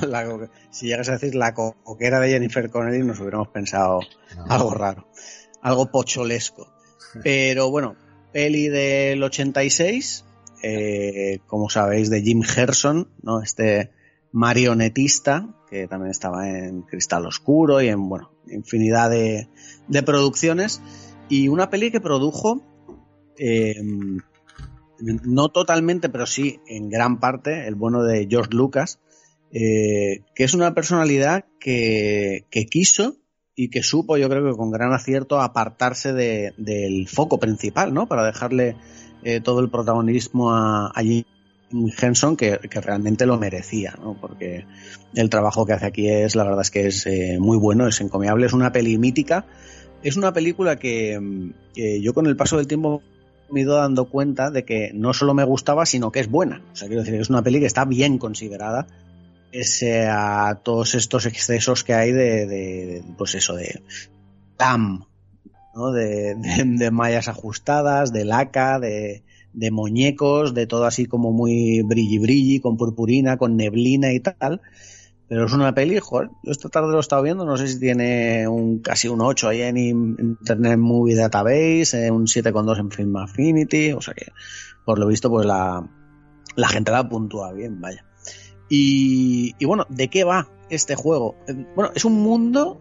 La si llegas a decir la co- coquera de Jennifer Connelly, nos hubiéramos pensado No. algo raro, algo pocholesco. (laughs) Pero bueno, peli del 86, eh, como sabéis, de Jim Herson, ¿no? Este marionetista que también estaba en Cristal Oscuro y en, bueno, infinidad de, producciones. Y una peli que produjo, eh, no totalmente, pero sí en gran parte, el bueno de George Lucas, eh, que es una personalidad que, que quiso y que supo, yo creo que con gran acierto, apartarse de- del foco principal, ¿no? Para dejarle eh, todo el protagonismo a, a Jim Henson, que, realmente lo merecía, ¿no? Porque el trabajo que hace aquí es, la verdad es que es eh, muy bueno, es encomiable, es una peli mítica, es una película que, yo con el paso del tiempo me he ido dando cuenta de que no solo me gustaba, sino que es buena. O sea, quiero decir, que es una peli que está bien considerada, pese a todos estos excesos que hay de, pues eso, de TAM, ¿no? de, de mallas ajustadas, de laca, de, de muñecos, de todo así como muy brilli brilli, con purpurina, con neblina y tal. Pero es una peli, joder, yo esta tarde lo he estado viendo, no sé si tiene un casi un 8 ahí en Internet Movie Database, eh, un 7,2 en Film Affinity, o sea que por lo visto pues la, la gente la puntúa bien, vaya. Y, y bueno, ¿de qué va este juego? Eh, Bueno, es un mundo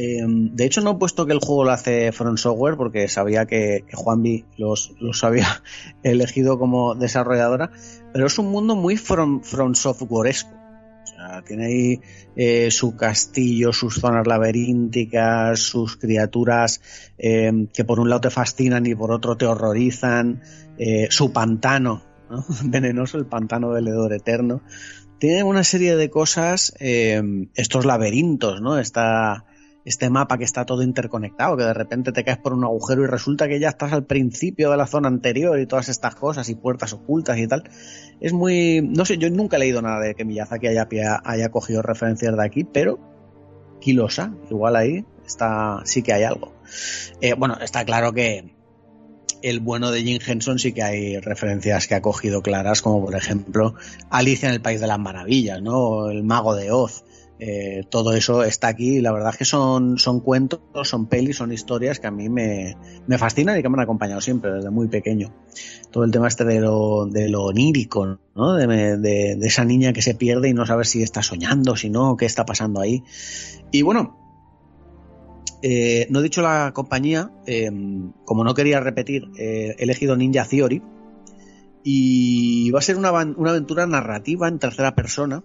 eh, de hecho, no he puesto que el juego lo hace Front Software porque sabía que, que Juanvi los, los había (laughs) elegido como desarrolladora, pero es un mundo muy From, from Softwareesco. O sea, tiene ahí eh, su castillo, sus zonas laberínticas, sus criaturas eh, que por un lado te fascinan y por otro te horrorizan, eh, su pantano, ¿no? (laughs) venenoso, el pantano del hedor eterno. Tiene una serie de cosas, eh, estos laberintos, ¿no? Esta, este mapa que está todo interconectado, que de repente te caes por un agujero y resulta que ya estás al principio de la zona anterior y todas estas cosas y puertas ocultas y tal. Es muy, no sé, yo nunca he leído nada de que Miyazaki haya, haya cogido referencias de aquí, pero Kilosa, igual ahí está, sí que hay algo. Eh, bueno, está claro que el bueno de Jim Henson sí que hay referencias que ha cogido claras, como por ejemplo Alicia en el País de las Maravillas, ¿no? El Mago de Oz eh, todo eso está aquí y la verdad es que son, son cuentos, son pelis, son historias que a mí me, me fascinan y que me han acompañado siempre desde muy pequeño. Todo el tema este de lo, de lo onírico, ¿no? De, de- esa niña que se pierde y no sabe si está soñando, si no, qué está pasando ahí. Y bueno, eh, no he dicho la compañía, eh, como no quería repetir, he elegido Ninja Theory y va a ser una, una aventura narrativa en tercera persona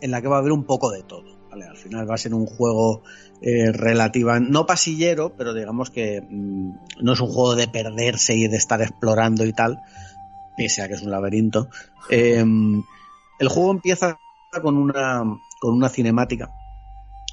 en la que va a haber un poco de todo. ¿vale? Al final va a ser un juego eh, relativa, no pasillero, pero digamos que mm, no es un juego de perderse y de estar explorando y tal, pese a que es un laberinto. Eh, el juego empieza con una, con una cinemática,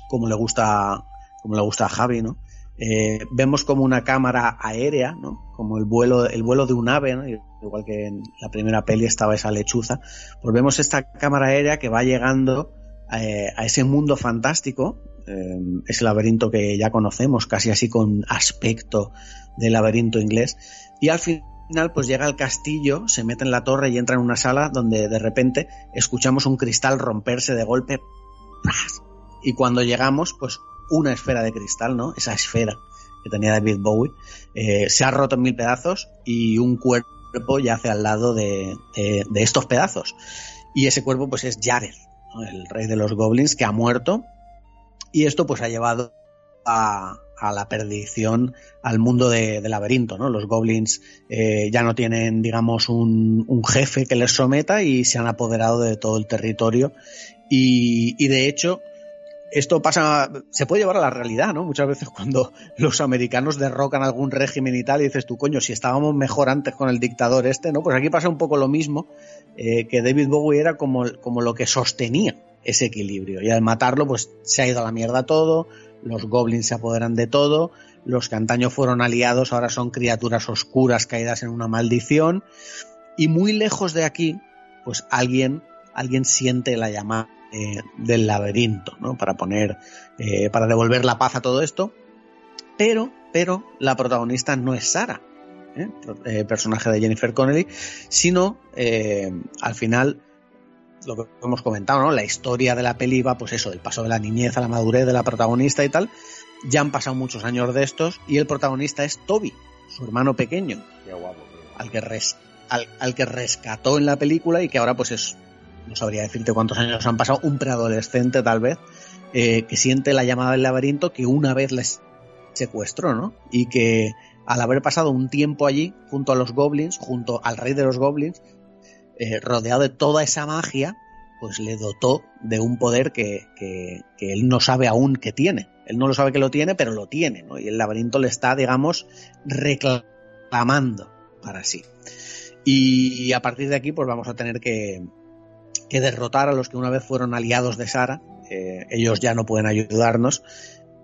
como le gusta, como le gusta a Javi, ¿no? Eh, vemos como una cámara aérea. Como el vuelo, el vuelo de un ave. Igual que en la primera peli estaba esa lechuza. Pues vemos esta cámara aérea que va llegando eh, a ese mundo fantástico, eh, ese laberinto que ya conocemos, casi así con aspecto de laberinto inglés. Y al final, pues llega al castillo, se mete en la torre y entra en una sala donde de repente escuchamos un cristal romperse de golpe. Y cuando llegamos, pues una esfera de cristal, ¿no? Esa esfera que tenía David Bowie, eh, se ha roto en mil pedazos y un cuerpo yace al lado de, de- estos pedazos. Y ese cuerpo, pues es Jared, ¿no? el rey de los goblins, que ha muerto. Y esto, pues ha llevado a, a la perdición al mundo de, de laberinto, ¿no? Los goblins eh, ya no tienen, digamos, un, un jefe que les someta y se han apoderado de todo el territorio. Y, y de hecho, esto pasa, se puede llevar a la realidad, ¿no? Muchas veces cuando (laughs) los americanos derrocan algún régimen y tal, y dices tú, coño, si estábamos mejor antes con el dictador este, ¿no? Pues aquí pasa un poco lo mismo, eh, que David Bowie era como, como lo que sostenía ese equilibrio. Y al matarlo, pues se ha ido a la mierda todo, los goblins se apoderan de todo, los que antaño fueron aliados ahora son criaturas oscuras caídas en una maldición, y muy lejos de aquí, pues alguien, alguien siente la llamada eh, del laberinto, ¿no? Para poner, eh, para devolver la paz a todo esto. Pero, pero la protagonista no es Sara, ¿eh? Personaje de Jennifer Connelly, sino al final lo que hemos comentado, ¿no? La historia de la peli va, pues eso, del paso de la niñez a la madurez de la protagonista y tal. Ya han pasado muchos años de estos y el protagonista es Toby, su hermano pequeño, Qué guapo, al que, res- al, al que rescató en la película y que ahora pues es, no sabría decirte cuántos años han pasado, un preadolescente tal vez, eh, que siente la llamada del laberinto que una vez les secuestró, ¿no? Y que al haber pasado un tiempo allí, junto a los goblins, junto al rey de los goblins, eh, rodeado de toda esa magia, pues le dotó de un poder que, que, que él no sabe aún que tiene. Él no lo sabe que lo tiene, pero lo tiene, ¿no? Y el laberinto le está, digamos, reclamando para sí. Y a partir de aquí, pues vamos a tener que, que derrotar a los que una vez fueron aliados de Sara. Eh, ellos ya no pueden ayudarnos,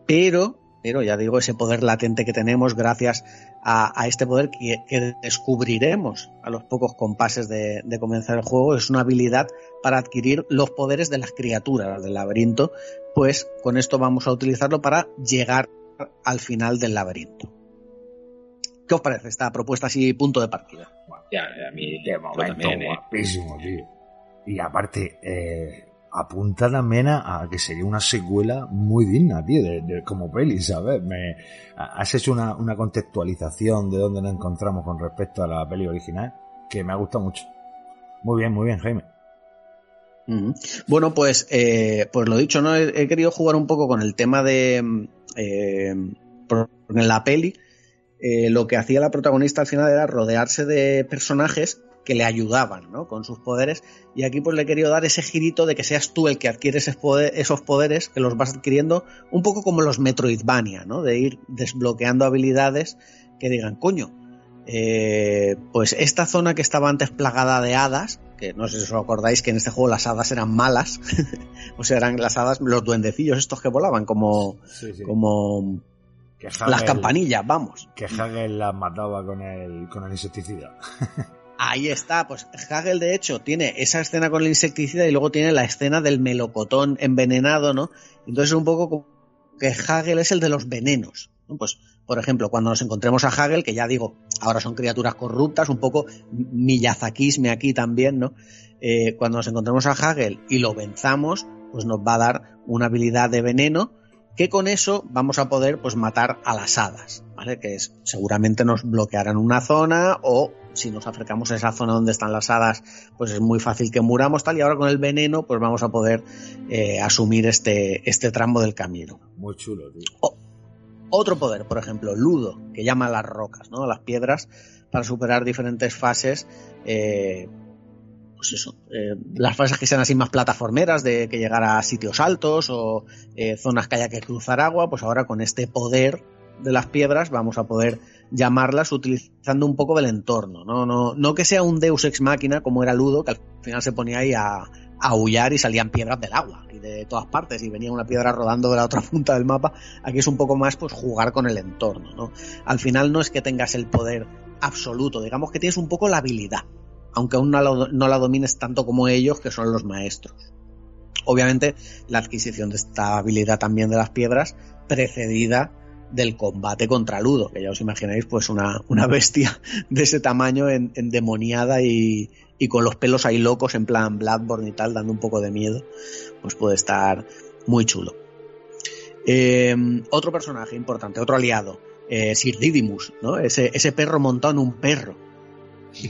pero, pero ya digo, ese poder latente que tenemos gracias a, a este poder que, que descubriremos a los pocos compases de, de comenzar el juego es una habilidad para adquirir los poderes de las criaturas del laberinto, pues con esto vamos a utilizarlo para llegar al final del laberinto. ¿Qué os parece esta propuesta así, punto de partida? Ya, a mí yo momento también, ¿eh? guapísimo, tío. Y aparte, eh, apunta también a, a que sería una secuela muy digna, tío, de, como peli, ¿sabes? Me, ha- has hecho una, una contextualización de dónde nos encontramos con respecto a la peli original que me ha gustado mucho. Muy bien, muy bien, Jaime. Bueno, pues, eh, pues lo dicho, ¿no? He, querido jugar un poco con el tema de. eh, en la peli, eh, lo que hacía la protagonista al final era rodearse de personajes que le ayudaban, ¿no? Con sus poderes. Y aquí, pues le he querido dar ese girito de que seas tú el que adquiere esos poder- esos poderes, que los vas adquiriendo, un poco como los Metroidvania, ¿no? De ir desbloqueando habilidades que digan, coño, eh, pues esta zona que estaba antes plagada de hadas, que no sé si os acordáis que en este juego las hadas eran malas, (laughs) o sea, eran las hadas, los duendecillos estos que volaban, como, como Que las campanillas, vamos. Que Hagel las mataba con el, con el insecticida. (laughs) Ahí está, pues Hagel de hecho tiene esa escena con el insecticida y luego tiene la escena del melocotón envenenado, ¿no? Entonces es un poco como que Hagel es el de los venenos, ¿no? Pues, por ejemplo, cuando nos encontremos a Hagel, que ya digo, ahora son criaturas corruptas, un poco miyazakisme aquí también, ¿no? Eh, cuando nos encontremos a Hagel y lo venzamos, pues nos va a dar una habilidad de veneno que con eso vamos a poder pues matar a las hadas, ¿vale? Que es, seguramente nos bloquearán una zona o si nos acercamos a esa zona donde están las hadas, pues es muy fácil que muramos tal y ahora con el veneno pues vamos a poder eh, asumir este, este tramo del camino. Muy chulo, tío. O- otro poder, por ejemplo, Ludo, que llama a las rocas, ¿no? A las piedras, para superar diferentes fases. eh, pues eso, eh, las fases que sean así más plataformeras, de que llegar a sitios altos o eh, zonas que haya que cruzar agua, pues ahora con este poder de las piedras vamos a poder llamarlas utilizando un poco del entorno, ¿no? No, no que sea un Deus ex máquina como era Ludo, que al final se ponía ahí a, aullar y salían piedras del agua y de todas partes y venía una piedra rodando de la otra (laughs) punta del mapa. Aquí es un poco más pues jugar con el entorno, ¿no? Al final no es que tengas el poder absoluto, digamos que tienes un poco la habilidad, aunque aún no la, domines tanto como ellos, que son los maestros. Obviamente, la adquisición de esta habilidad también de las piedras, precedida del combate contra Ludo, que ya os imagináis, pues una, una bestia de ese tamaño en- endemoniada y, y con los pelos ahí locos en plan Bloodborne y tal, dando un poco de miedo, pues puede estar muy chulo. Eh, otro personaje importante, otro aliado, eh, Sir Didymus, ¿no? Ese, ese perro montado en un perro.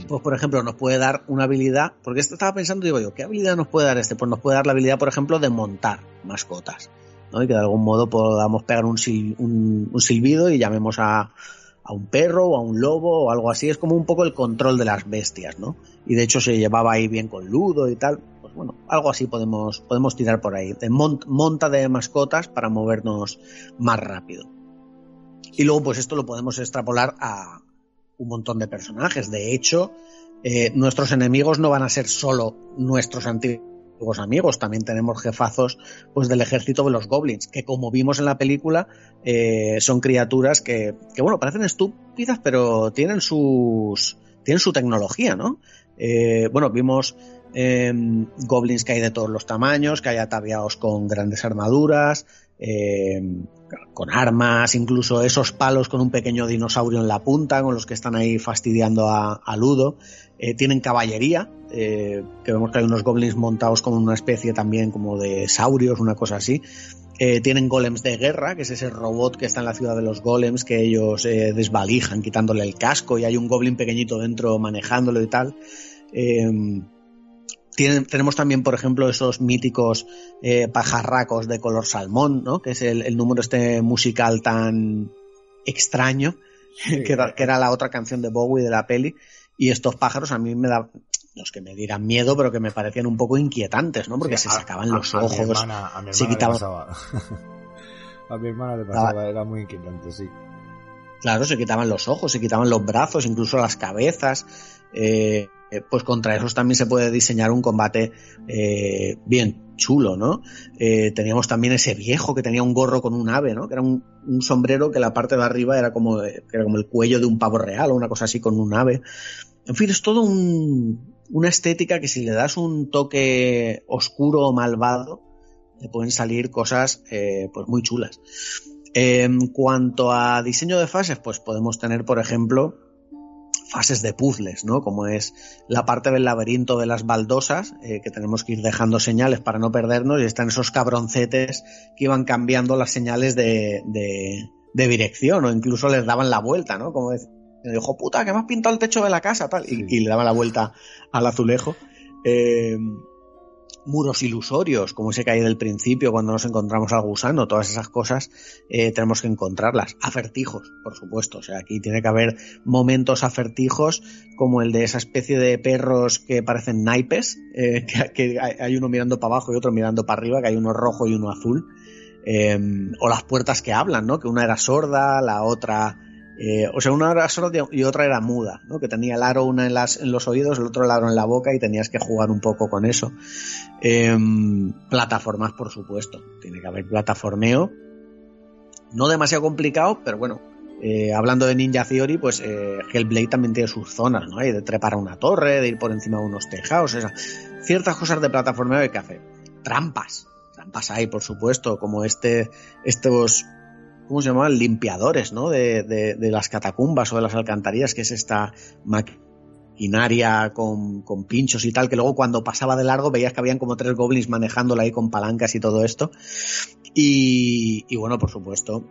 Pues, por ejemplo, nos puede dar una habilidad, porque esto estaba pensando, digo yo, ¿qué habilidad nos puede dar este? Pues nos puede dar la habilidad, por ejemplo, de montar mascotas, ¿no? Y que de algún modo podamos pegar un, sil- un- un silbido y llamemos a, un perro o a un lobo o algo así. Es como un poco el control de las bestias, ¿no? Y de hecho se llevaba ahí bien con Ludo y tal. Pues bueno, algo así podemos, podemos tirar por ahí. De mon- monta de mascotas para movernos más rápido. Y luego, pues esto lo podemos extrapolar a un montón de personajes. De hecho, eh, nuestros enemigos no van a ser solo nuestros antiguos amigos. También tenemos jefazos pues, del ejército de los goblins, que como vimos en la película, eh, son criaturas que, que, bueno, parecen estúpidas, pero tienen sus. tienen su tecnología, ¿no? Eh, bueno, vimos eh, goblins que hay de todos los tamaños, que hay ataviados con grandes armaduras, eh, con armas, incluso esos palos con un pequeño dinosaurio en la punta, con los que están ahí fastidiando a, Ludo. Eh, tienen caballería, eh, que vemos que hay unos goblins montados como una especie también como de saurios, una cosa así. Tienen golems de guerra, que es ese robot que está en la ciudad de los golems, que ellos desvalijan quitándole el casco y hay un goblin pequeñito dentro manejándolo y tal. Tienen, tenemos también, por ejemplo, esos míticos eh, pajarracos de color salmón, ¿no? Que es el, el número este musical tan extraño, que, era, que era la otra canción de Bowie de la peli. Y estos pájaros a mí me da, los que me dieran miedo, pero que me parecían un poco inquietantes, ¿no? Porque Sí, se a- sacaban a- los a ojos, hermana- a mi se quitaban, pasaba. (laughs) a mi hermana le pasaba, era muy inquietante, sí. Claro, se quitaban los ojos, se quitaban los brazos, incluso las cabezas. Eh, eh, pues contra esos también se puede diseñar un combate eh, bien chulo, ¿no? Eh, teníamos también ese viejo que tenía un gorro con un ave, ¿no? Que era un, sombrero que la parte de arriba era como, era como el cuello de un pavo real o una cosa así con un ave. En fin, es todo un, una estética que si le das un toque oscuro o malvado, le pueden salir cosas pues muy chulas. En cuanto a diseño de fases, pues podemos tener, por ejemplo, fases de puzzles, ¿no? Como es la parte del laberinto de las baldosas, eh, que tenemos que ir dejando señales para no perdernos, y están esos cabroncetes que iban cambiando las señales de, de, de dirección, o incluso les daban la vuelta, ¿no? Como decir, dijo, puta, que me has pintado el techo de la casa, tal, y, y le daban la vuelta al azulejo. Eh, muros ilusorios, como ese que hay del principio cuando nos encontramos al gusano, todas esas cosas eh, tenemos que encontrarlas. Acertijos, por supuesto, o sea, aquí tiene que haber momentos acertijos como el de esa especie de perros que parecen naipes, eh, (laughs) que, hay uno mirando para abajo y otro mirando para arriba, que hay uno rojo y uno azul. Eh, o las puertas que hablan, ¿no? Que una era sorda, la otra eh, o sea, una era sorda y otra era muda, ¿no? Que tenía el aro una en, las, en los oídos, el otro el aro en la boca y tenías que jugar un poco con eso. Eh, plataformas, por supuesto. Tiene que haber plataformeo. No demasiado complicado, pero bueno. eh, hablando de Ninja Theory, pues eh, Hellblade también tiene sus zonas, ¿no? Hay de trepar a una torre, de ir por encima de unos tejados, esa- ciertas cosas de plataformeo hay que hacer. Trampas. Trampas hay, por supuesto, como este, estos ¿cómo se llamaban? Limpiadores, ¿no? De, de- las catacumbas o de las alcantarillas, que es esta maquinaria con, con pinchos y tal, que luego cuando pasaba de largo veías que habían como tres goblins manejándola ahí con palancas y todo esto. Y, y bueno, por supuesto,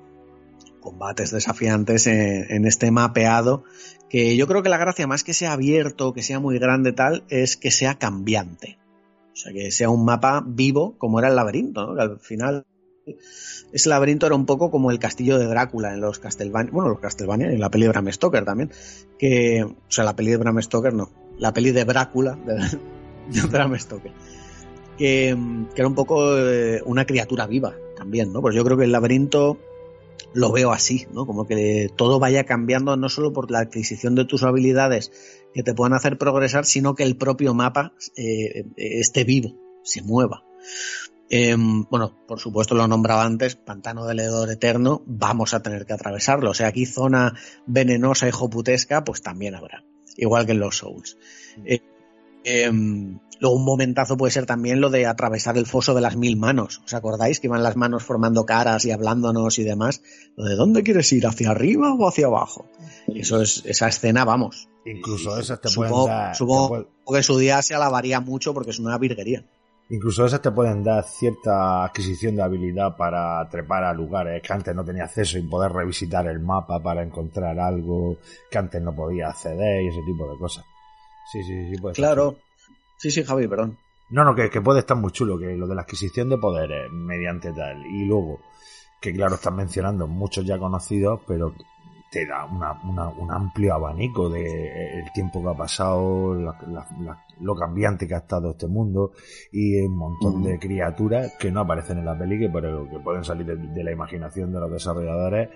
combates desafiantes en, en este mapeado que yo creo que la gracia más que sea abierto, que sea muy grande tal, es que sea cambiante. O sea, que sea un mapa vivo como era el laberinto, ¿no? Que al final ese laberinto era un poco como el castillo de Drácula en los Castlevania, bueno, los Castlevania en la peli de Bram Stoker también, que, o sea, la peli de Bram Stoker no, la peli de Drácula de, (laughs) de Bram Stoker, que, que era un poco eh, una criatura viva también, ¿no? Pues yo creo que el laberinto lo veo así, ¿no? Como que todo vaya cambiando no solo por la adquisición de tus habilidades que te puedan hacer progresar, sino que el propio mapa eh, esté vivo, se mueva. Eh, bueno, por supuesto lo nombraba antes, pantano del hedor eterno, vamos a tener que atravesarlo. O sea, aquí zona venenosa y joputesca, pues también habrá, igual que en los Souls. Eh, luego un momentazo puede ser también lo de atravesar el foso de las mil manos. ¿Os acordáis que iban las manos formando caras y hablándonos y demás? Lo de dónde quieres ir, hacia arriba o hacia abajo. Eso es, esa escena, vamos. Incluso esas te pueden Supongo, dar. supongo te pueden- que su día se alabaría mucho porque es una virguería. Incluso esas te pueden dar cierta adquisición de habilidad para trepar a lugares que antes no tenía acceso y poder revisitar el mapa para encontrar algo que antes no podía acceder y ese tipo de cosas. Sí, sí, sí. puede. Claro. Sí, sí, Javi, perdón. No, no, que, que puede estar muy chulo, que lo de la adquisición de poderes mediante tal. Y luego, que claro, están mencionando muchos ya conocidos, pero te da una, una- un amplio abanico de eh, el tiempo que ha pasado, la- la- la- lo cambiante que ha estado este mundo y un montón de criaturas que no aparecen en la peli, que, pero que pueden salir de, de la imaginación de los desarrolladores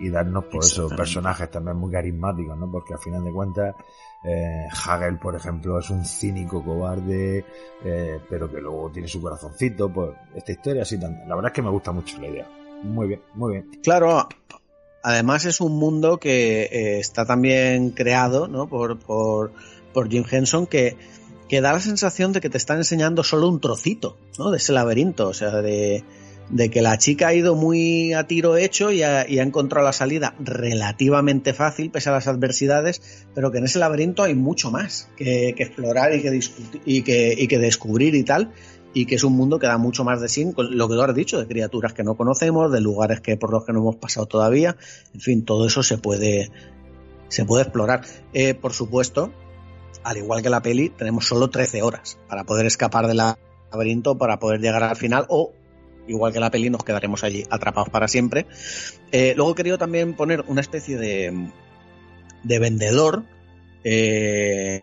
y darnos por eso Exactamente. personajes también muy carismáticos, ¿no? Porque al final de cuentas eh, Hagel, por ejemplo, es un cínico cobarde, eh, pero que luego tiene su corazoncito. Pues esta historia así también. La verdad es que me gusta mucho la idea. Muy bien, muy bien. Claro, además es un mundo que eh, está también creado ¿no? por, por, por Jim Henson que, que da la sensación de que te están enseñando solo un trocito ¿no? de ese laberinto. O sea, de, de que la chica ha ido muy a tiro hecho y ha, y ha encontrado la salida relativamente fácil pese a las adversidades, pero que en ese laberinto hay mucho más que, que explorar y que, discutir, y, que, y que descubrir y tal y que es un mundo que da mucho más de sí, lo que tú has dicho, de criaturas que no conocemos, de lugares que por los que no hemos pasado todavía, en fin, todo eso se puede, se puede explorar. Eh, por supuesto, al igual que la peli, tenemos solo 13 horas para poder escapar del laberinto, para poder llegar al final, o igual que la peli, nos quedaremos allí atrapados para siempre. Eh, luego he querido también poner una especie de, de vendedor, eh,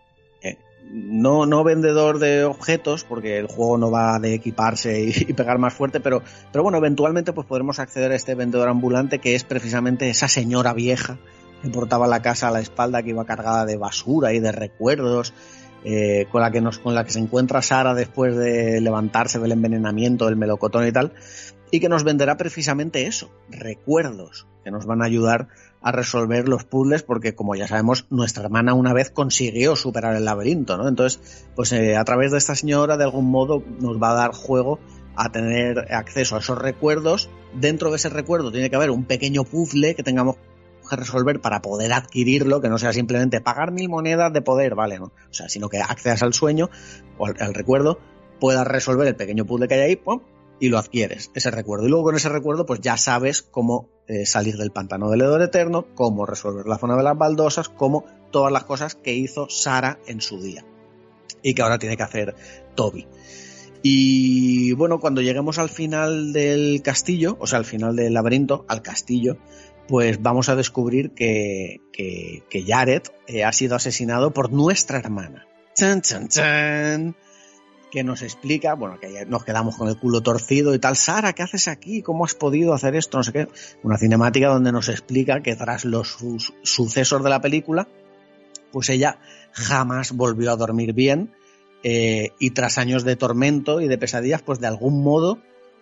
no, no vendedor de objetos, porque el juego no va de equiparse y, pegar más fuerte, pero, pero bueno, eventualmente pues podremos acceder a este vendedor ambulante que es precisamente esa señora vieja que portaba la casa a la espalda, que iba cargada de basura y de recuerdos, eh, con, la que nos, con la que se encuentra Sara después de levantarse del envenenamiento, del melocotón y tal, y que nos venderá precisamente eso, recuerdos, que nos van a ayudar a resolver los puzzles, porque como ya sabemos, nuestra hermana una vez consiguió superar el laberinto, ¿no? Entonces, pues eh, a través de esta señora, de algún modo, nos va a dar juego a tener acceso a esos recuerdos. Dentro de ese recuerdo tiene que haber un pequeño puzzle que tengamos que resolver para poder adquirirlo, que no sea simplemente pagar mil monedas de poder, ¿vale? ¿no? O sea, sino que accedas al sueño o al, al recuerdo, puedas resolver el pequeño puzzle que hay ahí, ¡pum! Y lo adquieres, ese recuerdo. Y luego con ese recuerdo, pues ya sabes cómo eh, salir del pantano del hedor eterno, cómo resolver la zona de las baldosas, cómo todas las cosas que hizo Sara en su día. Y que ahora tiene que hacer Toby. Y bueno, cuando lleguemos al final del castillo, o sea, al final del laberinto, al castillo, pues vamos a descubrir que, que, que Jared eh, ha sido asesinado por nuestra hermana. ¡Chan, chan, chan! Que nos explica, bueno, que nos quedamos con el culo torcido y tal. Sara, ¿qué haces aquí? ¿Cómo has podido hacer esto? No sé qué. Una cinemática donde nos explica que tras los sucesos de la película, pues ella jamás volvió a dormir bien eh, y tras años de tormento y de pesadillas, pues de algún modo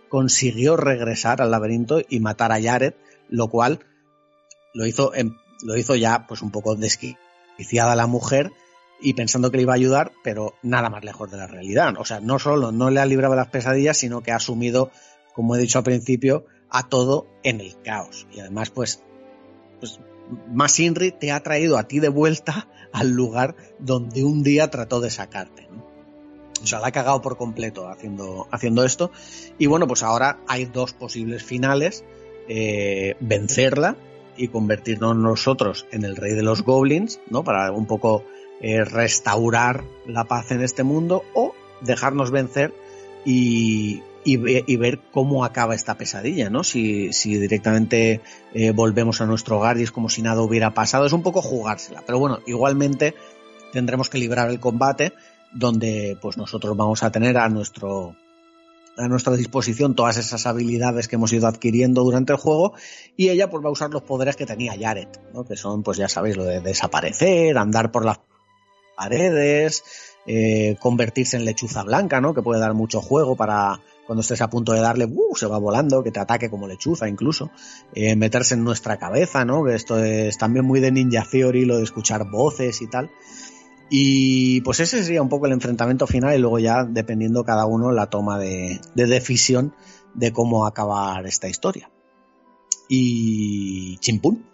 consiguió regresar al laberinto y matar a Jared, lo cual lo hizo, en- lo hizo ya pues un poco desquiciada la mujer y pensando que le iba a ayudar, pero nada más lejos de la realidad. O sea, no solo no le ha librado las pesadillas, sino que ha asumido, como he dicho al principio, a todo en el caos. Y además, pues, pues más Inri te ha traído a ti de vuelta (laughs) al lugar donde un día trató de sacarte. O sea, la ha cagado por completo haciendo, haciendo esto. Y bueno, pues ahora hay dos posibles finales. eh, vencerla y convertirnos nosotros en el rey de los goblins, ¿no? Para un poco eh, restaurar la paz en este mundo o dejarnos vencer y, y ve- y ver cómo acaba esta pesadilla, ¿no? Si, si directamente eh, volvemos a nuestro hogar y es como si nada hubiera pasado. Es un poco jugársela, pero bueno, igualmente tendremos que librar el combate donde pues nosotros vamos a tener a nuestro a nuestra disposición todas esas habilidades que hemos ido adquiriendo durante el juego y ella pues va a usar los poderes que tenía Jared, ¿no? que son pues ya sabéis lo de desaparecer, andar por las paredes, eh, convertirse en lechuza blanca, ¿no? que puede dar mucho juego para cuando estés a punto de darle, ¡uh! se va volando, que te ataque como lechuza incluso, eh, meterse en nuestra cabeza, ¿no? que esto es también muy de Ninja Theory, lo de escuchar voces y tal. Y pues ese sería un poco el enfrentamiento final y luego ya dependiendo cada uno la toma de, de decisión de cómo acabar esta historia. Y chimpún.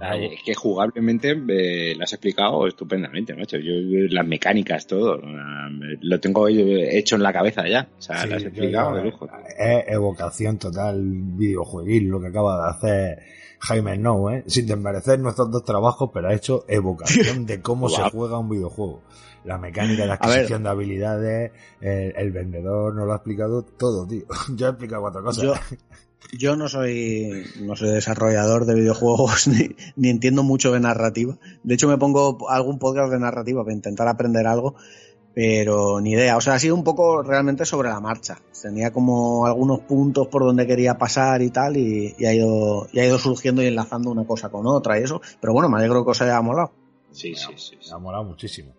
Ay, Es que jugablemente eh, lo has explicado estupendamente, macho. Yo, las mecánicas, todo, eh, lo tengo hecho en la cabeza ya. O sea, Sí, lo has explicado de lujo. Es evocación total videojueguil lo que acaba de hacer Jaime No, ¿eh? sin desmerecer nuestros dos trabajos, pero ha hecho evocación de cómo se (laughs) juega un videojuego. La mecánica de A ver. adquisición de habilidades, el, el vendedor nos lo ha explicado todo, tío. (laughs) Yo he explicado cuatro cosas. Yo, (laughs) yo no soy no soy desarrollador de videojuegos (laughs) ni, ni entiendo mucho de narrativa. De hecho, me pongo algún podcast de narrativa para intentar aprender algo, pero ni idea. O sea, ha sido un poco realmente sobre la marcha. Tenía como algunos puntos por donde quería pasar y tal, y, y ha, ido, y ha ido surgiendo y enlazando una cosa con otra y eso. Pero bueno, me alegro que os haya molado. Sí, sí, sí. sí. Me ha molado muchísimo.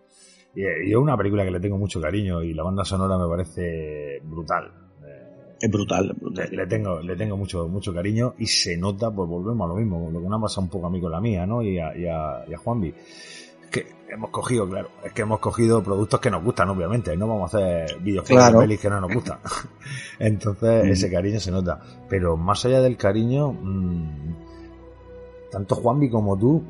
Y, y es una película que le tengo mucho cariño y la banda sonora me parece brutal. Es brutal, Le, brutal. le tengo, le tengo mucho, mucho cariño y se nota, pues volvemos a lo mismo, lo que me ha pasado un poco a mí con la mía, ¿no? Y a, y a, y a Juanvi. Es que hemos cogido, claro, es que hemos cogido productos que nos gustan, obviamente, no vamos a hacer videojuegos Claro. de pelis que no nos gustan. (laughs) Entonces, Mm. ese cariño se nota. Pero más allá del cariño, mmm, tanto Juanvi como tú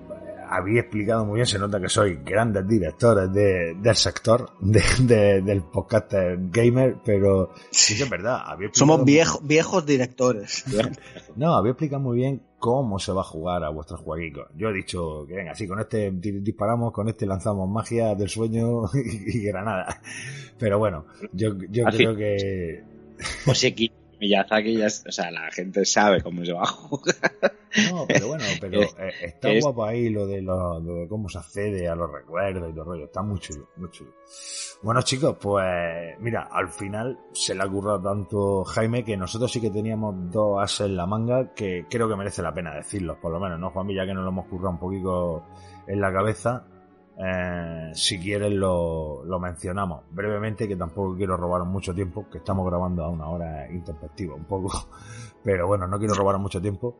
habéis explicado muy bien, se nota que sois grandes directores de, del sector, de, de- del podcast gamer, pero sí que es verdad. Somos muy- viejo- viejos directores. (laughs) no, había explicado muy bien cómo se va a jugar a vuestros jueguitos. Yo he dicho que venga, sí, con este di- disparamos, con este lanzamos magia del sueño (laughs) y granada. Pero bueno, yo, yo Así. creo que... (laughs) Pues aquí, Miyazaki ya, es- o sea, la gente sabe cómo se va a jugar. No, pero bueno, (laughs) pero Es- eh, está es- guapo ahí lo de, lo, de cómo se accede a los recuerdos y todo el rollo. Está muy chulo, muy chulo. Bueno, chicos, pues mira, al final se le ha currado tanto Jaime que nosotros sí que teníamos dos ases en la manga que creo que merece la pena decirlos, por lo menos, ¿no, Juanmi? Ya que nos lo hemos currado un poquito en la cabeza. Eh, si quieres lo, lo mencionamos brevemente, que tampoco quiero robaros mucho tiempo, que estamos grabando a una hora introspectiva un poco, (laughs) pero bueno, no quiero robaros mucho tiempo,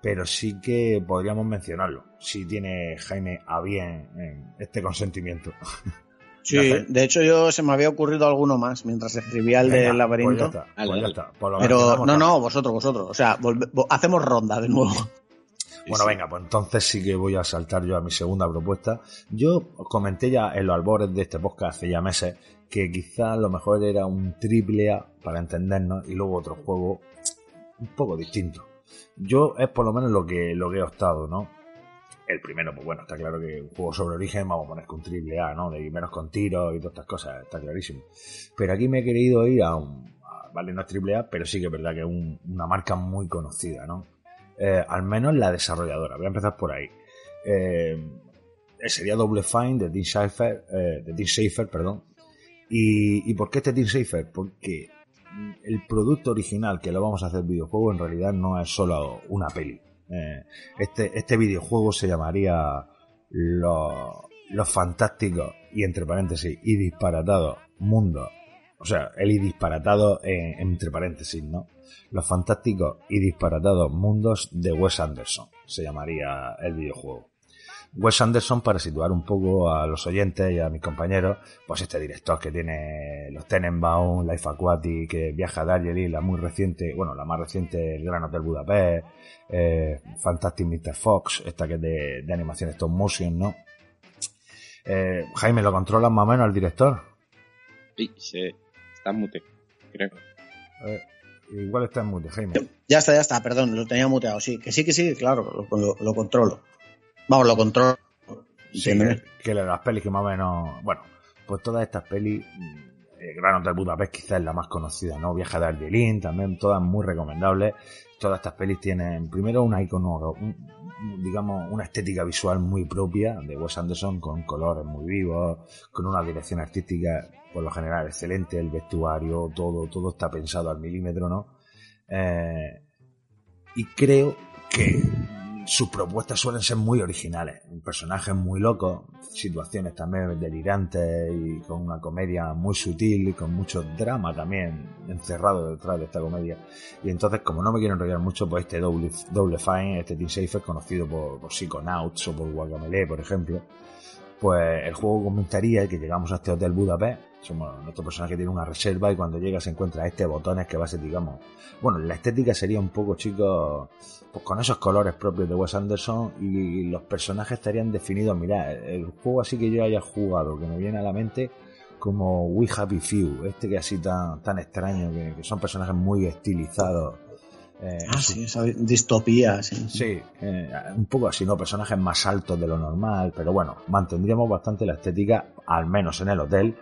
pero sí que podríamos mencionarlo, si tiene Jaime a bien en este consentimiento. (laughs) Sí, de hecho yo se me había ocurrido alguno más mientras escribía el del laberinto. Pues ya está, pues Vale, ya vale. está, lo Pero no, no, vosotros, vosotros. O sea, volve- hacemos ronda de nuevo. Bueno, venga, pues entonces sí que voy a saltar yo a mi segunda propuesta. Yo comenté ya en los albores de este podcast hace ya meses que quizás lo mejor era un triple A para entendernos y luego otro juego un poco distinto. Yo es por lo menos lo que, lo que he optado, ¿no? El primero, pues bueno, está claro que un juego sobre origen vamos a poner con triple A, ¿no? De menos con tiros y todas estas cosas, está clarísimo. Pero aquí me he querido ir a un... a- vale, no es triple A, pero sí que es verdad que es un- una marca muy conocida, ¿no? Eh, al menos la desarrolladora. Voy a empezar por ahí. Eh, sería Double Fine de Team Schafer, eh, de Team Schafer, perdón. ¿Y, ¿Y por qué este Team Schafer? Porque el producto original que lo vamos a hacer videojuego en realidad no es solo una peli. Este, este videojuego se llamaría Los, los Fantásticos y entre paréntesis y disparatados mundos. O sea, el y disparatado en- entre paréntesis, ¿no? Los fantásticos y disparatados mundos de Wes Anderson. Se llamaría el videojuego. Wes Anderson, para situar un poco a los oyentes y a mis compañeros, pues este director que tiene los Tenenbaum, Life Aquatic, que viaja a Darjeeling, la muy reciente, bueno, la más reciente, el Gran Hotel Budapest, eh, Fantastic Mr. Fox, esta que es de, de animación stop motion, ¿no? Eh, Jaime, ¿lo controlas más o menos el director? Sí, sí, está mute, creo. Eh, igual está en mute, Jaime. Ya está, ya está, perdón, lo tenía muteado. Sí, que sí, que sí, claro, lo, lo- lo controlo. Vamos, lo controlo. Sí, que, que las pelis que más o menos. Bueno, pues todas estas pelis. eh, Gran Hotel Budapest quizás es la más conocida, ¿no? Viaja de Argelín, también todas muy recomendables. Todas estas pelis tienen, primero, una icono, un- digamos, una estética visual muy propia de Wes Anderson, con colores muy vivos, con una dirección artística, por lo general, excelente, el vestuario, todo, todo está pensado al milímetro, ¿no? Eh, y creo que sus propuestas suelen ser muy originales. Personajes muy locos, situaciones también delirantes y con una comedia muy sutil y con mucho drama también encerrado detrás de esta comedia. Y entonces, como no me quiero enrollar mucho, pues este Double, Double Fine, este Team Safe es conocido por, por Psychonauts o por Guacamele, por ejemplo. Pues el juego comentaría que llegamos a este hotel Budapest, somos, nuestro personaje tiene una reserva y cuando llega se encuentra este botones que va a ser, digamos, bueno, la estética sería un poco, chicos, pues con esos colores propios de Wes Anderson y los personajes estarían definidos. Mirad, el juego así que yo haya jugado, que me viene a la mente como We Happy Few, este que así tan, tan extraño, que, que son personajes muy estilizados. Eh, Ah, sí, esa distopía, sí. Sí, eh, un poco así, ¿no? Personajes más altos de lo normal, pero bueno, mantendríamos bastante la estética, al menos en el hotel,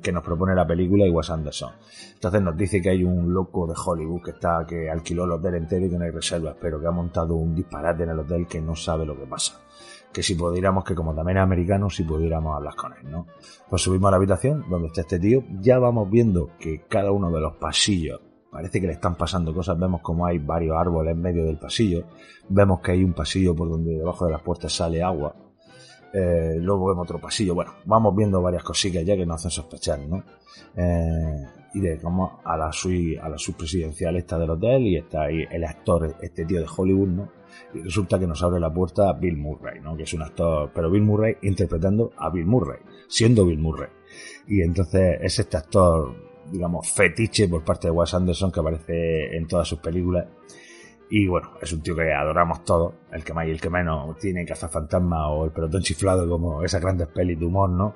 que nos propone la película y Wes Anderson. Entonces nos dice que hay un loco de Hollywood que está, que alquiló el hotel entero y que no hay reservas, pero que ha montado un disparate en el hotel que no sabe lo que pasa. Que si pudiéramos, que como también es americano, si pudiéramos hablar con él, ¿no? Pues subimos a la habitación donde está este tío, ya vamos viendo que cada uno de los pasillos parece que le están pasando cosas. Vemos como hay varios árboles en medio del pasillo. Vemos que hay un pasillo por donde debajo de las puertas sale agua. Eh, luego vemos otro pasillo. Bueno, vamos viendo varias cosillas ya que nos hacen sospechar, ¿no? Y llegamos a la a la suite presidencial esta del hotel y está ahí el actor, este tío de Hollywood, ¿no? Y resulta que nos abre la puerta Bill Murray, ¿no? Que es un actor, pero Bill Murray interpretando a Bill Murray, siendo Bill Murray. Y entonces es este actor, digamos, fetiche por parte de Wes Anderson que aparece en todas sus películas. Y bueno, es un tío que adoramos todos, el que más y el que menos tiene Cazafantasma o el pelotón chiflado como esas grandes pelis de humor, ¿no?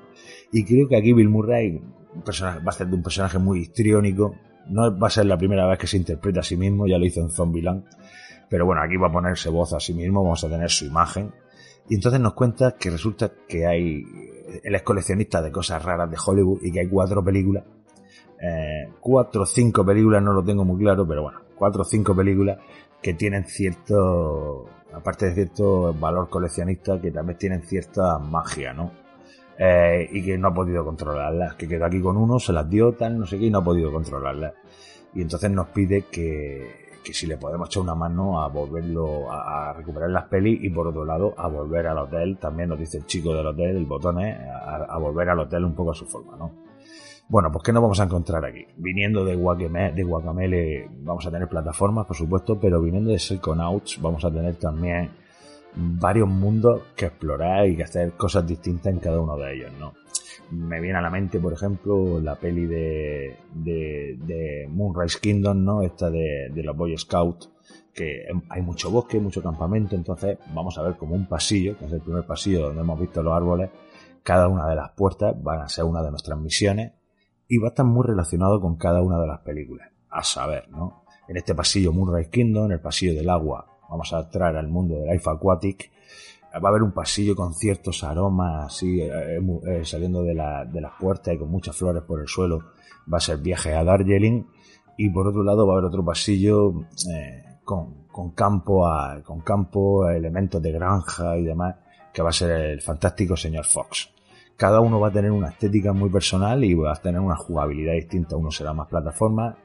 Y creo que aquí Bill Murray un personaje, va a ser de un personaje muy histriónico, no va a ser la primera vez que se interpreta a sí mismo, ya lo hizo en Zombieland, pero bueno, aquí va a ponerse voz a sí mismo, vamos a tener su imagen. Y entonces nos cuenta que resulta que hay, él es coleccionista de cosas raras de Hollywood y que hay cuatro películas, eh, cuatro o cinco películas, no lo tengo muy claro, pero bueno, cuatro o cinco películas que tienen cierto, aparte de cierto valor coleccionista, que también tienen cierta magia, ¿no? Eh, y que no ha podido controlarlas, que quedó aquí con uno, se las dio, tal, no sé qué, y no ha podido controlarlas. Y entonces nos pide que, que si le podemos echar una mano a volverlo, a, recuperar las pelis y por otro lado a volver al hotel, también nos dice el chico del hotel, el botones, a, a volver al hotel un poco a su forma, ¿no? Bueno, pues ¿qué nos vamos a encontrar aquí? Viniendo de Guacamele, vamos a tener plataformas, por supuesto, pero viniendo de Psychonauts vamos a tener también varios mundos que explorar y que hacer cosas distintas en cada uno de ellos, ¿no? Me viene a la mente, por ejemplo, la peli de Moonrise Kingdom, ¿no? Esta de, de los Boy Scouts, que hay mucho bosque, mucho campamento, entonces vamos a ver como un pasillo, que es el primer pasillo donde hemos visto los árboles, cada una de las puertas van a ser una de nuestras misiones y va a estar muy relacionado con cada una de las películas. A saber, ¿no? En este pasillo Moonrise Kingdom, en el pasillo del agua, vamos a entrar al mundo del Life Aquatic. Va a haber un pasillo con ciertos aromas así eh, eh, saliendo de, la, de, las puertas y con muchas flores por el suelo. Va a ser viaje a Darjeeling. Y por otro lado va a haber otro pasillo eh, con, con, campo a, con campo, elementos de granja y demás, que va a ser el fantástico señor Fox cada uno va a tener una estética muy personal y va a tener una jugabilidad distinta. Uno será más plataforma,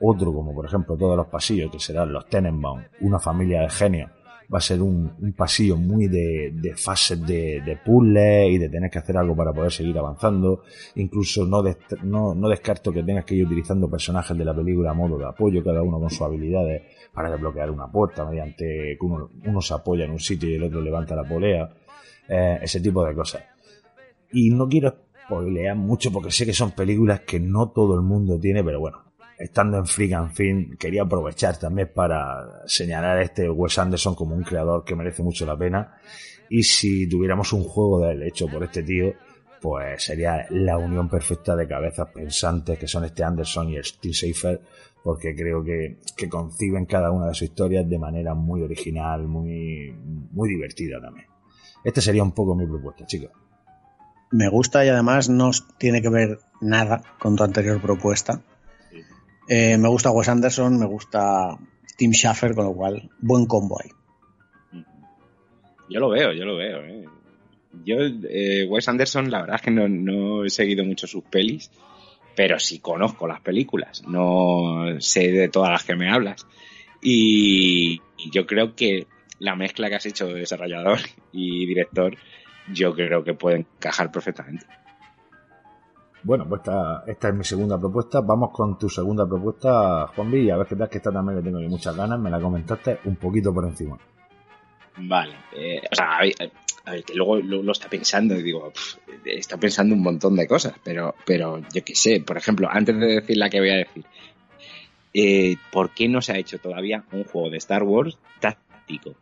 otro, como por ejemplo todos los pasillos, que serán los Tenenbaum, una familia de genios, va a ser un, pasillo muy de, de fases de, de puzzles y de tener que hacer algo para poder seguir avanzando. Incluso no, no descarto que tengas que ir utilizando personajes de la película a modo de apoyo, cada uno con sus habilidades para desbloquear una puerta mediante que uno, uno se apoya en un sitio y el otro levanta la polea. eh, ese tipo de cosas. Y no quiero spoilear mucho porque sé que son películas que no todo el mundo tiene, pero bueno, estando en Freak and Film, quería aprovechar también para señalar a este Wes Anderson como un creador que merece mucho la pena. Y si tuviéramos un juego de él hecho por este tío, pues sería la unión perfecta de cabezas pensantes que son este Anderson y el Steve Seifer, porque creo que, que conciben cada una de sus historias de manera muy original, muy, muy divertida también. Este sería un poco mi propuesta, chicos. Me gusta y además no tiene que ver nada con tu anterior propuesta. Eh, me gusta Wes Anderson, me gusta Tim Schafer, con lo cual, buen combo ahí. Yo lo veo, yo lo veo. ¿eh? Yo, eh, Wes Anderson, la verdad es que no, no he seguido mucho sus pelis, pero sí conozco las películas, no sé de todas las que me hablas. Y, y yo creo que la mezcla que has hecho de desarrollador (laughs) y director, yo creo que puede encajar perfectamente. Bueno, pues esta, esta es mi segunda propuesta. Vamos con tu segunda propuesta, Juanvi, y a ver qué tal, que esta también le tengo yo muchas ganas. Me la comentaste un poquito por encima. Vale, eh, o sea, a ver, a ver, que luego lo, lo está pensando y digo, está pensando un montón de cosas, pero, pero yo qué sé, por ejemplo, antes de decir la que voy a decir, eh, ¿por qué no se ha hecho todavía un juego de Star Wars táctico?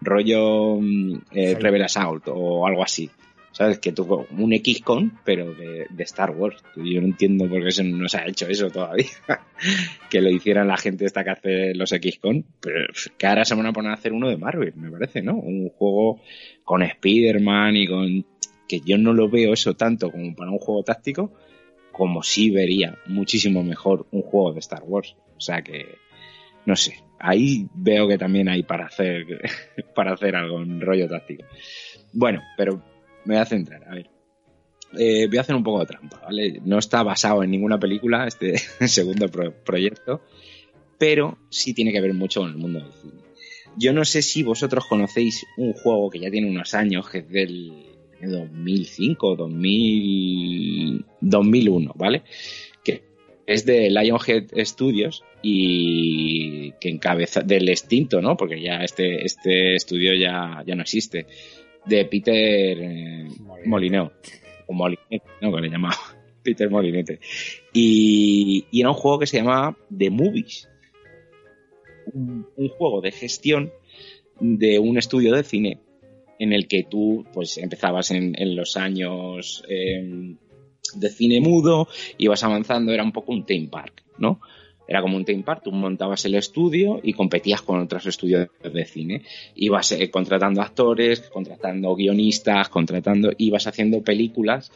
Rollo mm, eh. Rebel Assault o algo así. ¿Sabes? Que tuvo un XCON, pero de, de Star Wars. Yo no entiendo por qué eso no se ha hecho eso todavía. (laughs) que lo hicieran la gente esta que hace los XCON. Pero que ahora se van a poner a hacer uno de Marvel, me parece, ¿no? Un juego con Spider-Man y con... Que yo no lo veo eso tanto como para un juego táctico, como sí vería muchísimo mejor un juego de Star Wars. O sea que, no sé, ahí veo que también hay para hacer, (laughs) para hacer algo en rollo táctico. Bueno, pero me voy a centrar, a ver. Eh, voy a hacer un poco de trampa, ¿vale? No está basado en ninguna película este (laughs) segundo pro- proyecto, pero sí tiene que ver mucho con el mundo del cine. Yo no sé si vosotros conocéis un juego que ya tiene unos años, que es del 2005, 2000, 2001, ¿vale? Es de Lionhead Studios y que encabeza del extinto, ¿no? Porque ya este, este estudio ya, ya no existe. De Peter eh, Molineux. O Molinete, ¿no? Que le llamaba (laughs) Peter Molinete. Y, y era un juego que se llamaba The Movies. Un, un juego de gestión de un estudio de cine en el que tú pues empezabas en, en los años eh, de cine mudo, ibas avanzando, era un poco un theme park, ¿no? Era como un theme park, tú montabas el estudio y competías con otros estudios de cine. Ibas eh, contratando actores, contratando guionistas, contratando, ibas haciendo películas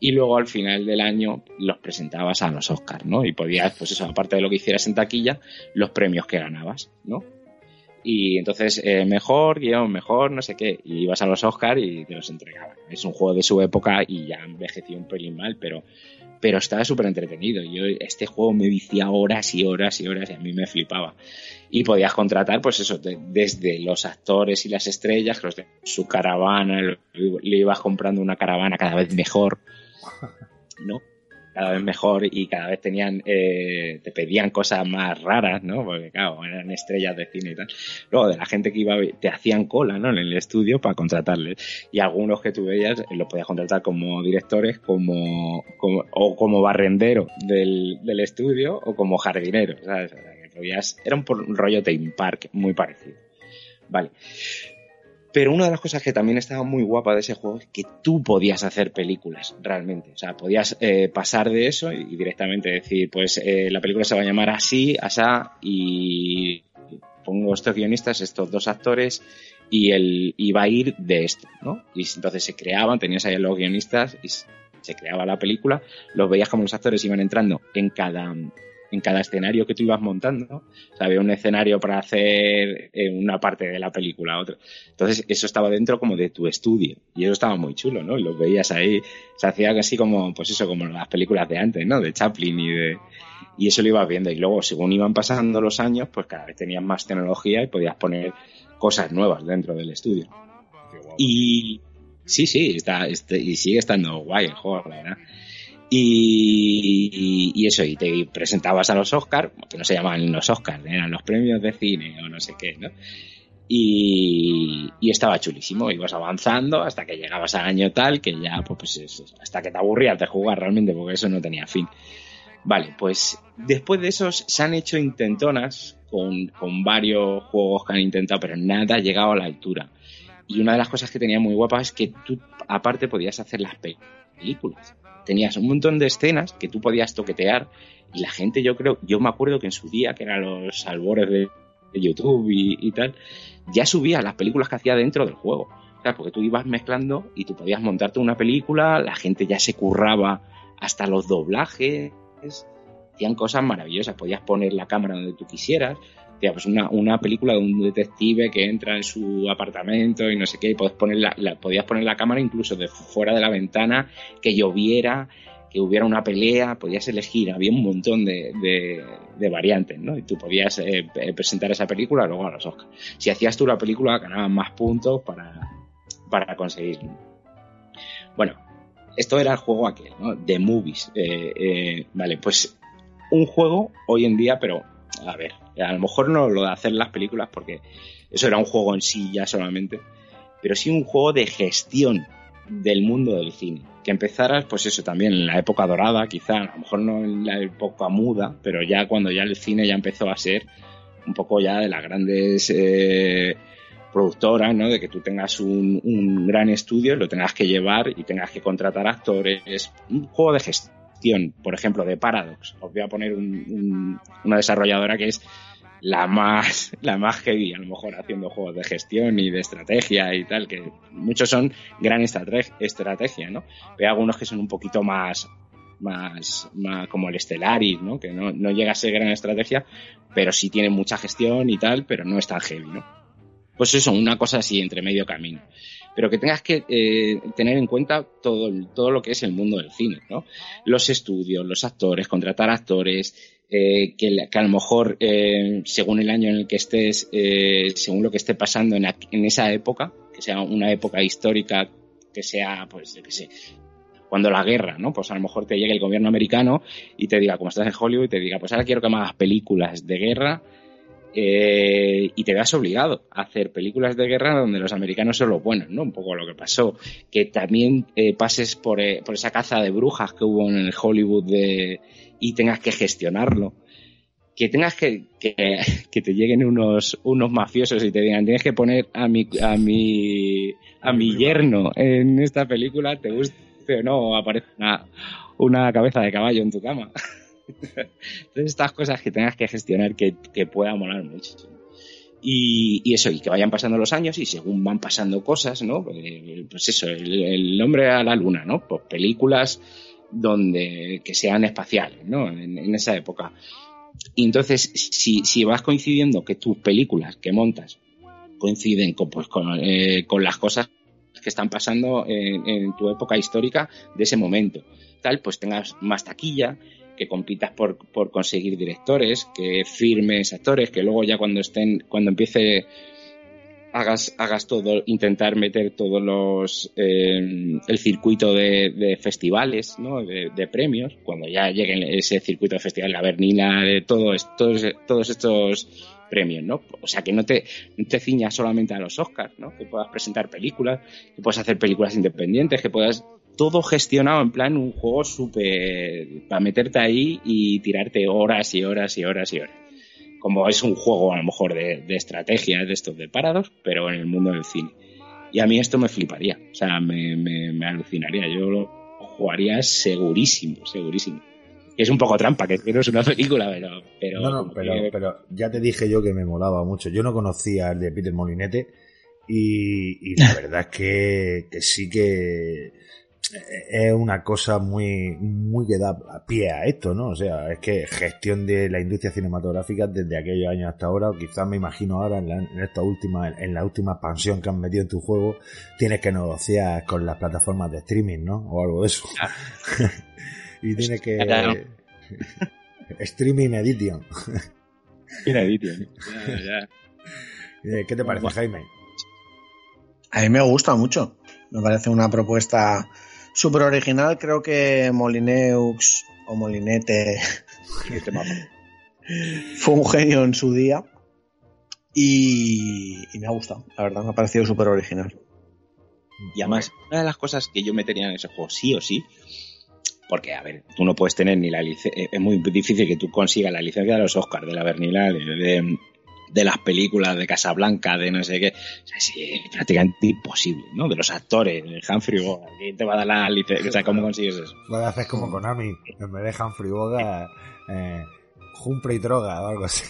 y luego al final del año los presentabas a los Oscars, ¿no? Y podías, pues eso, aparte de lo que hicieras en taquilla, los premios que ganabas, ¿no? Y entonces, eh, mejor guion, mejor no sé qué. Y ibas a los Oscars y te los entregaban. Es un juego de su época y ya envejeció un pelín mal, pero, pero estaba súper entretenido. Yo este juego me viciaba horas y horas y horas y a mí me flipaba. Y podías contratar, pues eso, de- desde los actores y las estrellas, los de su caravana, le ibas comprando una caravana cada vez mejor, ¿no? Cada vez mejor y cada vez tenían eh, te pedían cosas más raras no porque claro eran estrellas de cine y tal. Luego de la gente que iba te hacían cola no en el estudio para contratarles. Y algunos que tú veías eh, los podías contratar como directores como, como o como barrendero del, del estudio o como jardinero ¿sabes? O sea, que podías- era un, un rollo theme park muy parecido. Vale pero una de las cosas que también estaba muy guapa de ese juego es que tú podías hacer películas, realmente. O sea, podías eh, pasar de eso y directamente decir, pues eh, la película se va a llamar así, asá, y pongo estos guionistas, estos dos actores, y, el, va a ir de esto, ¿no? Y entonces se creaban, tenías ahí los guionistas, y se creaba la película, los veías como los actores iban entrando en cada, en cada escenario que tú ibas montando. O sea, había un escenario para hacer eh, una parte de la película, otra. Entonces, eso estaba dentro como de tu estudio. Y eso estaba muy chulo, ¿no? Y los veías ahí. Se hacía así como, pues eso, como las películas de antes, ¿no? De Chaplin y de. Y eso lo ibas viendo. Y luego, según iban pasando los años, pues cada vez tenías más tecnología y podías poner cosas nuevas dentro del estudio. Y sí, sí, está, este- y sigue estando guay el juego, la verdad. Y, eso, y te presentabas a los Oscars, que no se llamaban los Oscars, eran los premios de cine o no sé qué, ¿no? y, estaba chulísimo. Ibas avanzando hasta que llegabas al año tal que ya, pues, pues hasta que te aburrías de jugar realmente, porque eso no tenía fin. Vale, pues después de esos se han hecho intentonas con, con varios juegos que han intentado, pero nada ha llegado a la altura. Y una de las cosas que tenía muy guapas es que tú, aparte, podías hacer las pe- películas. Tenías un montón de escenas que tú podías toquetear y la gente, yo creo, yo me acuerdo que en su día, que eran los albores de, YouTube y, y tal, ya subía las películas que hacía dentro del juego. O sea, porque tú ibas mezclando y tú podías montarte una película, la gente ya se curraba hasta los doblajes, hacían cosas maravillosas, podías poner la cámara donde tú quisieras, Tía, pues una, una película de un detective que entra en su apartamento y no sé qué, y podías poner la, podías poner la cámara incluso de fuera de la ventana, que lloviera, que hubiera una pelea, podías elegir, había un montón de, de- variantes, ¿no? Y tú podías eh, eh, presentar esa película luego a los Oscars. Si hacías tú la película, ganaban más puntos para, para conseguirlo. Bueno, esto era el juego aquel, ¿no? De movies. Eh, vale, pues un juego hoy en día, pero a ver, a lo mejor no lo de hacer las películas porque eso era un juego en sí ya solamente, pero sí un juego de gestión del mundo del cine. Que empezaras, pues eso también en la época dorada, quizá, a lo mejor no en la época muda, pero ya cuando ya el cine ya empezó a ser un poco ya de las grandes eh, productoras, ¿no? De que tú tengas un, un gran estudio, lo tengas que llevar y tengas que contratar actores. Un juego de por ejemplo, de Paradox. Os voy a poner un- un- una desarrolladora que es la más, (laughs) la más heavy, a lo mejor haciendo juegos de gestión y de estrategia y tal, que muchos son gran estrate- estrategia, ¿no? Pero hay algunos que son un poquito más, más, más como el Stellaris, ¿no? Que no, no llega a ser gran estrategia, pero sí tiene mucha gestión y tal, pero no es tan heavy, ¿no? Pues eso, una cosa así entre medio camino. Pero que tengas que eh, tener en cuenta todo, todo lo que es el mundo del cine, ¿no? Los estudios, los actores, contratar actores, eh, que, a lo mejor, eh, según el año en el que estés, eh, según lo que esté pasando en esa época, que sea una época histórica, que sea, pues, yo qué sé, cuando la guerra, ¿no? Pues a lo mejor te llegue el gobierno americano y te diga, como estás en Hollywood, y te diga, pues ahora quiero que me hagas películas de guerra eh, y te veas obligado a hacer películas de guerra donde los americanos son los buenos, ¿no? Un poco lo que pasó. Que también eh, pases por, eh, por esa caza de brujas que hubo en el Hollywood de, y tengas que gestionarlo. Que tengas que, que, (laughs) te lleguen unos, unos mafiosos y te digan, tienes que poner a mi, a mi, a mi yerno en esta película, te guste o no, aparece una cabeza de caballo en tu cama. (laughs) Entonces, estas cosas que tengas que gestionar que, que pueda molar mucho. Y, y eso, y que vayan pasando los años y según van pasando cosas, ¿no? Eh, Pues eso, el, el hombre a la luna, ¿no? Pues películas donde que sean espaciales, ¿no? En, en esa época. Y entonces, si, si vas coincidiendo que tus películas que montas coinciden con, pues, con, eh, con las cosas que están pasando en, en tu época histórica de ese momento, tal, pues tengas más taquilla, que compitas por, por conseguir directores, que firmes actores, que luego ya cuando estén, cuando empiece hagas, hagas todo, intentar meter todos los eh, el circuito de, festivales, ¿no? De, de premios, cuando ya llegue ese circuito de festivales, la Bernina, de todo, todos, todos estos premios, ¿no? O sea que no te, no te ciñas solamente a los Oscars, ¿no? Que puedas presentar películas, que puedas hacer películas independientes, que puedas todo gestionado en plan un juego súper para meterte ahí y tirarte horas y horas y horas y horas. Como es un juego a lo mejor de, de estrategia de estos de Paradox, pero en el mundo del cine. Y a mí esto me fliparía, o sea, me, me, me alucinaría. Yo lo jugaría segurísimo, segurísimo. Es un poco trampa, que no es una película, pero... pero No, no, como pero, que- pero ya te dije yo que me molaba mucho. Yo no conocía el de Peter Molinete y, y la (laughs) verdad es que, que sí que es una cosa muy, muy que da pie a esto, ¿no? O sea, es que gestión de la industria cinematográfica desde aquellos años hasta ahora, o quizás me imagino ahora en, la, en esta última, en la última expansión que han metido en tu juego, tienes que negociar con las plataformas de streaming, ¿no? O algo de eso. (laughs) y tienes que... Claro. (laughs) streaming edition. (laughs) Edition. Eh, ¿Qué te parece, Jaime? A mí me gusta mucho. Me parece una propuesta súper original. Creo que Molineux o Molinete (laughs) Este fue un genio en su día. Y, y me ha gustado, la verdad, me ha parecido súper original. Y además, una de las cosas que yo metería en ese juego, sí o sí, porque, a ver, tú no puedes tener ni la licencia, es muy difícil que tú consigas la licencia de los Oscars, de la Berlinale, de, de, las películas de Casablanca, de no sé qué. O sea, sí, es prácticamente imposible, ¿no? De los actores, de Humphrey Bogart, ¿quién te va a dar la licencia? O sea, ¿cómo consigues eso? Lo que haces como Konami, en vez de Humphrey Bogart, eh, Humphrey Droga o algo así.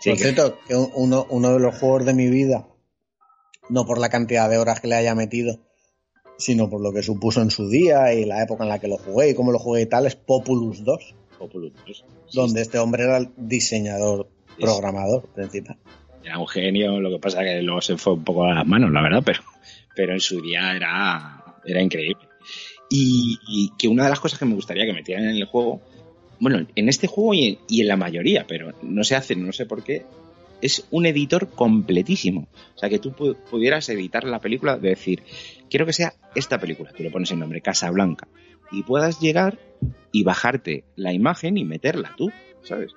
Sí, por cierto, que uno, uno de los juegos de mi vida, no por la cantidad de horas que le haya metido, sino por lo que supuso en su día y la época en la que lo jugué y cómo lo jugué y tal, es Populus 2, Populus, sí, donde este hombre era el diseñador, programador principal. Era un genio, lo que pasa que luego se fue un poco a las manos, la verdad, pero, pero en su día era, era increíble. Y, y que una de las cosas que me gustaría que metieran en el juego, bueno, en este juego y en, y en la mayoría, pero no se hace, no sé por qué, es un editor completísimo. O sea, que tú pu- pudieras editar la película, de decir, quiero que sea esta película, tú le pones el nombre, Casa Blanca, y puedas llegar y bajarte la imagen y meterla tú, ¿sabes?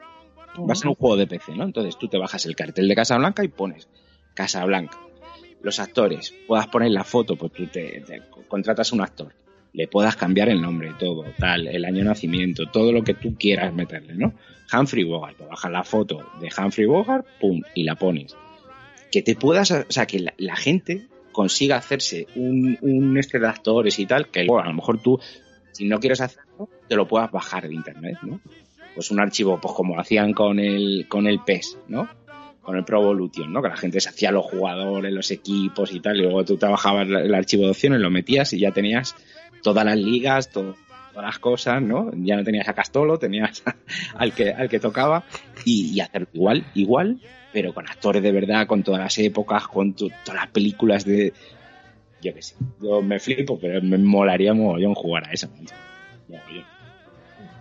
Va a ser un juego de PC, ¿no? Entonces tú te bajas el cartel de Casa Blanca y pones Casa Blanca. Los actores, puedas poner la foto, pues tú te, contratas un actor, le puedas cambiar el nombre, todo, tal, el año de nacimiento, todo lo que tú quieras meterle, ¿no? Humphrey Bogart, te bajas la foto de Humphrey Bogart, pum, y la pones. Que te puedas, o sea, que la, la gente consiga hacerse un, un este de actores y tal, que luego a lo mejor tú, si no quieres hacerlo, te lo puedas bajar de internet, ¿no? Pues un archivo, pues como hacían con el, con el PES, ¿no? Con el Pro Evolution, ¿no? Que la gente se hacía los jugadores, los equipos y tal, y luego tú trabajabas el archivo de opciones, lo metías y ya tenías todas las ligas, todas las cosas, ¿no? Ya no tenías a Castolo, tenías (laughs) al que, al que tocaba y, y hacer igual, igual, pero con actores de verdad, con todas las épocas, con tu- todas las películas de... Yo qué sé, yo me flipo, pero me molaría mogollón jugar a eso.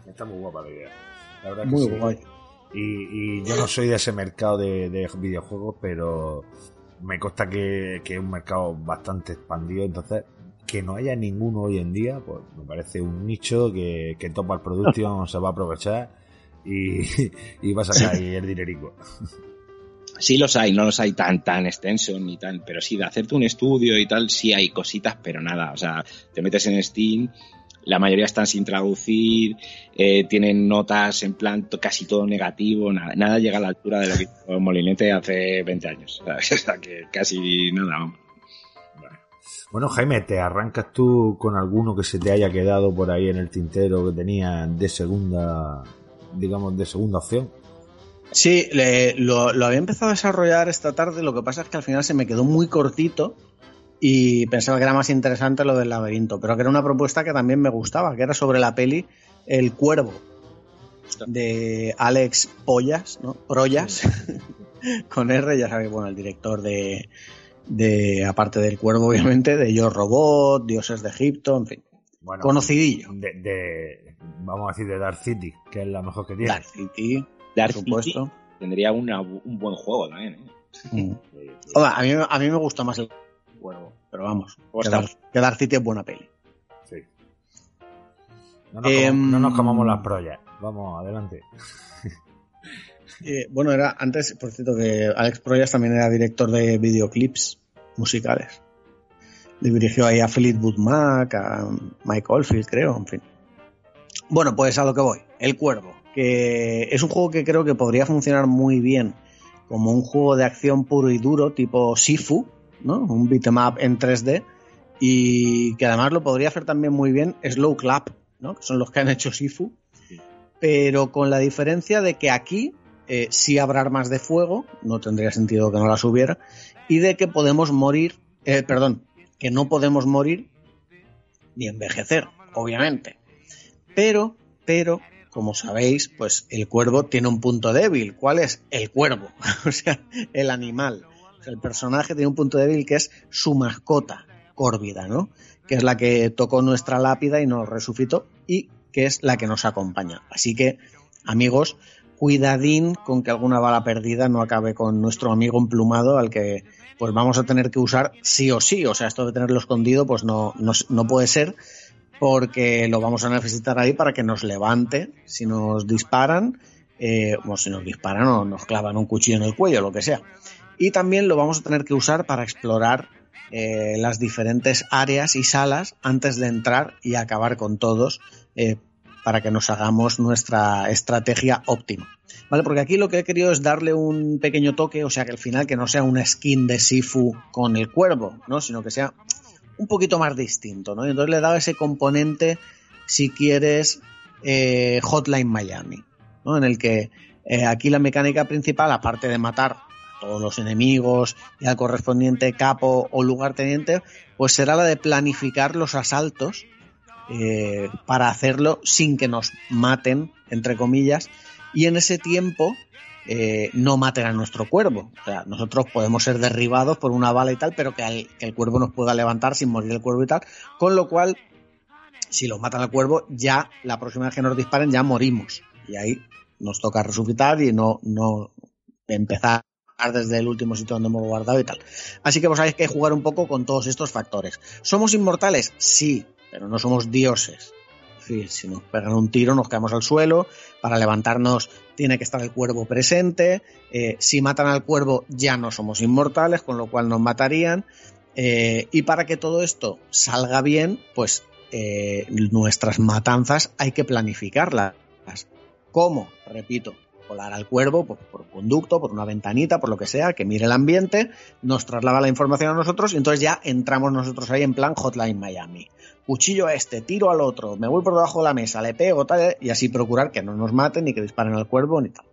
Está muy guapa la idea. La verdad que Muy sí. guay. Y, y yo no soy de ese mercado de, de videojuegos, pero me consta que, que es un mercado bastante expandido, entonces que no haya ninguno hoy en día, pues me parece un nicho que, que Topal Production (laughs) se va a aprovechar y, (laughs) y va a sacar ahí el dinerico. Sí los hay, no los hay tan tan extensos ni tan, pero sí de hacerte un estudio y tal, sí hay cositas, pero nada, o sea, te metes en Steam, la mayoría están sin traducir, eh, tienen notas en plan casi todo negativo, nada, nada llega a la altura de lo que hizo Molinete hace 20 años, (laughs) ¿sabes? o sea, que casi nada. vamos. Bueno, Jaime, ¿te arrancas tú con alguno que se te haya quedado por ahí en el tintero que tenía de segunda, digamos, de segunda opción? Sí, le- lo, lo había empezado a desarrollar esta tarde, lo que pasa es que al final se me quedó muy cortito y pensaba que era más interesante lo del laberinto, pero que era una propuesta que también me gustaba, que era sobre la peli El Cuervo de Alex Pollas, ¿no? Proyas, (laughs) con R, ya sabéis, bueno, el director de, de, aparte del Cuervo, obviamente, de Yo Robot, Dioses de Egipto, en fin, Bueno, conocidillo. de, de- vamos a decir, de Dark City, que es la mejor que tiene. Dark City, Dark por City supuesto. tendría una- un buen juego también. ¿eh? Mm. Hola, a mí, a mí me gustó más el pero vamos, ¿Cómo que está? Dark, que Dark City es buena peli. Sí. No nos, Em, comamos, no nos comamos las proyas. Vamos, adelante. (laughs) Eh, bueno, era antes, por cierto, que Alex Proyas también era director de videoclips musicales. Le dirigió ahí a Fleetwood Mac, a Mike Oldfield, creo, en fin. Bueno, pues a lo que voy. El Cuervo, que es un juego que creo que podría funcionar muy bien como un juego de acción puro y duro, tipo Sifu, ¿no? Un beat'em up en 3D. Y que además lo podría hacer también muy bien Slow Clap, ¿no? Que son los que han hecho Sifu. Pero con la diferencia de que aquí eh, sí habrá armas de fuego, no tendría sentido que no las hubiera, y de que podemos morir, eh, perdón, que no podemos morir ni envejecer, obviamente. Pero, pero, como sabéis, pues el cuervo tiene un punto débil. ¿Cuál es? El cuervo, (laughs) o sea, el animal. El personaje tiene un punto débil que es su mascota, Córvida, ¿no? Que es la que tocó nuestra lápida y nos resucitó y que es la que nos acompaña. Así que, amigos, cuidadín con que alguna bala perdida no acabe con nuestro amigo emplumado al que pues vamos a tener que usar sí o sí. O sea, esto de tenerlo escondido pues no, no, no puede ser porque lo vamos a necesitar ahí para que nos levante si nos disparan eh, o si nos disparan o nos clavan un cuchillo en el cuello, lo que sea. Y también lo vamos a tener que usar para explorar eh, las diferentes áreas y salas antes de entrar y acabar con todos eh, para que nos hagamos nuestra estrategia óptima. ¿Vale? Porque aquí lo que he querido es darle un pequeño toque, o sea que al final que no sea una skin de Sifu con el cuervo, ¿no? Sino que sea un poquito más distinto, ¿no? Entonces le he dado ese componente, si quieres, eh, Hotline Miami, ¿no? En el que aquí la mecánica principal, aparte de matar todos los enemigos y al correspondiente capo o lugarteniente, pues será la de planificar los asaltos eh, para hacerlo sin que nos maten, entre comillas, y en ese tiempo eh, no maten a nuestro cuervo. O sea, nosotros podemos ser derribados por una bala y tal, pero que, al- que el cuervo nos pueda levantar sin morir el cuervo y tal. Con lo cual, si lo matan al cuervo, ya la próxima vez que nos disparen ya morimos. Y ahí nos toca resucitar y no, no empezar desde el último sitio donde hemos guardado y tal. Así que vos sabéis que hay que jugar un poco con todos estos factores. ¿Somos inmortales? Sí, pero no somos dioses. Si nos pegan un tiro nos caemos al suelo, para levantarnos tiene que estar el cuervo presente, eh, si matan al cuervo ya no somos inmortales, con lo cual nos matarían, eh, y para que todo esto salga bien, pues eh, nuestras matanzas hay que planificarlas. ¿Cómo? Repito, volar al cuervo por, conducto, por una ventanita, por lo que sea, que mire el ambiente, nos traslada la información a nosotros y entonces ya entramos nosotros ahí en plan Hotline Miami. Cuchillo a este, tiro al otro, me voy por debajo de la mesa, le pego, tal, y así procurar que no nos maten ni que disparen al cuervo ni tal.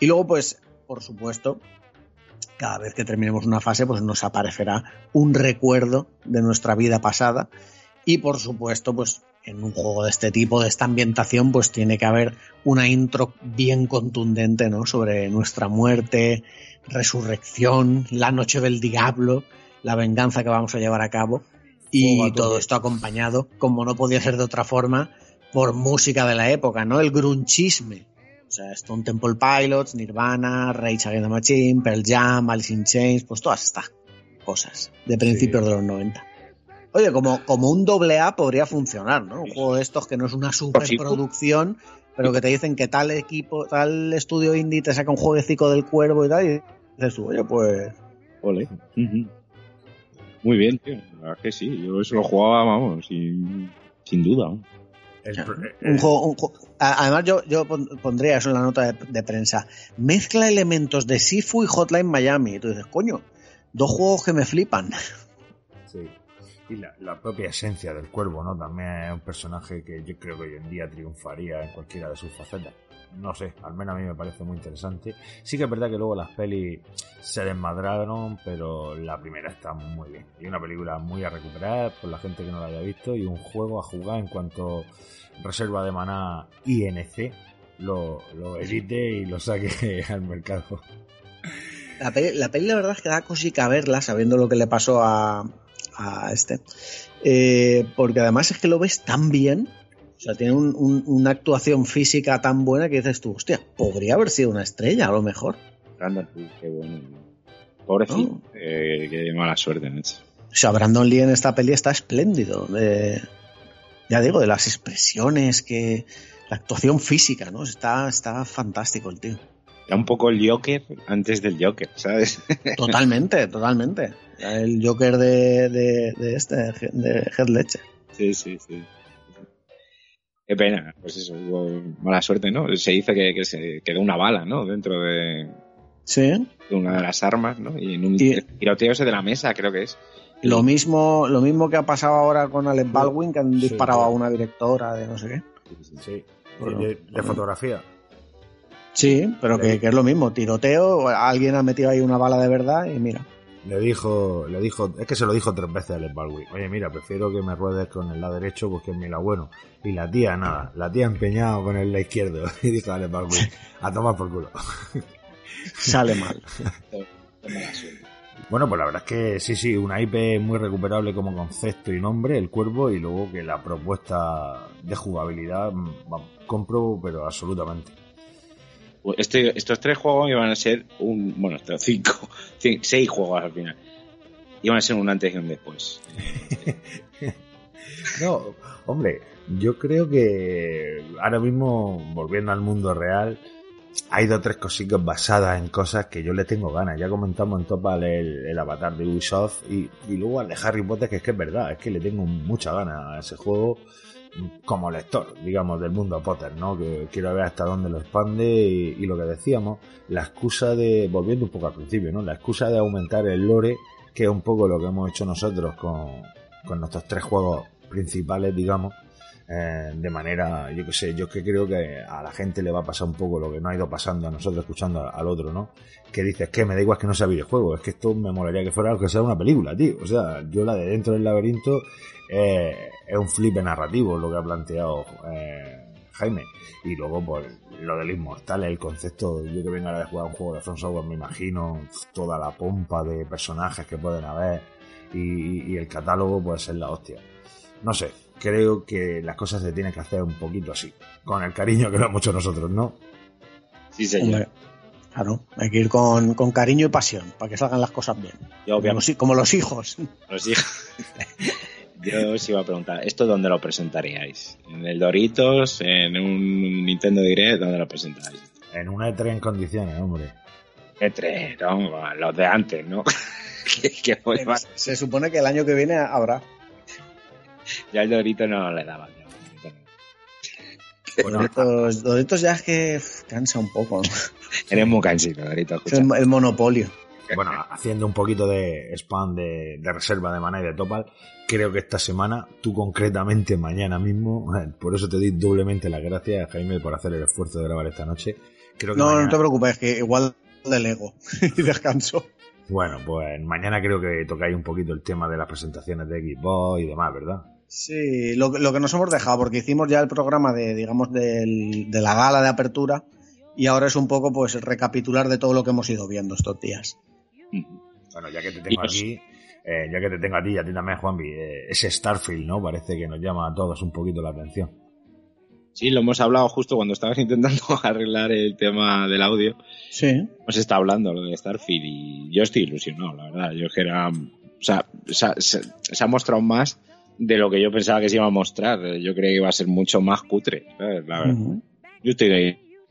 Y luego, pues, por supuesto, cada vez que terminemos una fase, pues nos aparecerá un recuerdo de nuestra vida pasada. Y por supuesto, pues en un juego de este tipo, de esta ambientación, pues tiene que haber una intro bien contundente, ¿no? Sobre nuestra muerte, resurrección, la noche del diablo, la venganza que vamos a llevar a cabo. Y todo esto acompañado, como no podía ser de otra forma, por música de la época, ¿no? El grunchisme. O sea, Stone Temple Pilots, Nirvana, Rage Against the Machine, Pearl Jam, Alice in Chains, pues todas estas cosas de principios de los 90. Oye, como, como un doble A podría funcionar, ¿no? Un juego de estos que no es una superproducción, pero que te dicen que tal equipo, tal estudio indie te saca un jueguecito del cuervo y tal, y dices tú, oye, pues Ole. Muy bien, tío. La verdad es que sí. Yo eso lo jugaba, vamos, sin, sin duda. ¿no? El pro- un juego, un juego- Además, yo, yo pon- pondría eso en la nota de, de prensa. Mezcla elementos de Sifu y Hotline Miami. Y tú dices, coño, dos juegos que me flipan. Sí. Y la, propia esencia del cuervo, ¿no? También es un personaje que yo creo que hoy en día triunfaría en cualquiera de sus facetas. No sé, al menos a mí me parece muy interesante. Sí que es verdad que luego las pelis se desmadraron, pero la primera está muy bien. Y una película muy a recuperar por la gente que no la haya visto y un juego a jugar en cuanto reserva de maná INC lo, lo edite y lo saque (laughs) al mercado. La peli, la peli, la verdad es que da cosica verla, sabiendo lo que le pasó a, a este. Eh, porque además es que lo ves tan bien. O sea, tiene un- un- una actuación física tan buena que dices tú, hostia, podría haber sido una estrella a lo mejor. Brandon Lee, qué bueno. Pobrecito. Oh. Eh, qué mala suerte, macho. O sea, Brandon Lee en esta peli está espléndido. de- ya digo, de las expresiones, que la actuación física, ¿no? Está, está fantástico el tío. Era un poco el Joker antes del Joker, ¿sabes? (laughs) Totalmente, totalmente. El Joker de, de, de este, de Heath Ledger. Sí, sí, sí. Qué pena, pues eso, hubo mala suerte, ¿no? Se dice que, que se quedó una bala, ¿no? Dentro de, Sí. de una de las armas, ¿no? Y en un Y- tiroteo ese de la mesa, creo que es. Lo mismo, lo mismo que ha pasado ahora con Alec Baldwin, que han Sí, disparado sí. a una directora de no sé qué. Sí. Bueno, de, de fotografía. Sí, pero que, que es lo mismo. Tiroteo, alguien ha metido ahí una bala de verdad y mira. Le dijo, le dijo, es que se lo dijo tres veces a Alec Baldwin. Oye, mira, prefiero que me ruedes con el lado derecho porque es mi lado bueno. Y la tía, nada, la tía empeñado con el lado izquierdo. (laughs) Y dijo a Alec Baldwin, a tomar por culo. (laughs) Sale mal. (laughs) Bueno, pues la verdad es que sí, sí, una IP muy recuperable como concepto y nombre, el cuervo, y luego que la propuesta de jugabilidad, mm, compro, pero absolutamente. Pues Este, estos tres juegos iban a ser un. Bueno, cinco, (laughs) cin- seis juegos al final. Iban a ser un antes y un después. (laughs) No, hombre, yo creo que ahora mismo, volviendo al mundo real, hay dos o tres cositas basadas en cosas que yo le tengo ganas. Ya comentamos en Topal el, el avatar de Ubisoft y, y luego al de Harry Potter, que es que es verdad, es que le tengo mucha ganas a ese juego como lector, digamos, del mundo Potter, ¿no? Que quiero ver hasta dónde lo expande y, y lo que decíamos, la excusa de, volviendo un poco al principio, ¿no? La excusa de aumentar el lore, que es un poco lo que hemos hecho nosotros con, con nuestros tres juegos principales, digamos, eh, de manera, yo que sé, yo que creo que a la gente le va a pasar un poco lo que no ha ido pasando a nosotros escuchando al otro, ¿no? Que dices que me da igual que no sea videojuego, es que esto me molaría que fuera algo que sea una película, tío. O sea, yo la de dentro del laberinto eh, es un flipe narrativo lo que ha planteado eh, Jaime. Y luego, pues, lo del inmortal, el concepto, yo que venga ahora de jugar un juego de From Software, me imagino toda la pompa de personajes que pueden haber y, y el catálogo puede ser la hostia. No sé, creo que las cosas se tienen que hacer un poquito así, con el cariño que lo hemos hecho nosotros, ¿no? Sí, señor. Hombre, claro, hay que ir con, con cariño y pasión para que salgan las cosas bien. Yo, Como los, como los hijos. Los hijos. (laughs) Yo os iba a preguntar, ¿esto dónde lo presentaríais? ¿En el Doritos? ¿En un Nintendo Direct? ¿Dónde lo presentaríis? En una E3 en condiciones, hombre. E3, no, los de antes, ¿no? (laughs) Se supone que el año que viene habrá. Ya el Dorito no le daba. no. Bueno, Doritos, Doritos ya es que cansa un poco. ¿no? Eres muy cansino, Dorito, Es el, el monopolio. Bueno, haciendo un poquito de spam de, de reserva de mana y de topal, creo que esta semana, tú concretamente mañana mismo, por eso te doy doblemente las gracias, Jaime, por hacer el esfuerzo de grabar esta noche. Creo que No, mañana- no te preocupes, que igual delego (laughs) y descanso. Bueno, pues mañana creo que tocáis un poquito el tema de las presentaciones de Xbox y demás, ¿verdad? Sí, lo, lo que nos hemos dejado, porque hicimos ya el programa de, digamos, del- de la gala de apertura y ahora es un poco, pues, recapitular de todo lo que hemos ido viendo estos días. Bueno, ya que te tengo aquí, eh, ya que te tengo a ti y a ti también, Juanvi, eh, ese Starfield, ¿no? Parece que nos llama a todos un poquito la atención. Sí, lo hemos hablado justo cuando estabas intentando (laughs) arreglar el tema del audio. Sí. Hemos estado hablando lo de Starfield y yo estoy ilusionado, la verdad. Yo es que era. O sea, se, ha- se- se ha mostrado más de lo que yo pensaba que se iba a mostrar. Yo creía que iba a ser mucho más cutre, ¿sabes? La verdad. Yo estoy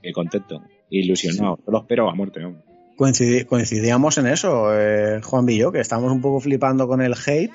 eh, contento, ilusionado. Yo lo espero a muerte. hombre. Coincidíamos en eso, eh, Juan y yo, que estamos un poco flipando con el hate,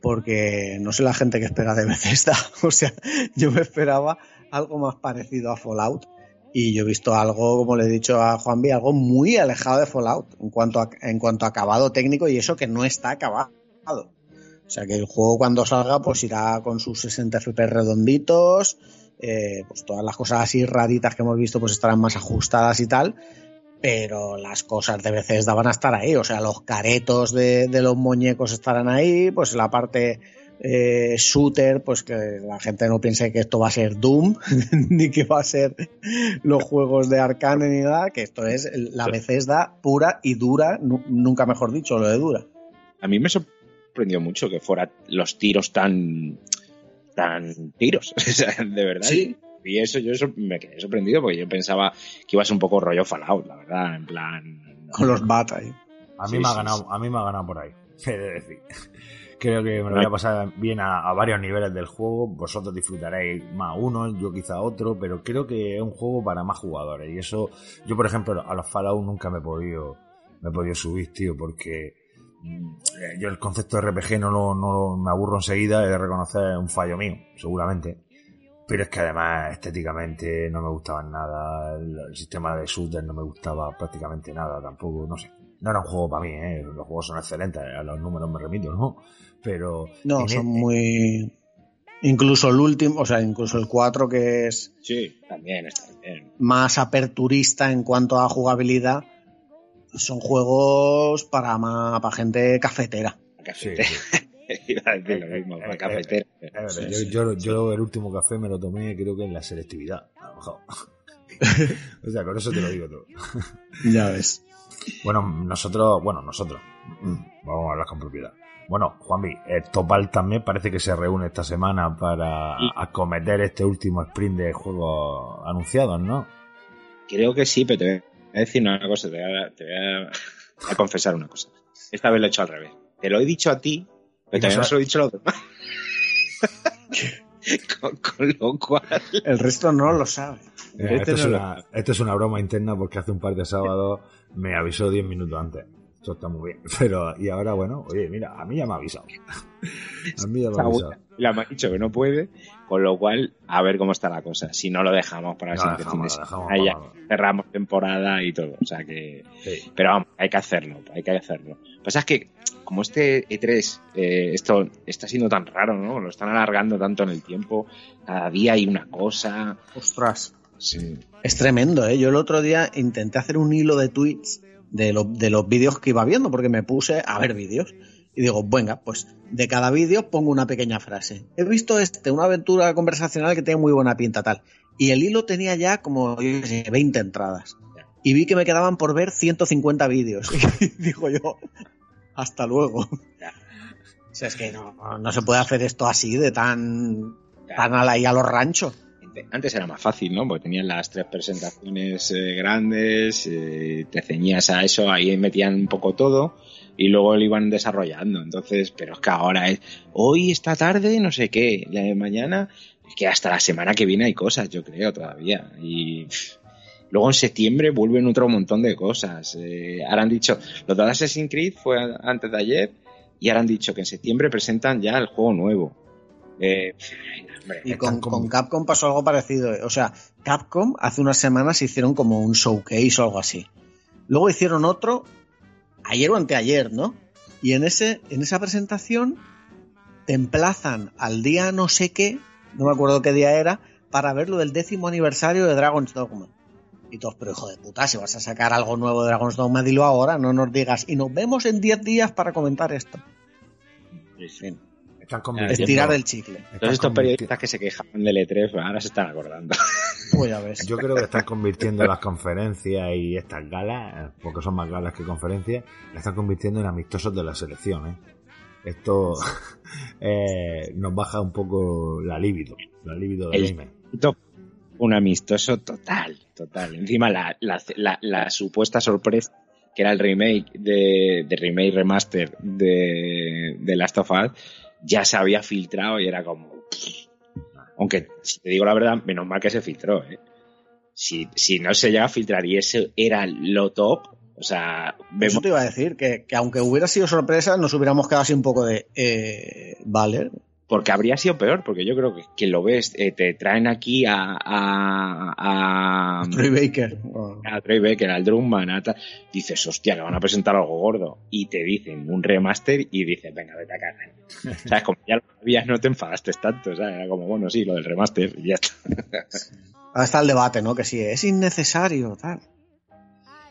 porque no sé la gente que espera de (laughs) Bethesda. O sea, yo me esperaba algo más parecido a Fallout. Y yo he visto algo, como le he dicho a Juan algo muy alejado de Fallout en cuanto a, en cuanto a acabado técnico y eso que no está acabado. O sea que el juego cuando salga pues irá con sus 60 FPS redonditos, eh, pues todas las cosas así raritas que hemos visto pues estarán más ajustadas y tal, pero las cosas de Bethesda van a estar ahí, o sea, los caretos de, de los muñecos estarán ahí, pues la parte eh, shooter, pues que la gente no piense que esto va a ser Doom, (laughs) ni que va a ser los juegos de Arcane ni nada, que esto es la Bethesda pura y dura, nu- nunca mejor dicho, lo de dura. A mí me sorprendió mucho que fuera los tiros tan. tan tiros. (laughs) O sea, de verdad. Sí. Y eso yo eso me quedé sorprendido porque yo pensaba que iba a ser un poco rollo Fallout, la verdad. En plan. Con los bat ahí. A mí Sí, me ha ganado, sí. a mí me ha ganado por ahí, (laughs) he de decir. Creo que me lo voy a pasar bien a, a varios niveles del juego. Vosotros disfrutaréis más uno, yo quizá otro, pero creo que es un juego para más jugadores. Y eso, yo por ejemplo, a los Fallout nunca me he podido, me he podido subir, tío, porque mm, eh, yo el concepto de RPG no, lo, no me aburro enseguida, he de reconocer un fallo mío, seguramente. Pero es que además estéticamente no me gustaba nada, el, el sistema de shooter no me gustaba prácticamente nada tampoco, no sé. No era un juego para mí, ¿eh? los juegos son excelentes, a los números me remito, ¿no? Pero... No, son e- muy... Incluso el último, o sea, incluso el 4 que es Sí, también está bien. más aperturista en cuanto a jugabilidad, son juegos para, ma- para gente cafetera. Sí, sí. Iba a decir lo mismo, la cafetera. Es verdad, Sí, yo, sí, yo, yo el último café me lo tomé creo que en la selectividad, a lo mejor. (laughs) o sea, con eso te lo digo todo. (laughs) Ya ves. Bueno, nosotros, bueno, nosotros, mm, vamos a hablar con propiedad. Bueno, Juanvi, eh, Topal también parece que se reúne esta semana para Sí. acometer este último sprint de juegos anunciados, ¿no? Creo que sí, pero te voy a decir una cosa, te voy a, te voy a- a confesar una cosa. Esta vez lo he hecho al revés. Te lo he dicho a ti, pero también se lo he dicho a los demás. (laughs) con, con lo cual... El resto no lo sabe. Este esto, es lo- una, esto es una broma interna porque hace un par de sábados me avisó 10 minutos antes. Esto está muy bien. (laughs) Pero, y ahora, bueno, oye, mira, a mí ya me ha avisado. (laughs) A mí ya me ha avisado. me ha dicho que no puede, con lo cual, a ver cómo está la cosa. Si no lo dejamos para el No, siguiente dejamos, fin de dejamos semana, ya para- cerramos temporada y todo. O sea que. Sí. Pero vamos, hay que hacerlo, hay que hacerlo. Lo que pasa es que, como este E3, eh, esto está siendo tan raro, ¿no? Lo están alargando tanto en el tiempo. Cada día hay una cosa. Ostras. Sí. Es tremendo, ¿eh? Yo el otro día intenté hacer un hilo de tweets de, lo- de los vídeos que iba viendo, porque me puse a ver vídeos. Y digo, venga, pues de cada vídeo pongo una pequeña frase. He visto este, una aventura conversacional que tiene muy buena pinta, tal. Y el hilo tenía ya como, yo sé, 20 entradas. Y vi que me quedaban por ver 150 vídeos. (laughs) Y digo yo, hasta luego. O sea, es que no, no se puede hacer esto así de tan, tan a, la, y a los ranchos. Antes era más fácil, ¿no? Porque tenían las tres presentaciones eh, grandes, eh, te ceñías a eso, ahí metían un poco todo y luego lo iban desarrollando. Entonces, pero es que ahora es hoy, esta tarde, no sé qué, la de mañana, es que hasta la semana que viene hay cosas, yo creo, todavía. Y luego en septiembre vuelven otro montón de cosas. Eh, ahora han dicho, lo de Assassin's Creed fue antes de ayer y ahora han dicho que en septiembre presentan ya el juego nuevo. Eh, hombre, Y con, Capcom pasó algo parecido. O sea, Capcom hace unas semanas hicieron como un showcase o algo así. Luego hicieron otro ayer o anteayer, ¿no? Y en ese, en esa presentación te emplazan al día no sé qué, no me acuerdo qué día era, para ver lo del décimo aniversario de Dragon's Dogma. Y todos, pero hijo de puta, si vas a sacar algo nuevo de Dragon's Dogma, dilo ahora, no nos digas. Y nos vemos en 10 días para comentar esto. En fin, Están convirtiendo, estirar el chicle. Todos estos periodistas que se quejaban del E3, ahora se están acordando. (laughs) Pues ya ves. Yo creo que están convirtiendo las conferencias y estas galas, eh, porque son más galas que conferencias, las están convirtiendo en amistosos de la selección. ¿eh? Esto (laughs) eh, nos baja un poco la libido, la libido de El- gamer. Un amistoso total, total. Encima la, la, la, la supuesta sorpresa que era el remake de, de remake remaster de, de Last of Us ya se había filtrado y era como aunque si te digo la verdad menos mal que se filtró ¿eh? si, si no se llega a filtrar y ese era lo top o sea Eso te iba a decir, que, que aunque hubiera sido sorpresa, nos hubiéramos quedado así un poco de. Eh, vale. Porque habría sido peor porque yo creo que, que lo ves eh, te traen aquí a a, a, Troy Baker. a Troy Baker, al Drumman, a tal, dices, hostia, que van a presentar algo gordo. Y te dicen un remaster y dices, venga, vete a cagar. (laughs) ¿Sabes? Como ya lo sabías, no te enfadaste tanto, ¿sabes? Era como, bueno, sí, lo del remaster y ya está. (laughs) Ahora está el debate, ¿no? Que si es innecesario, tal.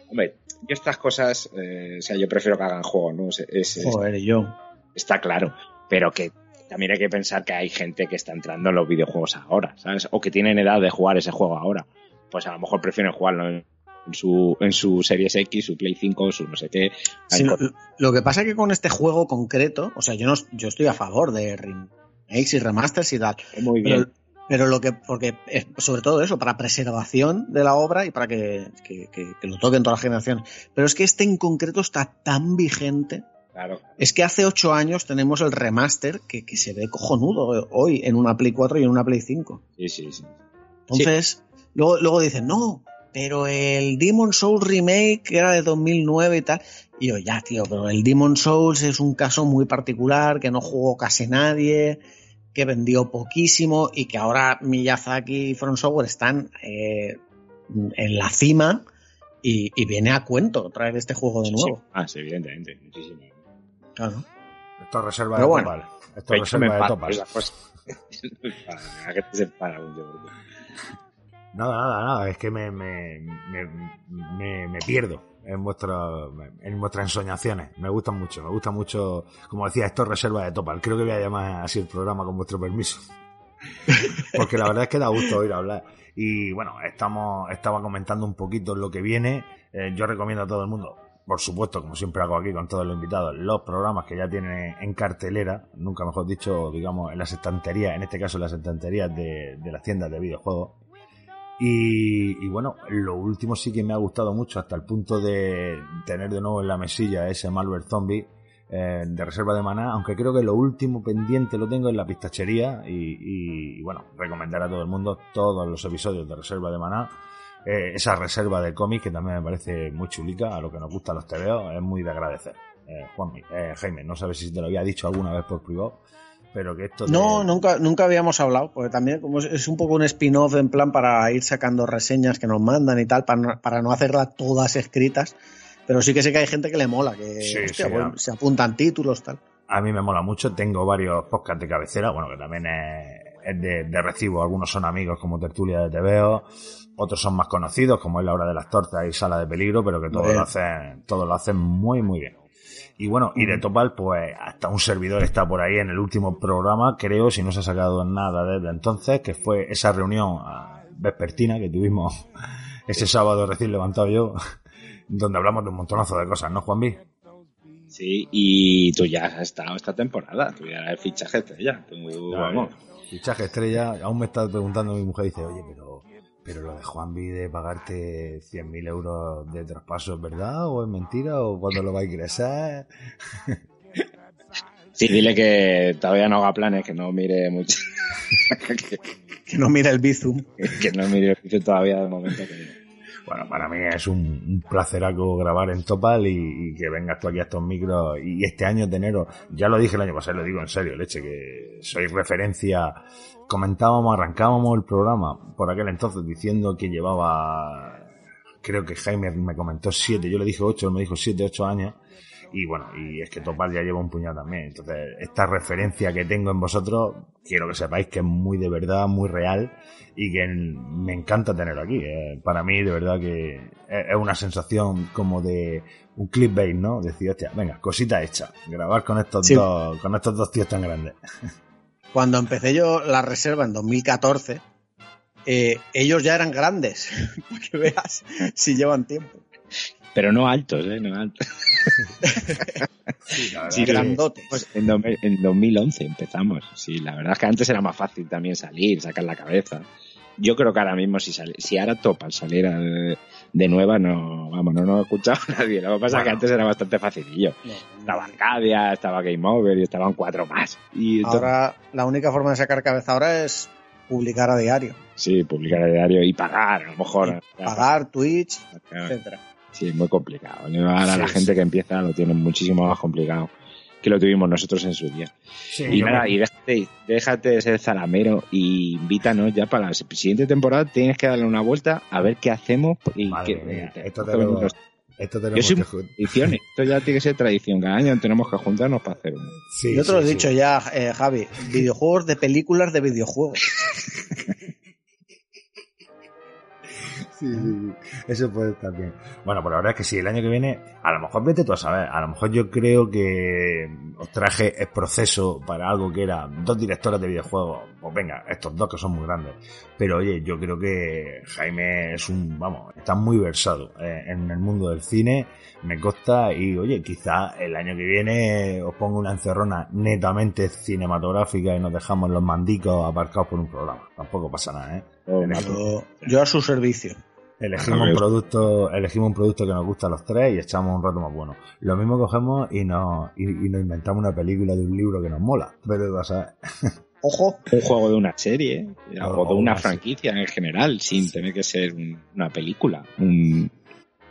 Hombre, yo estas cosas, eh, o sea, yo prefiero que hagan juego, ¿no? Es, es- Joder, yo. está claro. Pero que también hay que pensar que hay gente que está entrando en los videojuegos ahora, ¿sabes? O que tienen edad de jugar ese juego ahora. Pues a lo mejor prefieren jugarlo en su, en su Series X, su Play 5, su no sé qué. Sí, lo, lo que pasa es que con este juego concreto, o sea, yo no yo estoy a favor de remakes y remasters y tal. Muy bien. Pero, pero lo que, porque es sobre todo eso, para preservación de la obra y para que, que, que- que lo toquen todas las generaciones. Pero es que este en concreto está tan vigente. Claro. Es que hace ocho años tenemos el remaster que, que se ve cojonudo hoy en una Play 4 y en una Play 5. Sí, sí, sí. Entonces, luego, luego dicen, no, pero el Demon Souls remake que era de 2009 y tal. Y yo, ya, tío, pero el Demon Souls es un caso muy particular, que no jugó casi nadie, que vendió poquísimo y que ahora Miyazaki y From Software están eh, en la cima y, y viene a cuento traer este juego de Sí, nuevo. sí. Ah, sí, evidentemente. Muchísimo. Claro. Esto es reserva Pero de bueno. topal. Esto es reserva de enfada topal. esas cosas. (laughs) ¿A qué te se para un tío? Nada, nada, nada. Es que me, me, me, me, me pierdo en, vuestro, en vuestras ensoñaciones. Me gustan mucho, me gusta mucho. Como decía, esto es reserva de Topal. Creo que voy a llamar así el programa con vuestro permiso. (laughs) Porque la verdad es que da gusto oír hablar. Y bueno, estamos, estaba comentando un poquito lo que viene. Eh, yo recomiendo a todo el mundo, por supuesto, como siempre hago aquí con todos los invitados, los programas que ya tienen en cartelera, nunca mejor dicho, digamos, en las estanterías, en este caso en las estanterías de, de las tiendas de videojuegos. Y, bueno, lo último sí que me ha gustado mucho hasta el punto de tener de nuevo en la mesilla ese Malware Zombie. eh, de reserva de maná, aunque creo que lo último pendiente lo tengo en la pistachería y, y, y, bueno, recomendar a todo el mundo todos los episodios de reserva de maná. Eh, esa reserva de cómics que también me parece muy chulica, a lo que nos gustan los TVO, es muy de agradecer. Eh, Juanmi, eh, Jaime, no sabes si te lo había dicho alguna vez por privado, pero que esto... No, nunca, nunca habíamos hablado, porque también como es, es un poco un spin-off en plan para ir sacando reseñas que nos mandan y tal, para, no- para no hacerlas todas escritas. Pero sí que sé que hay gente que le mola, que Sí, hostia, sí, bueno, ya. se apuntan títulos, tal. A mí me mola mucho, tengo varios podcasts de cabecera, bueno, que también es, es de, de recibo, algunos son amigos como Tertulia de TVO, otros son más conocidos como es La Hora de las Tortas y Sala de Peligro, pero que todos lo hacen, todos lo hacen muy muy bien. Y bueno, y de Topal, pues hasta un servidor está por ahí en el último programa, creo, si no se ha sacado nada desde entonces, que fue esa reunión ah, vespertina que tuvimos (laughs) ese sábado recién levantado yo, (laughs) donde hablamos de un montonazo de cosas, ¿no, Juanvi? Sí, y tú ya has estado esta temporada, tú ya eres fichaje estrella. Tú, vamos. Fichaje estrella, aún me está preguntando mi mujer, dice, oye, pero, pero lo de Juanvi de pagarte 100.000 euros de traspaso, ¿es verdad o es mentira o cuándo lo va a ingresar? (laughs) Sí, dile que todavía no haga planes, que no mire mucho. que, (laughs) Que no mira el Bizum. que no mire todavía de momento. Que... Bueno, para mí es un, un placeraco grabar en Topal y, que vengas tú aquí a estos micros y este año teneros, ya lo dije el año pasado, lo digo en serio, leche, que sois referencia. Comentábamos, arrancábamos el programa por aquel entonces diciendo que llevaba, creo que Jaime me comentó siete, yo le dije ocho, él me dijo siete, ocho años. Y bueno, y es que Topal ya lleva un puñado también. Entonces, esta referencia que tengo en vosotros, quiero que sepáis que es muy de verdad, muy real y que me encanta tenerlo aquí. Eh, para mí, de verdad que es una sensación como de un clickbait, ¿no? Decir, hostia, venga, cosita hecha. Grabar con estos Sí. dos, con estos dos tíos tan grandes. (laughs) Cuando empecé yo la reserva en 2014, eh, ellos ya eran grandes. (laughs) Para que veas si llevan tiempo. Pero no altos, ¿eh? No altos. (laughs) Sí, la verdad Sí, Grandotes. Pues en, do- en 2011 empezamos. Sí, la verdad es que antes era más fácil también salir, sacar la cabeza. Yo creo que ahora mismo si sale, si ahora Topal saliera de, de nueva, no, vamos, no nos ha escuchado (laughs) nadie. Lo que pasa es que antes era bastante facilillo. Estaba Arcadia, estaba Game Over y estaban cuatro más. Y Ahora la única forma de sacar cabeza ahora es publicar a diario. sí, publicar el diario y pagar, a lo mejor. Pagar, Twitch, Claro. etcétera. Sí, es muy complicado. Ahora Sí, la gente sí. que empieza lo tiene muchísimo más complicado que lo tuvimos nosotros en su día. Sí, Y nada, y déjate, déjate de ser zalamero y invítanos ya para la siguiente temporada. Tienes que darle una vuelta a ver qué hacemos. Y Madre qué, mía, te- esto te- tenemos, los- esto Yo tenemos soy que. (laughs) Esto ya tiene que ser tradición. Cada año tenemos que juntarnos para hacer uno. Sí, Yo te lo he sí. dicho ya, eh, Javi. (laughs) Videojuegos de películas de videojuegos. (laughs) Sí, sí. Eso puede estar bien. Bueno, pero la verdad es que sí, el año que viene, a lo mejor vete tú a saber, a lo mejor yo creo que os traje el proceso para algo que era dos directores de videojuegos, pues venga, estos dos que son muy grandes. Pero oye, yo creo que Jaime es un, vamos, está muy versado eh, en el mundo del cine, me consta, y oye, quizá el año que viene os pongo una encerrona netamente cinematográfica y nos dejamos los mandicos aparcados por un programa. Tampoco pasa nada, ¿eh? Yo a su servicio. Elegimos un producto, elegimos un producto que nos gusta a los tres y echamos un rato más bueno. Lo mismo cogemos y nos, y, y nos inventamos una película de un libro que nos mola. Pero vas a ver. Ojo, Un juego de una serie O- o de una una franquicia en general, sin tener que ser un- una película. Un...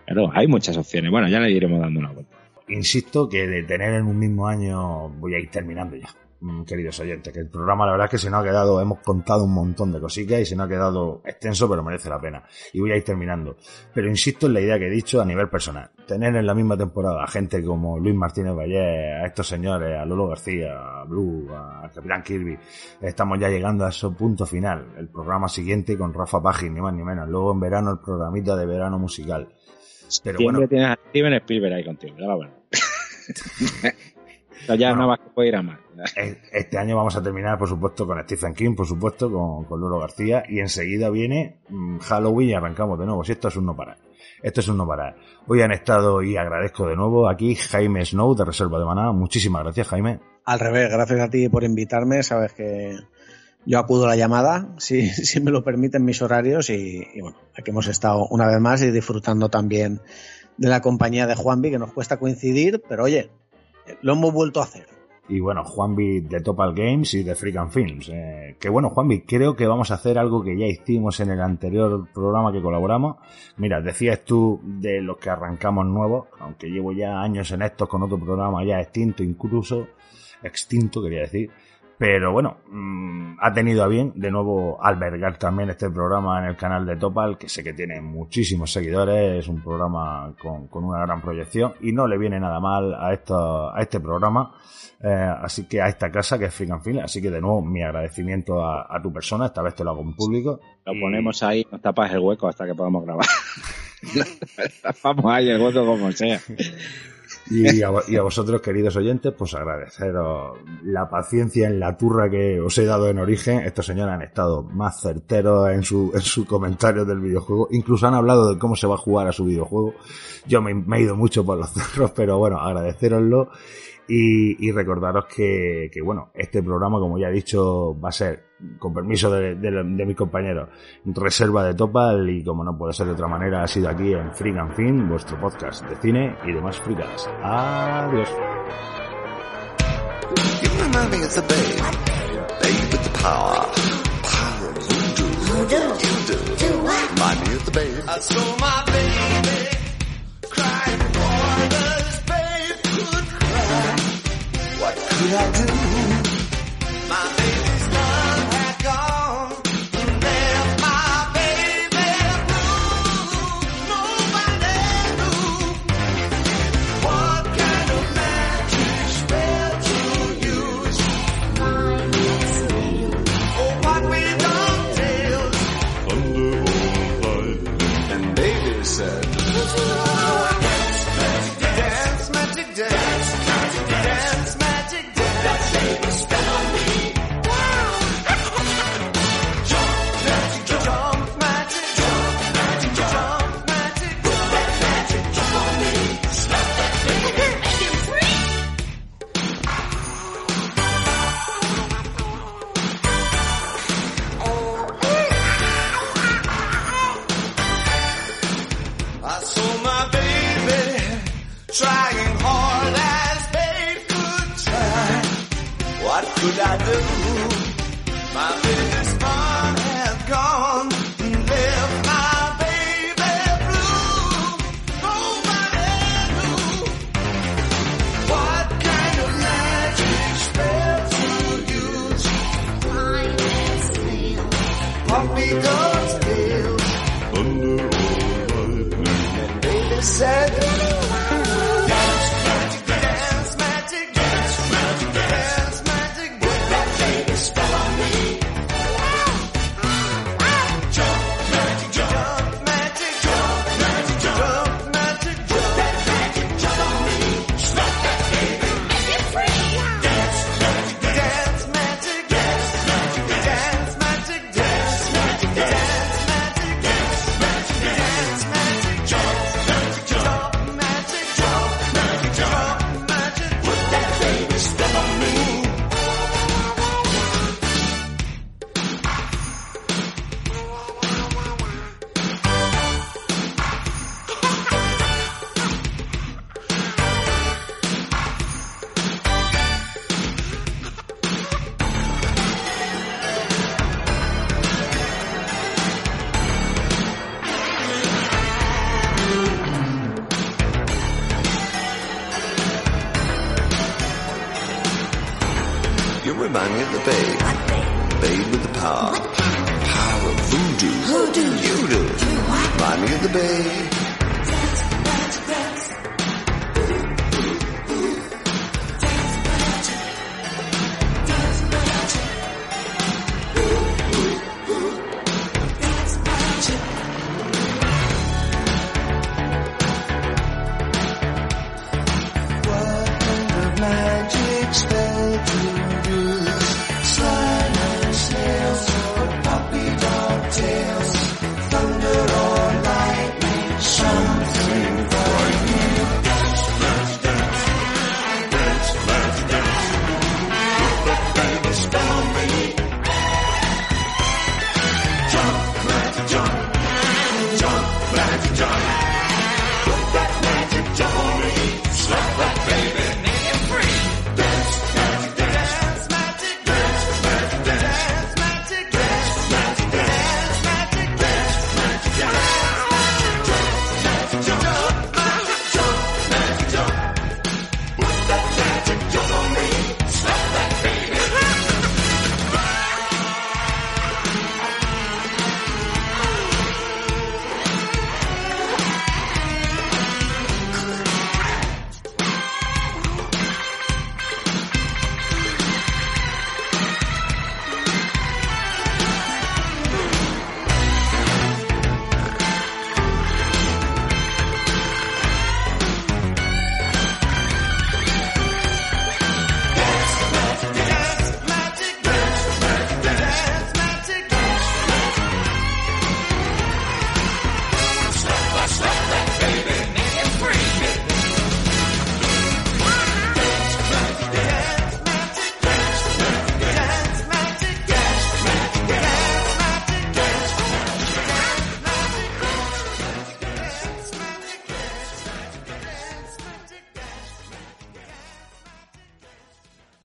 Claro, hay muchas opciones. Bueno, ya le iremos dando una vuelta. Insisto que de tener en un mismo año voy a ir terminando ya. Mm, Queridos oyentes, que el programa la verdad es que se nos ha quedado, hemos contado un montón de cositas y se nos ha quedado extenso, pero merece la pena. Y voy a ir terminando. Pero insisto en la idea que he dicho a nivel personal. Tener en la misma temporada a gente como Luis Martínez Valle, a estos señores, a Lolo García, a Blue, a Capitán Kirby, estamos ya llegando a ese punto final. El programa siguiente con Rafa Pagin, ni más ni menos. Luego en verano el programita de verano musical. Pero Siempre bueno, tienes a Steven Spielberg ahí contigo. Va bueno. (laughs) Esto ya Bueno. nada más que puede ir a más. Este año vamos a terminar, por supuesto, con Stephen King, por supuesto, con, con Lolo García, y enseguida viene mm, Halloween y arrancamos de nuevo. Si esto es un no parar. Esto es un no parar. Hoy han estado, y agradezco de nuevo, aquí Jaime Snow, de Reserva de Maná. Muchísimas gracias, Jaime. al revés, gracias a ti por invitarme. Sabes que yo acudo a la llamada, si, (laughs) si me lo permiten mis horarios. Y, y bueno, aquí hemos estado una vez más y disfrutando también de la compañía de Juanvi, que nos cuesta coincidir, pero oye, lo hemos vuelto a hacer. Y bueno, Juanvi de Topal Games y de Freakan Films. Eh, que bueno, Juanvi, creo que vamos a hacer algo que ya hicimos en el anterior programa que colaboramos. Mira, decías tú de los que arrancamos nuevos, aunque llevo ya años en estos con otro programa ya extinto incluso, extinto quería decir. Pero bueno, mmm, ha tenido a bien de nuevo albergar también este programa en el canal de Topal, que sé que tiene muchísimos seguidores, es un programa con, con una gran proyección y no le viene nada mal a, esto, a este programa, eh, así que a esta casa que es Freak and Film, así que de nuevo mi agradecimiento a, a, tu persona, esta vez te lo hago en público. Lo ponemos ahí, nos tapas el hueco hasta que podamos grabar. (laughs) tapamos ahí el hueco como sea. (laughs) Y a, vosotros, queridos oyentes, pues agradeceros la paciencia en la turra que os he dado en origen. Estos señores han estado más certeros en su, en sus comentarios del videojuego. Incluso han hablado de cómo se va a jugar a su videojuego. Yo me, me he ido mucho por los cerros, pero bueno, agradeceroslo. Y, y recordaros que, que, bueno, este programa, como ya he dicho, va a ser, con permiso de, de, de, mis compañeros, reserva de Topal y como no puede ser de otra manera, ha sido aquí en Freak and Fin, vuestro podcast de cine y demás fricadas. Adiós. I? My did I do?